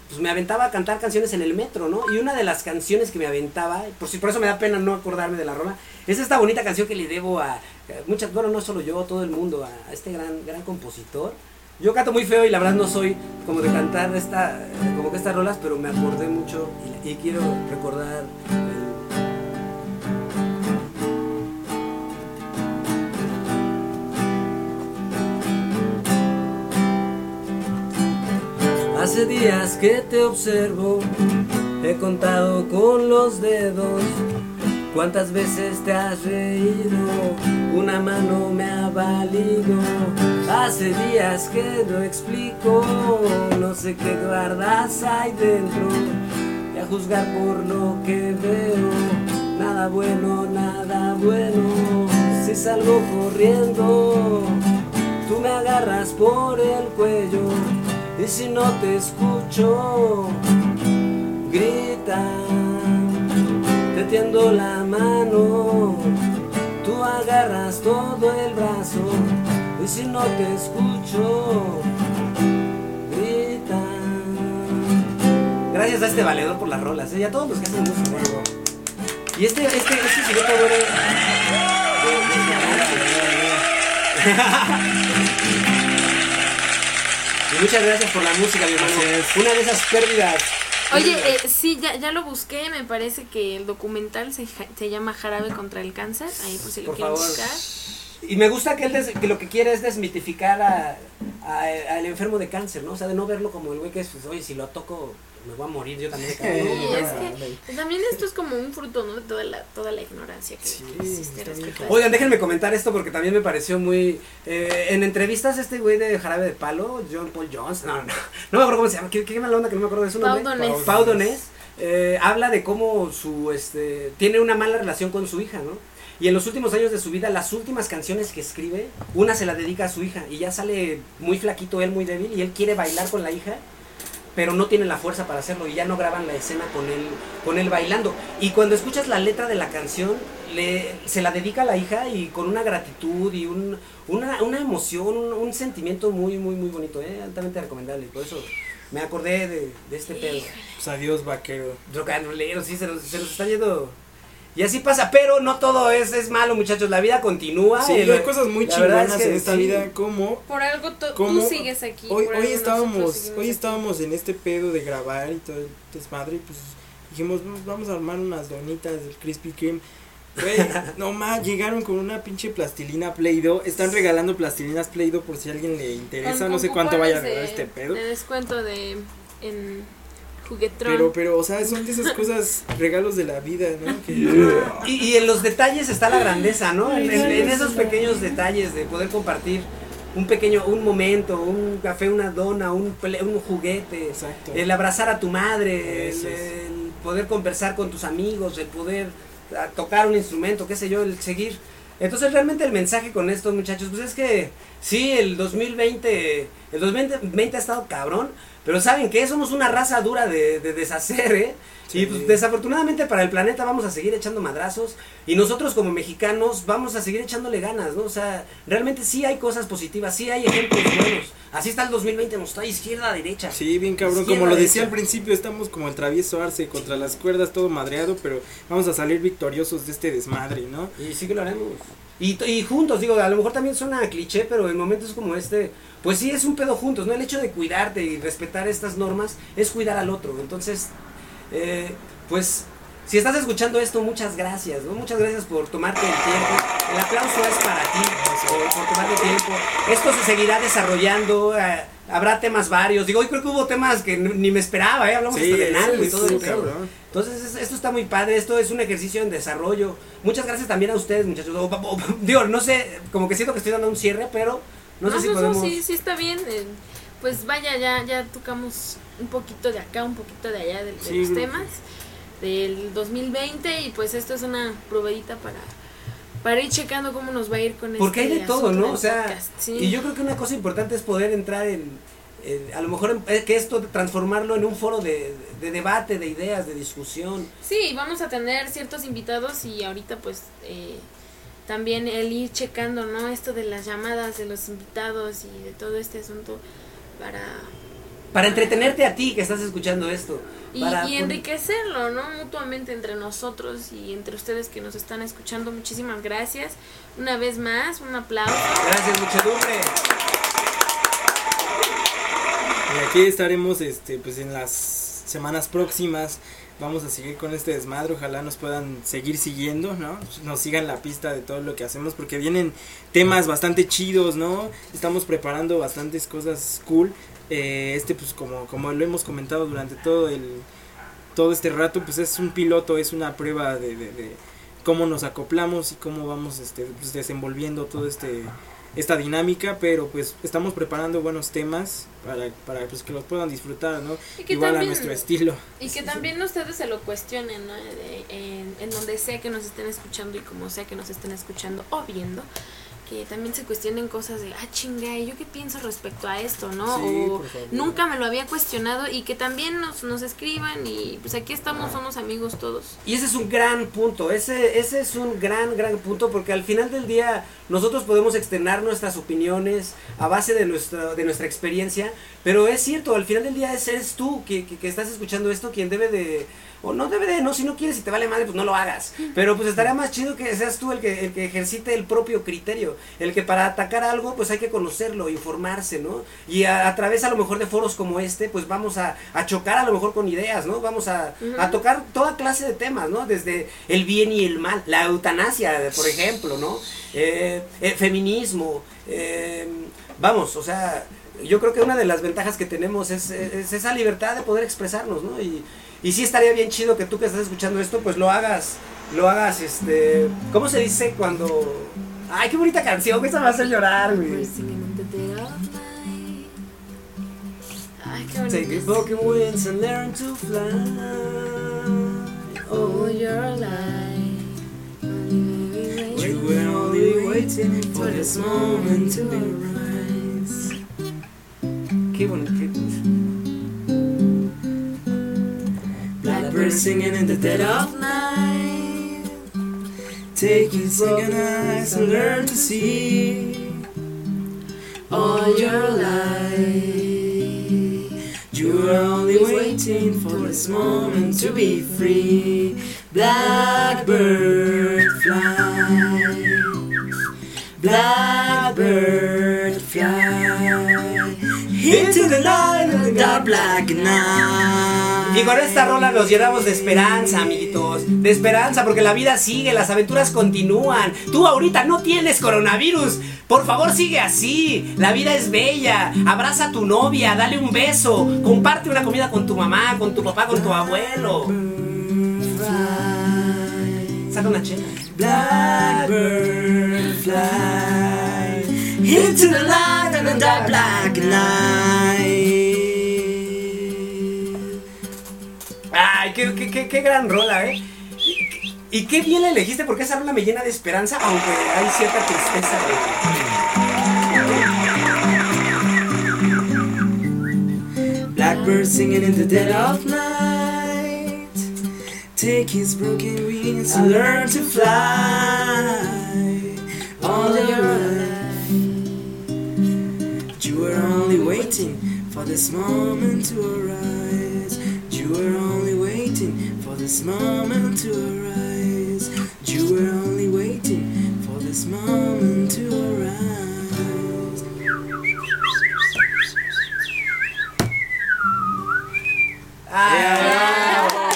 pues me aventaba a cantar canciones en el metro, ¿no? Y una de las canciones que me aventaba, por, si, por eso me da pena no acordarme de la rola, es esta bonita canción que le debo a, muchas, bueno, no solo yo, todo el mundo, a, a este gran, gran compositor. Yo canto muy feo y la verdad no soy como de cantar esta, como que estas rolas, pero me acordé mucho y, y quiero recordar el- Hace días que te observo, he contado con los dedos cuántas veces te has reído, una mano me ha valido. Hace días que no explico, no sé qué guardas ahí dentro, y a juzgar por lo que veo, nada bueno, nada bueno, si salgo corriendo. Tú me agarras por el cuello y si no te escucho, grita, te tiendo la mano, tú agarras todo el brazo y si no te escucho, grita. Gracias a este valedor por las rolas, ¿eh? y a todos los que hacen música. Y este, este, este sujeto muchas gracias por la música, mi hermano. Gracias. Una de esas pérdidas. Oye, eh, sí, ya, ya lo busqué, me parece que el documental se, se llama Jarabe contra el Cáncer, ahí por si lo Por quieren favor. buscar. Y me gusta que él des- que lo que quiere es desmitificar a, a- al enfermo de cáncer, ¿no? O sea, de no verlo como el güey que es, pues, oye, si lo toco, me voy a morir yo también. Sí, ¿no? es que también esto es como un fruto, ¿no? De toda la, toda la ignorancia que, Sí, que existe. Oigan, déjenme comentar esto porque también me pareció muy... eh, en entrevistas este güey de Jarabe de Palo, John Paul Jones, no, no, no me acuerdo cómo se llama, qué, qué mala onda que no me acuerdo de su nombre. Donés. Pau Donés, eh, habla de cómo su, este, tiene una mala relación con su hija, ¿no? Y en los últimos años de su vida, las últimas canciones que escribe, una se la dedica a su hija y ya sale muy flaquito, él muy débil y él quiere bailar con la hija, pero no tiene la fuerza para hacerlo y ya no graban la escena con él, con él bailando. Y cuando escuchas la letra de la canción, le, se la dedica a la hija y con una gratitud y un, una, una emoción, un, un sentimiento muy, muy, muy bonito, ¿eh? altamente recomendable. Por eso me acordé de, de este pedo. Pues adiós, vaquero. Rollero, sí, se nos, se nos está yendo. Y así pasa, pero no todo es, es malo, muchachos. La vida continúa. Sí, El- hay cosas muy es chingonas que en esta sí. vida, como Por algo tú sigues aquí. hoy, por hoy estábamos, hoy aquí. estábamos en este pedo de grabar y todo el desmadre y pues dijimos, "Vamos- vamos a armar unas donitas del Krispy Kreme. Güey, no más, llegaron con una pinche plastilina Play-Doh. Están regalando plastilinas Play-Doh por si a alguien le interesa. Con- no con sé cuánto vaya a de- este pedo. De descuento de en Juguetrón. Pero, pero, o sea, son de esas cosas, regalos de la vida, ¿no? Que- Y, y en los detalles está la grandeza, ¿no? En, en- en esos pequeños detalles de poder compartir un pequeño, un momento, un café, una dona, un, un juguete, Exacto. el abrazar a tu madre, el, el poder conversar con tus amigos, el poder ah, tocar un instrumento, qué sé yo, el seguir. Entonces realmente el mensaje con estos muchachos, pues es que sí, el 2020, el 2020 ha estado cabrón, pero saben que somos una raza dura de, de deshacer, ¿eh? Sí. Y pues, desafortunadamente para el planeta vamos a seguir echando madrazos y nosotros como mexicanos vamos a seguir echándole ganas, ¿no? O sea, realmente sí hay cosas positivas, sí hay ejemplos buenos. Así está el 2020, nos está izquierda, derecha. Sí, bien cabrón. Izquierda, Como lo decía al principio, estamos como el travieso Arce contra las cuerdas, todo madreado, pero vamos a salir victoriosos de este desmadre, ¿no? Y sí que lo haremos. Y, y juntos, digo, a lo mejor también suena cliché, pero en momentos como este, pues sí es un pedo juntos, ¿no? El hecho de cuidarte y respetar estas normas es cuidar al otro. Entonces, eh, pues, si estás escuchando esto, muchas gracias, ¿no? Muchas gracias por tomarte el tiempo. El aplauso es para ti, por, por tomarte el tiempo. Esto se seguirá desarrollando, eh, habrá temas varios. Digo, hoy creo que hubo temas que ni me esperaba, ¿eh? Hablamos Sí, hasta de narco y sí, todo el. Entonces, es- esto está muy padre, esto es un ejercicio en desarrollo. Muchas gracias también a ustedes, muchachos. O- o- o- digo, no sé, como que siento que estoy dando un cierre, pero no, sé si podemos... sí, sí está bien. eh, pues vaya, ya, ya tocamos un poquito de acá, un poquito de allá de, de Sí, los temas del 2020 y pues esto es una probadita para para ir checando cómo nos va a ir con Porque hay este de todo, ¿no? O sea, podcast, sí. y yo creo que una cosa importante es poder entrar en, en- a lo mejor, en- que esto transformarlo en un foro de, de debate, de ideas, de discusión. Sí, vamos a tener ciertos invitados y ahorita pues eh, también el ir checando, ¿no? Esto de las llamadas de los invitados y de todo este asunto para... Para entretenerte a ti que estás escuchando esto. Y, para y pon- enriquecerlo, ¿no? Mutuamente entre nosotros y entre ustedes que nos están escuchando. Muchísimas gracias. Una vez más, un aplauso. Gracias, muchedumbre. Y aquí estaremos este pues en las semanas próximas. Vamos a seguir con este desmadre, ojalá nos puedan seguir siguiendo, ¿no? Nos sigan la pista de todo lo que hacemos porque vienen temas bastante chidos, ¿no? Estamos preparando bastantes cosas cool. Eh, este pues como como lo hemos comentado durante todo el todo este rato, pues es un piloto, es una prueba de, de, de cómo nos acoplamos y cómo vamos este pues, desenvolviendo todo este esta dinámica, pero pues estamos preparando buenos temas para, para pues que los puedan disfrutar, ¿no? Y que Igual a también- nuestro estilo. Y que también ustedes se lo cuestionen, ¿no? De- en, en donde sea que nos estén escuchando y como sea que nos estén escuchando o viendo. Que también se cuestionen cosas de, ah, chinga, ¿y ¿yo qué pienso respecto a esto, no? Sí, o nunca me lo había cuestionado y que también nos, nos escriban y pues aquí estamos, somos amigos todos. Y ese es un gran punto, ese, ese es un gran, gran punto, porque al final del día nosotros podemos externar nuestras opiniones a base de nuestra, de nuestra experiencia, pero es cierto, al final del día es, eres tú que, que, que estás escuchando esto quien debe de, O no debe de, no, si no quieres, si te vale madre, pues no lo hagas. Pero pues estaría más chido que seas tú el que, el que ejercite el propio criterio. El que para atacar algo, pues hay que conocerlo, informarse, ¿no? Y a, a través a lo mejor de foros como este, pues vamos a, a chocar a lo mejor con ideas, ¿no? Vamos a, a tocar toda clase de temas, ¿no? Desde el bien y el mal, la eutanasia, por ejemplo, ¿no? Eh, feminismo, eh, vamos, o sea, yo creo que una de las ventajas que tenemos es, es esa libertad de poder expresarnos, ¿no? Y, y sí estaría bien chido que tú que estás escuchando esto, pues lo hagas, lo hagas, este, ¿cómo se dice cuando... Ay, qué bonita canción, que esa me va a hacer llorar, güey. Night. Ay, qué bonito. Take a wings and learn to fly. Oh, you're alive. You were only waiting for this moment to arise. Qué bonito. Singing in the dead of night. Your broken eyes and learn to see all your life. You are only waiting for this moment to be free. Blackbird fly. Blackbird fly. Into the night of the dark black night. Y con esta rola nos llenamos de esperanza, amiguitos. De esperanza, porque la vida sigue, las aventuras continúan. Tú ahorita no tienes coronavirus. Por favor, sigue así. La vida es bella. Abraza a tu novia, dale un beso. Comparte una comida con tu mamá, con tu papá, con tu abuelo. Saca una chela. Blackbird fly the light of the dark black. Ay, qué, qué, qué, qué gran rola, ¿eh? Y, qué bien la elegiste porque esa rola me llena de esperanza, aunque hay cierta tristeza. Blackbird singing in the dead of night. Take his broken wings and learn to fly. All your life, you were only waiting for this moment to arise. You were only this moment to arise. You were only waiting for this moment to arise. ¡Ah!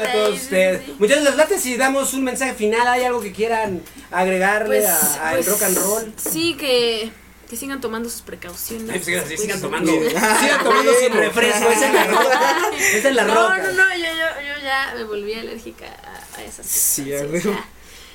A todos ustedes. sí. Muchachos, les late si damos un mensaje final. ¿Hay algo que quieran agregarle Pues, a, al pues, rock and roll? Sí, que, que sigan tomando sus precauciones. Ay, pues, sí, Pues, sigan tomando. Sí. Sigan tomando sin refresco. Esa es la roca. Esa es la no, roca. no, no, yo, yo, yo ya me volví alérgica a, a esas Sí, a huevo. ya.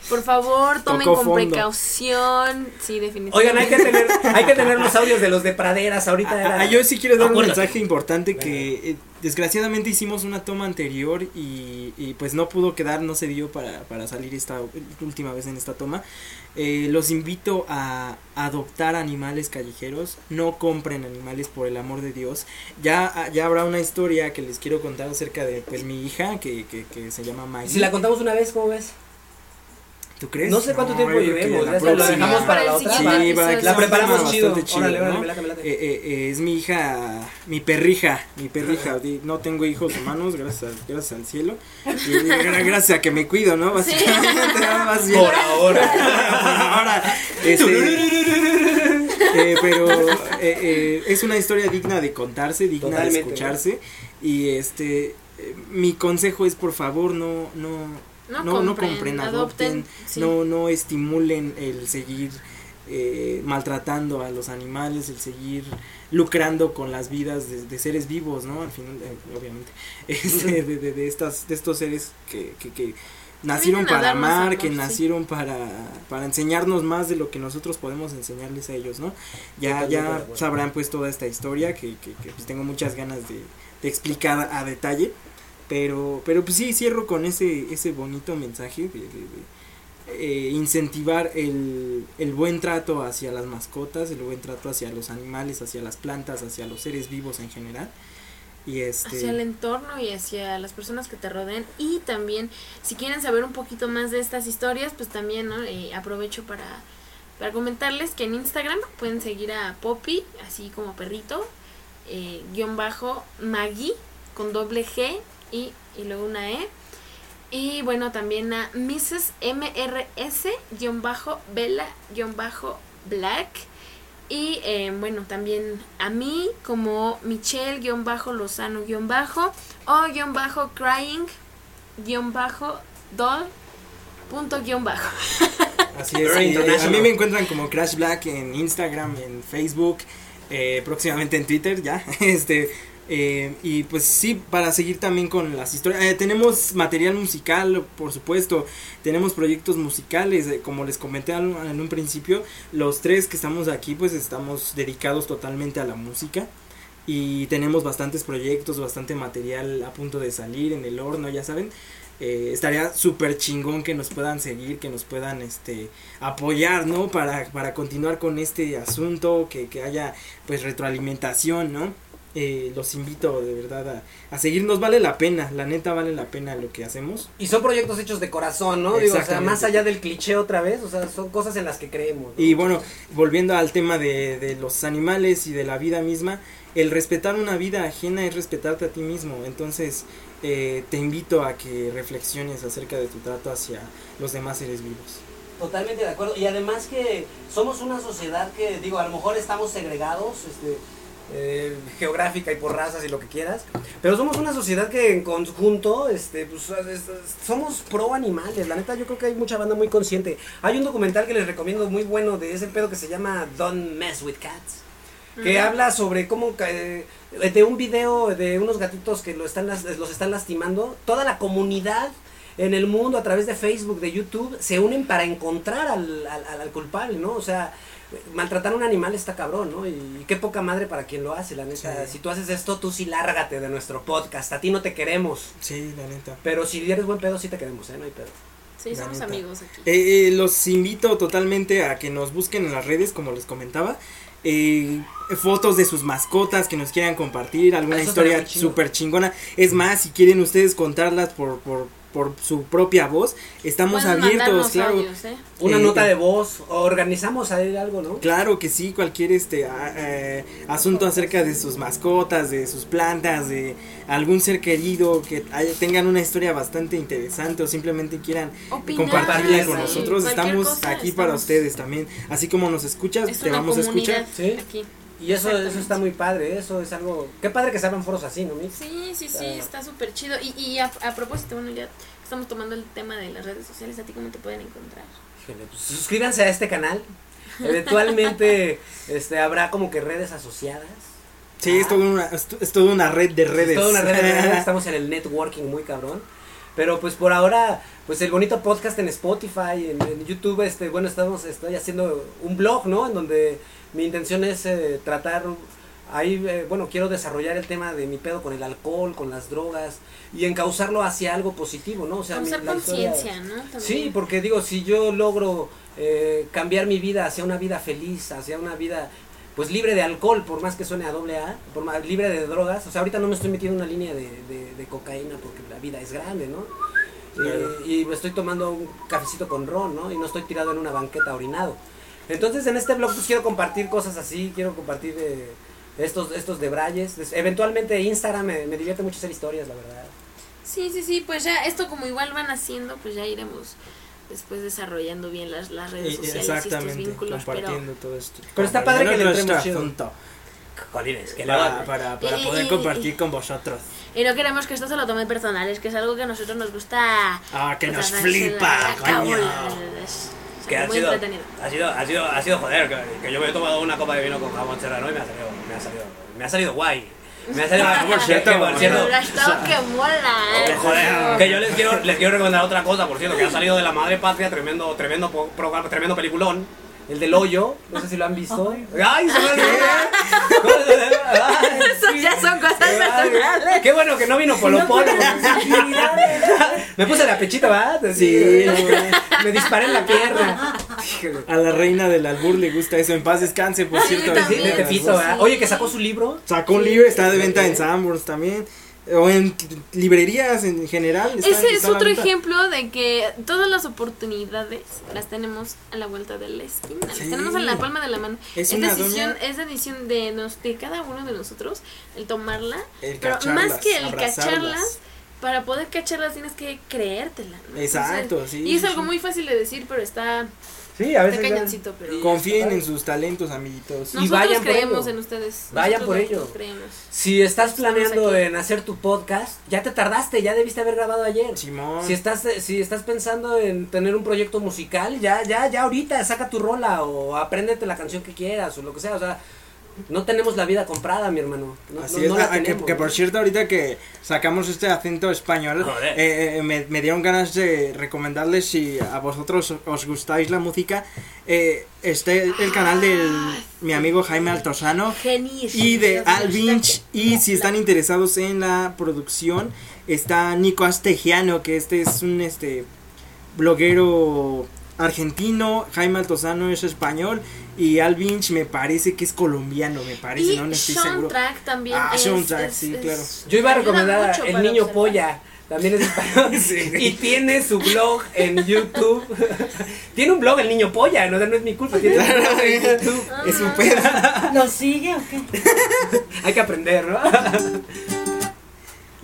Por favor, tomen Tocó con fondo. precaución. Sí, definitivamente. Oigan, hay que tener, hay que tener los audios de los de praderas. Ahorita era. Ah, yo sí quiero dar un mensaje importante que eh, desgraciadamente hicimos una toma anterior y, y, pues no pudo quedar, no se dio para, para salir esta última vez en esta toma. Eh, los invito a adoptar animales callejeros, no compren animales por el amor de Dios. Ya, ya habrá una historia que les quiero contar acerca de pues mi hija que, que, que se llama Maggie. Si la contamos una vez, ¿cómo ves? ¿Tú crees? No sé cuánto tiempo llevemos, la dejamos para la otra. siguiente Sí, para que episodio. La preparamos chido. bastante Órale, ¿no? órale, me late, me late. Eh, eh, eh, es mi hija, mi perrija, mi perrija. No tengo hijos humanos, gracias, gracias al cielo. Y gra- gracias a que me cuido, ¿no? Básicamente, nada más bien. Por ahora. Por ahora. este, eh, pero eh, eh, es una historia digna de contarse, digna Totalmente, de escucharse. Y este, eh, mi consejo es por favor no, no, No no, no compren, compren, adopten, adopten, sí. no, no estimulen el seguir eh, maltratando a los animales, el seguir lucrando con las vidas de, de seres vivos, ¿no? Al final, eh, obviamente, este, de, de, de estas, de estos seres que, que, que nacieron para amar, amor, que sí. nacieron para, para enseñarnos más de lo que nosotros podemos enseñarles a ellos, ¿no? Ya, ya sabrán pues toda esta historia que, que, que, pues tengo muchas ganas de, de explicar a detalle. Pero, pero pues sí, cierro con ese, ese bonito mensaje de, eh, incentivar el, el buen trato hacia las mascotas, el buen trato hacia los animales, hacia las plantas, hacia los seres vivos en general. Y este... hacia el entorno y hacia las personas que te rodean y también si quieren saber un poquito más de estas historias pues también. Eh, aprovecho para, para comentarles que en Instagram pueden seguir a Poppy así como perrito eh, guion bajo Maggie con doble G y, y luego una E. Y bueno, también a Mrs. MRS-Bella-Black. Y eh, bueno, también a mí como Michelle-Lozano- o guion bajo crying guion bajo doll punto guion bajo. Así es. Eh, a mí me encuentran como Crash Black en Instagram, en Facebook, eh, próximamente en Twitter, ya. Este. Eh, y pues sí, para seguir también con las historias. eh, tenemos material musical, por supuesto. Tenemos proyectos musicales. eh, como les comenté al- en un principio, los tres que estamos aquí, pues estamos dedicados totalmente a la música. Y tenemos bastantes proyectos, bastante material a punto de salir en el horno, ya saben. Eh, estaría súper chingón que nos puedan seguir, que nos puedan este apoyar, ¿no? Para, para continuar con este asunto, que, que haya pues retroalimentación, ¿no? Eh, los invito de verdad a, a seguirnos, vale la pena, la neta vale la pena lo que hacemos. Y son proyectos hechos de corazón, ¿no? Digo, o sea, más allá del cliché otra vez, o sea, son cosas en las que creemos. ¿no? Y bueno, volviendo al tema de, de los animales y de la vida misma, el respetar una vida ajena es respetarte a ti mismo. Entonces, eh, te invito a que reflexiones acerca de tu trato hacia los demás seres vivos. Totalmente de acuerdo. Y además que somos una sociedad que, digo, a lo mejor estamos segregados, este, eh, geográfica y por razas y lo que quieras, pero somos una sociedad que en conjunto, este, pues, es- es- somos pro animales. La neta, yo creo que hay mucha banda muy consciente. Hay un documental que les recomiendo muy bueno de ese pedo que se llama Don't Mess with Cats. que habla sobre cómo eh, de un video de unos gatitos que lo están las- los están lastimando toda la comunidad en el mundo a través de Facebook de YouTube se unen para encontrar al, al- al culpable no o sea maltratar a un animal está cabrón no y, qué poca madre para quien lo hace la neta Sí. si tú haces esto tú sí lárgate de nuestro podcast a ti no te queremos Sí, la neta. pero si eres buen pedo sí te queremos eh no hay pedo Sí, La somos neta. amigos aquí. Eh, eh, los invito totalmente a que nos busquen en las redes, como les comentaba. Eh, fotos de sus mascotas que nos quieran compartir, alguna Eso historia súper chingona. Es más, si quieren ustedes contarlas por, por, por su propia voz, estamos Pueden abiertos, claro. audios, ¿eh? una Eh, nota te- de voz organizamos ahí algo no Claro que sí, cualquier este a- eh, asunto acerca de sus mascotas, de sus plantas, de algún ser querido que haya- tengan una historia bastante interesante o simplemente quieran Opinar, compartirla sí, con nosotros, cualquier estamos aquí para ustedes también. Así como nos escuchas, Es te vamos a escuchar. Sí. aquí. Y eso, eso está muy padre, eso es algo... Qué padre que se abran foros así, ¿no, Mitch? Sí, sí, sí, está súper chido. Y, y a, a propósito, bueno, ya estamos tomando el tema de las redes sociales. ¿A ti cómo te pueden encontrar? Híjole, pues, suscríbanse a este canal. Eventualmente este, habrá como que redes asociadas. Sí, es, toda una, es, es toda una red de redes. Es toda una red de redes, estamos en el networking muy cabrón. Pero pues por ahora, pues el bonito podcast en Spotify, en, en YouTube, este, bueno, estamos, estoy haciendo un blog, ¿no? En donde mi intención es eh, tratar, ahí, eh, bueno, quiero desarrollar el tema de mi pedo con el alcohol, con las drogas, y encauzarlo hacia algo positivo, ¿no? O sea, mi- la conciencia, ¿no? También. Sí, porque digo, si yo logro eh, cambiar mi vida hacia una vida feliz, hacia una vida pues libre de alcohol, por más que suene a doble A, por más, libre de drogas, o sea, ahorita no me estoy metiendo en una línea de, de- de cocaína porque la vida es grande, ¿no? Claro. Y, y me estoy tomando un cafecito con ron, ¿no? Y no estoy tirado en una banqueta orinado. Entonces en este blog pues quiero compartir cosas así, quiero compartir eh, estos, estos debrayes. Eventualmente Instagram me, me divierte mucho hacer historias, la verdad. Sí, sí, sí, pues ya esto como igual van haciendo, pues ya iremos después desarrollando bien las, las redes Y- sociales y estos Exactamente, vínculos, pero compartiendo todo esto. Pero está padre que le entremos chido. Jolines, que para, para, para Y- poder y- compartir con vosotros. y no queremos que esto se lo tome personal, es que es algo que a nosotros nos gusta Ah, que nos pasarse flipa, la- la coño. Que ha muy sido, entretenido. ha sido, ha sido, ha sido joder, que, que yo me he tomado una copa de vino con jamón serrano y me ha salido, me ha salido, me ha salido guay. Me ha salido, por cierto, que, por cierto, que mola, que, ¿eh? joder, que yo les quiero, les quiero recomendar otra cosa, por cierto, que ha salido de la madre patria, tremendo, tremendo tremendo peliculón. El del hoyo, no sé si lo han visto. ¡Ay, se me Eso ya son cosas personales. Qué bueno que no vino Polo Polo. Me puse la pechita, ¿verdad? Sí, Me disparé en la pierna. A la reina del albur le gusta eso. En paz descanse, por cierto. Sí, de también. Tepito, ¿verdad? Sí. Oye, que sacó su libro. Sacó un libro, está de venta en Sanborns también. O en librerías en general. está- Ese es está otro ejemplo de que todas las oportunidades las tenemos a la vuelta de la esquina, las tenemos en la palma de la mano. Es decisión, doña- es decisión de, nos, de cada uno de nosotros el tomarla, El pero más que el abrazarlas. cacharlas, para poder cacharlas tienes que creértela. ¿no? Exacto, Entonces, sí, Y es sí, algo muy fácil de decir, pero está, Sí, a veces. ya- cañoncito, pero... Confíen en sus talentos, amiguitos. Y vayan por creemos ello. en ustedes. Vayan nosotros por ello. creemos. Si estás Estamos planeando aquí. en hacer tu podcast, ya te tardaste, ya debiste haber grabado ayer. Simón. Si estás, si estás pensando en tener un proyecto musical, ya, ya, ya ahorita saca tu rola o apréndete la canción que quieras o lo que sea. O sea, no tenemos la vida comprada, mi hermano. No, Así no- es, no la Ah, que, tenemos. que por cierto, ahorita que sacamos este acento español, eh, eh, me, me dieron ganas de recomendarles si a vosotros os gustáis la música, eh, este el canal de mi amigo Jaime Altosano Genies. y de Al Vinch, y si están interesados en la producción, está Nico Astegiano, que este es un este bloguero argentino, Jaime Altozano es español y Al Vinch me parece que es colombiano, me parece, Y no, no estoy Sean seguro. Track también. Ah, es, Sean Track, es- sí, es- claro. Yo iba a recomendar El Niño observar. Polla. También es español. Y tiene su blog en YouTube. tiene un blog El Niño Polla, no, no es mi culpa. Tiene un blog en YouTube. Es un pedo. ¿Lo sigue o qué? Hay que aprender, ¿no?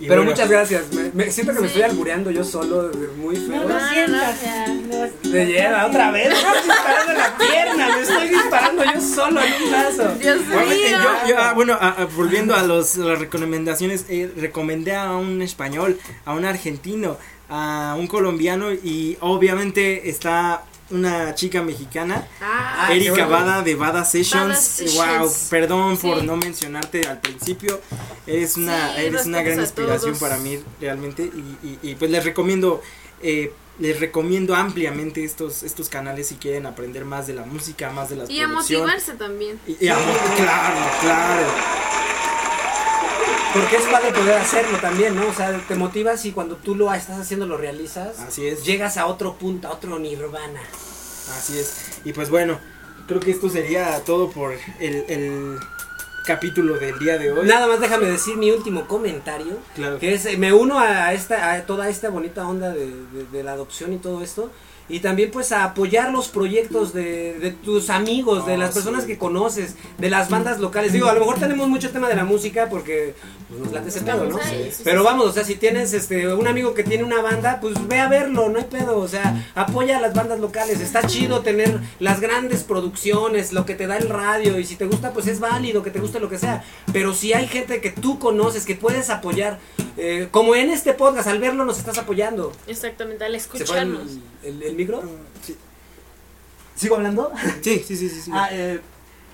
Y Pero bueno, muchas gracias. Me, me- siento que me Sí. estoy albureando yo solo, muy No feo. sientas. no, ya. No, Me lleva otra vez. Me estoy disparando la pierna. Me estoy disparando yo solo en un brazo. Dios Bueno, eh, mío. yo, yo, ah, bueno, ah, ah, volviendo a, los, las recomendaciones, eh, recomendé a un español, a un argentino, a un colombiano y obviamente está una chica mexicana, Ah, qué Erika. Bada de Bada Sessions. Bada Sessions. Wow, perdón por Sí. no mencionarte al principio. Eres una, Sí, eres una gran inspiración todos. para mí realmente y, y- y, pues les recomiendo eh, les recomiendo ampliamente estos estos canales si quieren aprender más de la música, más de las y a motivarse también. Y, y a- claro, claro. Porque es padre poder hacerlo también, ¿no? O sea, te motivas y cuando tú lo estás haciendo, lo realizas. Así es. Llegas a otro punto, a otro nirvana. Así es. Y pues bueno, creo que esto sería todo por el, el capítulo del día de hoy. Nada más déjame decir mi último comentario. Claro. Que es, eh, me uno a esta, a toda esta bonita onda de, de- de la adopción y todo esto. Y también pues a apoyar los proyectos de, de tus amigos, de Oh, las personas sí. que conoces, de las bandas locales. Digo, a lo mejor tenemos mucho tema de la música porque pues, nos late ese pedo, ¿no? Sí, sí, sí, Pero vamos, o sea, si tienes este un amigo que tiene una banda, pues ve a verlo, no hay pedo, o sea, apoya a las bandas locales. Está chido tener las grandes producciones, lo que te da el radio y si te gusta, pues es válido que te guste lo que sea. Pero si hay gente que tú conoces que puedes apoyar, eh, como en este podcast, al verlo nos estás apoyando. Exactamente, al ¿Se fue el, escucharnos. Micro? Sí, ¿Sigo hablando? sí, sí, sí. sí, sí. Ah, eh,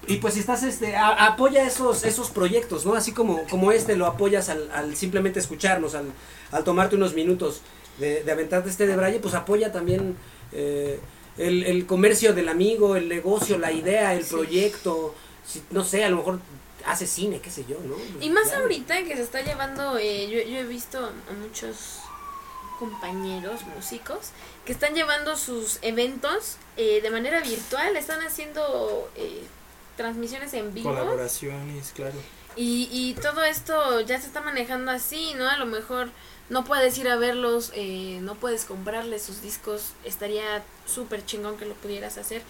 y pues si estás este a- apoya esos esos proyectos no así como como este lo apoyas al, al simplemente escucharnos al, al tomarte unos minutos de, de aventarte este de braille pues apoya también eh, el, el comercio del amigo el negocio la idea el Sí. proyecto si- no sé a lo mejor hace cine qué sé yo no Y más Ya. ahorita que se está llevando, eh, yo, yo he visto a muchos compañeros músicos que están llevando sus eventos eh, de manera virtual, están haciendo eh, transmisiones en vivo Colaboraciones, claro. y, y todo esto ya se está manejando así, ¿no? A lo mejor no puedes ir a verlos, eh, no puedes comprarles sus discos, estaría súper chingón que lo pudieras hacer.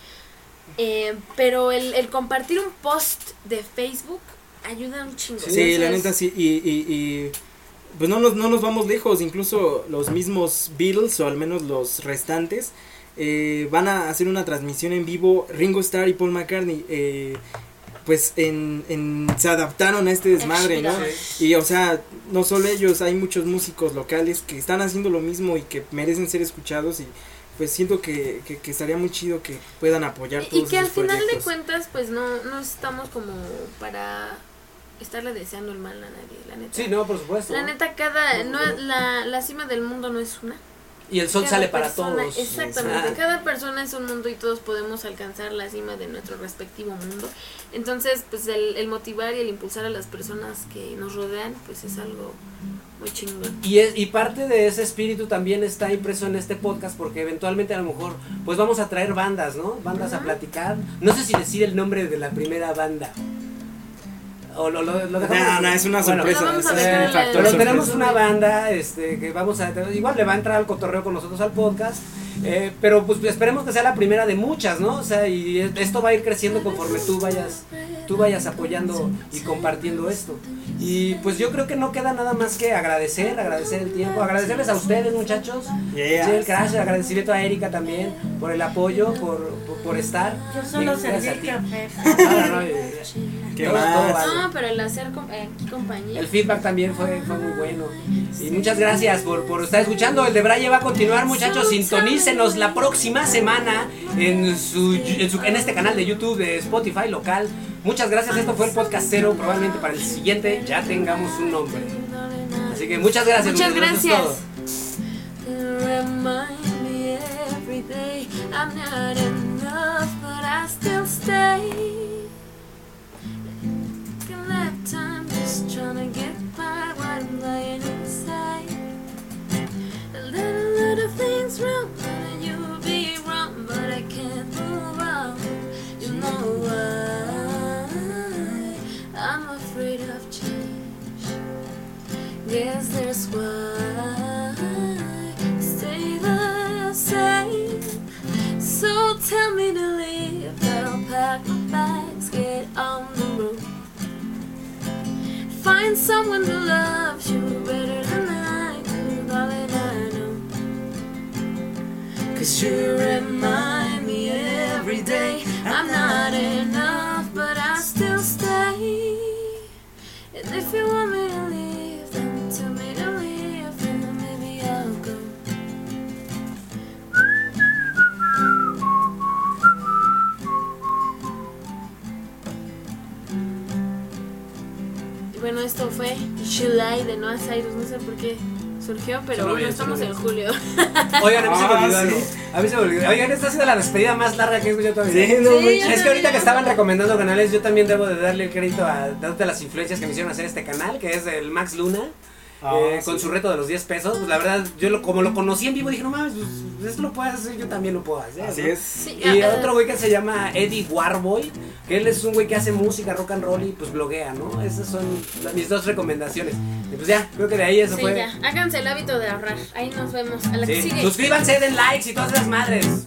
Eh, pero el, el compartir un post de Facebook ayuda un chingo. Sí, la neta sí. Y, y, y, pues no nos, no nos vamos lejos. Incluso los mismos Beatles, o al menos los restantes, eh, van a hacer una transmisión en vivo. Ringo Starr y Paul McCartney, eh, pues en, en- se adaptaron a este desmadre, ¿no? Y o sea, no solo ellos, hay muchos músicos locales que están haciendo lo mismo y que merecen ser escuchados y pues siento que, que, que estaría muy chido que puedan apoyar Y- todos Y que al final de cuentas, pues no, no estamos como para estarle deseando el mal a nadie, la neta. sí no por supuesto La neta, cada, No, no, no. la, la cima del mundo no es una. y el sol Cada sale para persona- todos Exactamente, Ah. cada persona es un mundo y todos podemos alcanzar la cima de nuestro respectivo mundo. Entonces, pues el, el motivar y el impulsar a las personas que nos rodean, pues es algo muy chingón. Y, es, y parte de ese espíritu también está impreso en este podcast porque eventualmente a lo mejor pues vamos a traer bandas, ¿no? Bandas a platicar. No sé si decir el nombre de la primera banda. O lo, lo, lo dejamos No, no, es una Bueno, sorpresa. Vamos a es dejar un en la- factor Pero sorpresa. tenemos una banda este, que vamos a. Igual le va a entrar al cotorreo con nosotros al podcast. eh, pero pues esperemos que sea la primera de muchas, ¿no? O sea, y es- esto va a ir creciendo conforme tú vayas, tú vayas apoyando y compartiendo esto. Y pues yo creo que no queda nada más que agradecer, agradecer el tiempo, agradecerles a ustedes, muchachos. Yeah. Sí, el crash, agradecimiento a Erika también por el apoyo, por, por, por estar. Yo solo serví el café. No, no, no, ¿Qué todo- más? todo vale. No, pero el hacer com- eh, aquí compañía. El feedback también fue, fue muy bueno. Y muchas gracias por, por estar escuchando. El de Braille va a continuar, muchachos. Sintonícenos la próxima semana en, su, en, su- en este canal de YouTube de Spotify local. Muchas gracias. Esto fue el podcast cero. Probablemente para el siguiente ya tengamos un nombre. Así que muchas gracias. Muchas gracias. todo. Remind me every day I'm not enough, but I still stay. Time just trying to get by while I'm lying inside. A little, little things wrong, and you'll be wrong, but I can't move on. You know why? I'm afraid of change. Guess that's why stay the same. So tell me to leave, I'll pack my bags, get on the road. Find someone who loves you better than I do, darling, I know. Cause you remind me every day I'm not enough, esto fue July de Noah Cyrus, no sé por qué surgió, pero Solo bueno, bien, estamos en julio. Oigan, a mí se me Ah, olvidó algo. A mí se me olvidó. Oigan, esta ha sido la despedida más larga que he escuchado todavía. Sí, no, Sí, Es que ahorita que estaban recomendando canales, yo también debo de darle el crédito a dándote las influencias que me hicieron hacer este canal, que es el Max Luna, Ah, eh, sí. con su reto de los 10 pesos. Pues la verdad, yo lo, como lo conocí en vivo, dije, no mames, pues, esto lo puedes hacer, yo también lo puedo hacer. Así ¿no? es. Sí, Y ah, otro güey que se llama Eddie Warboy, que él es un güey que hace música, rock and roll y pues bloguea, ¿no? Esas son mis dos recomendaciones. Y pues ya, creo que de ahí eso Sí, fue. ya. Háganse el hábito de ahorrar. Ahí nos vemos. A la que Sí. sigue. Suscríbanse, den likes y todas esas madres.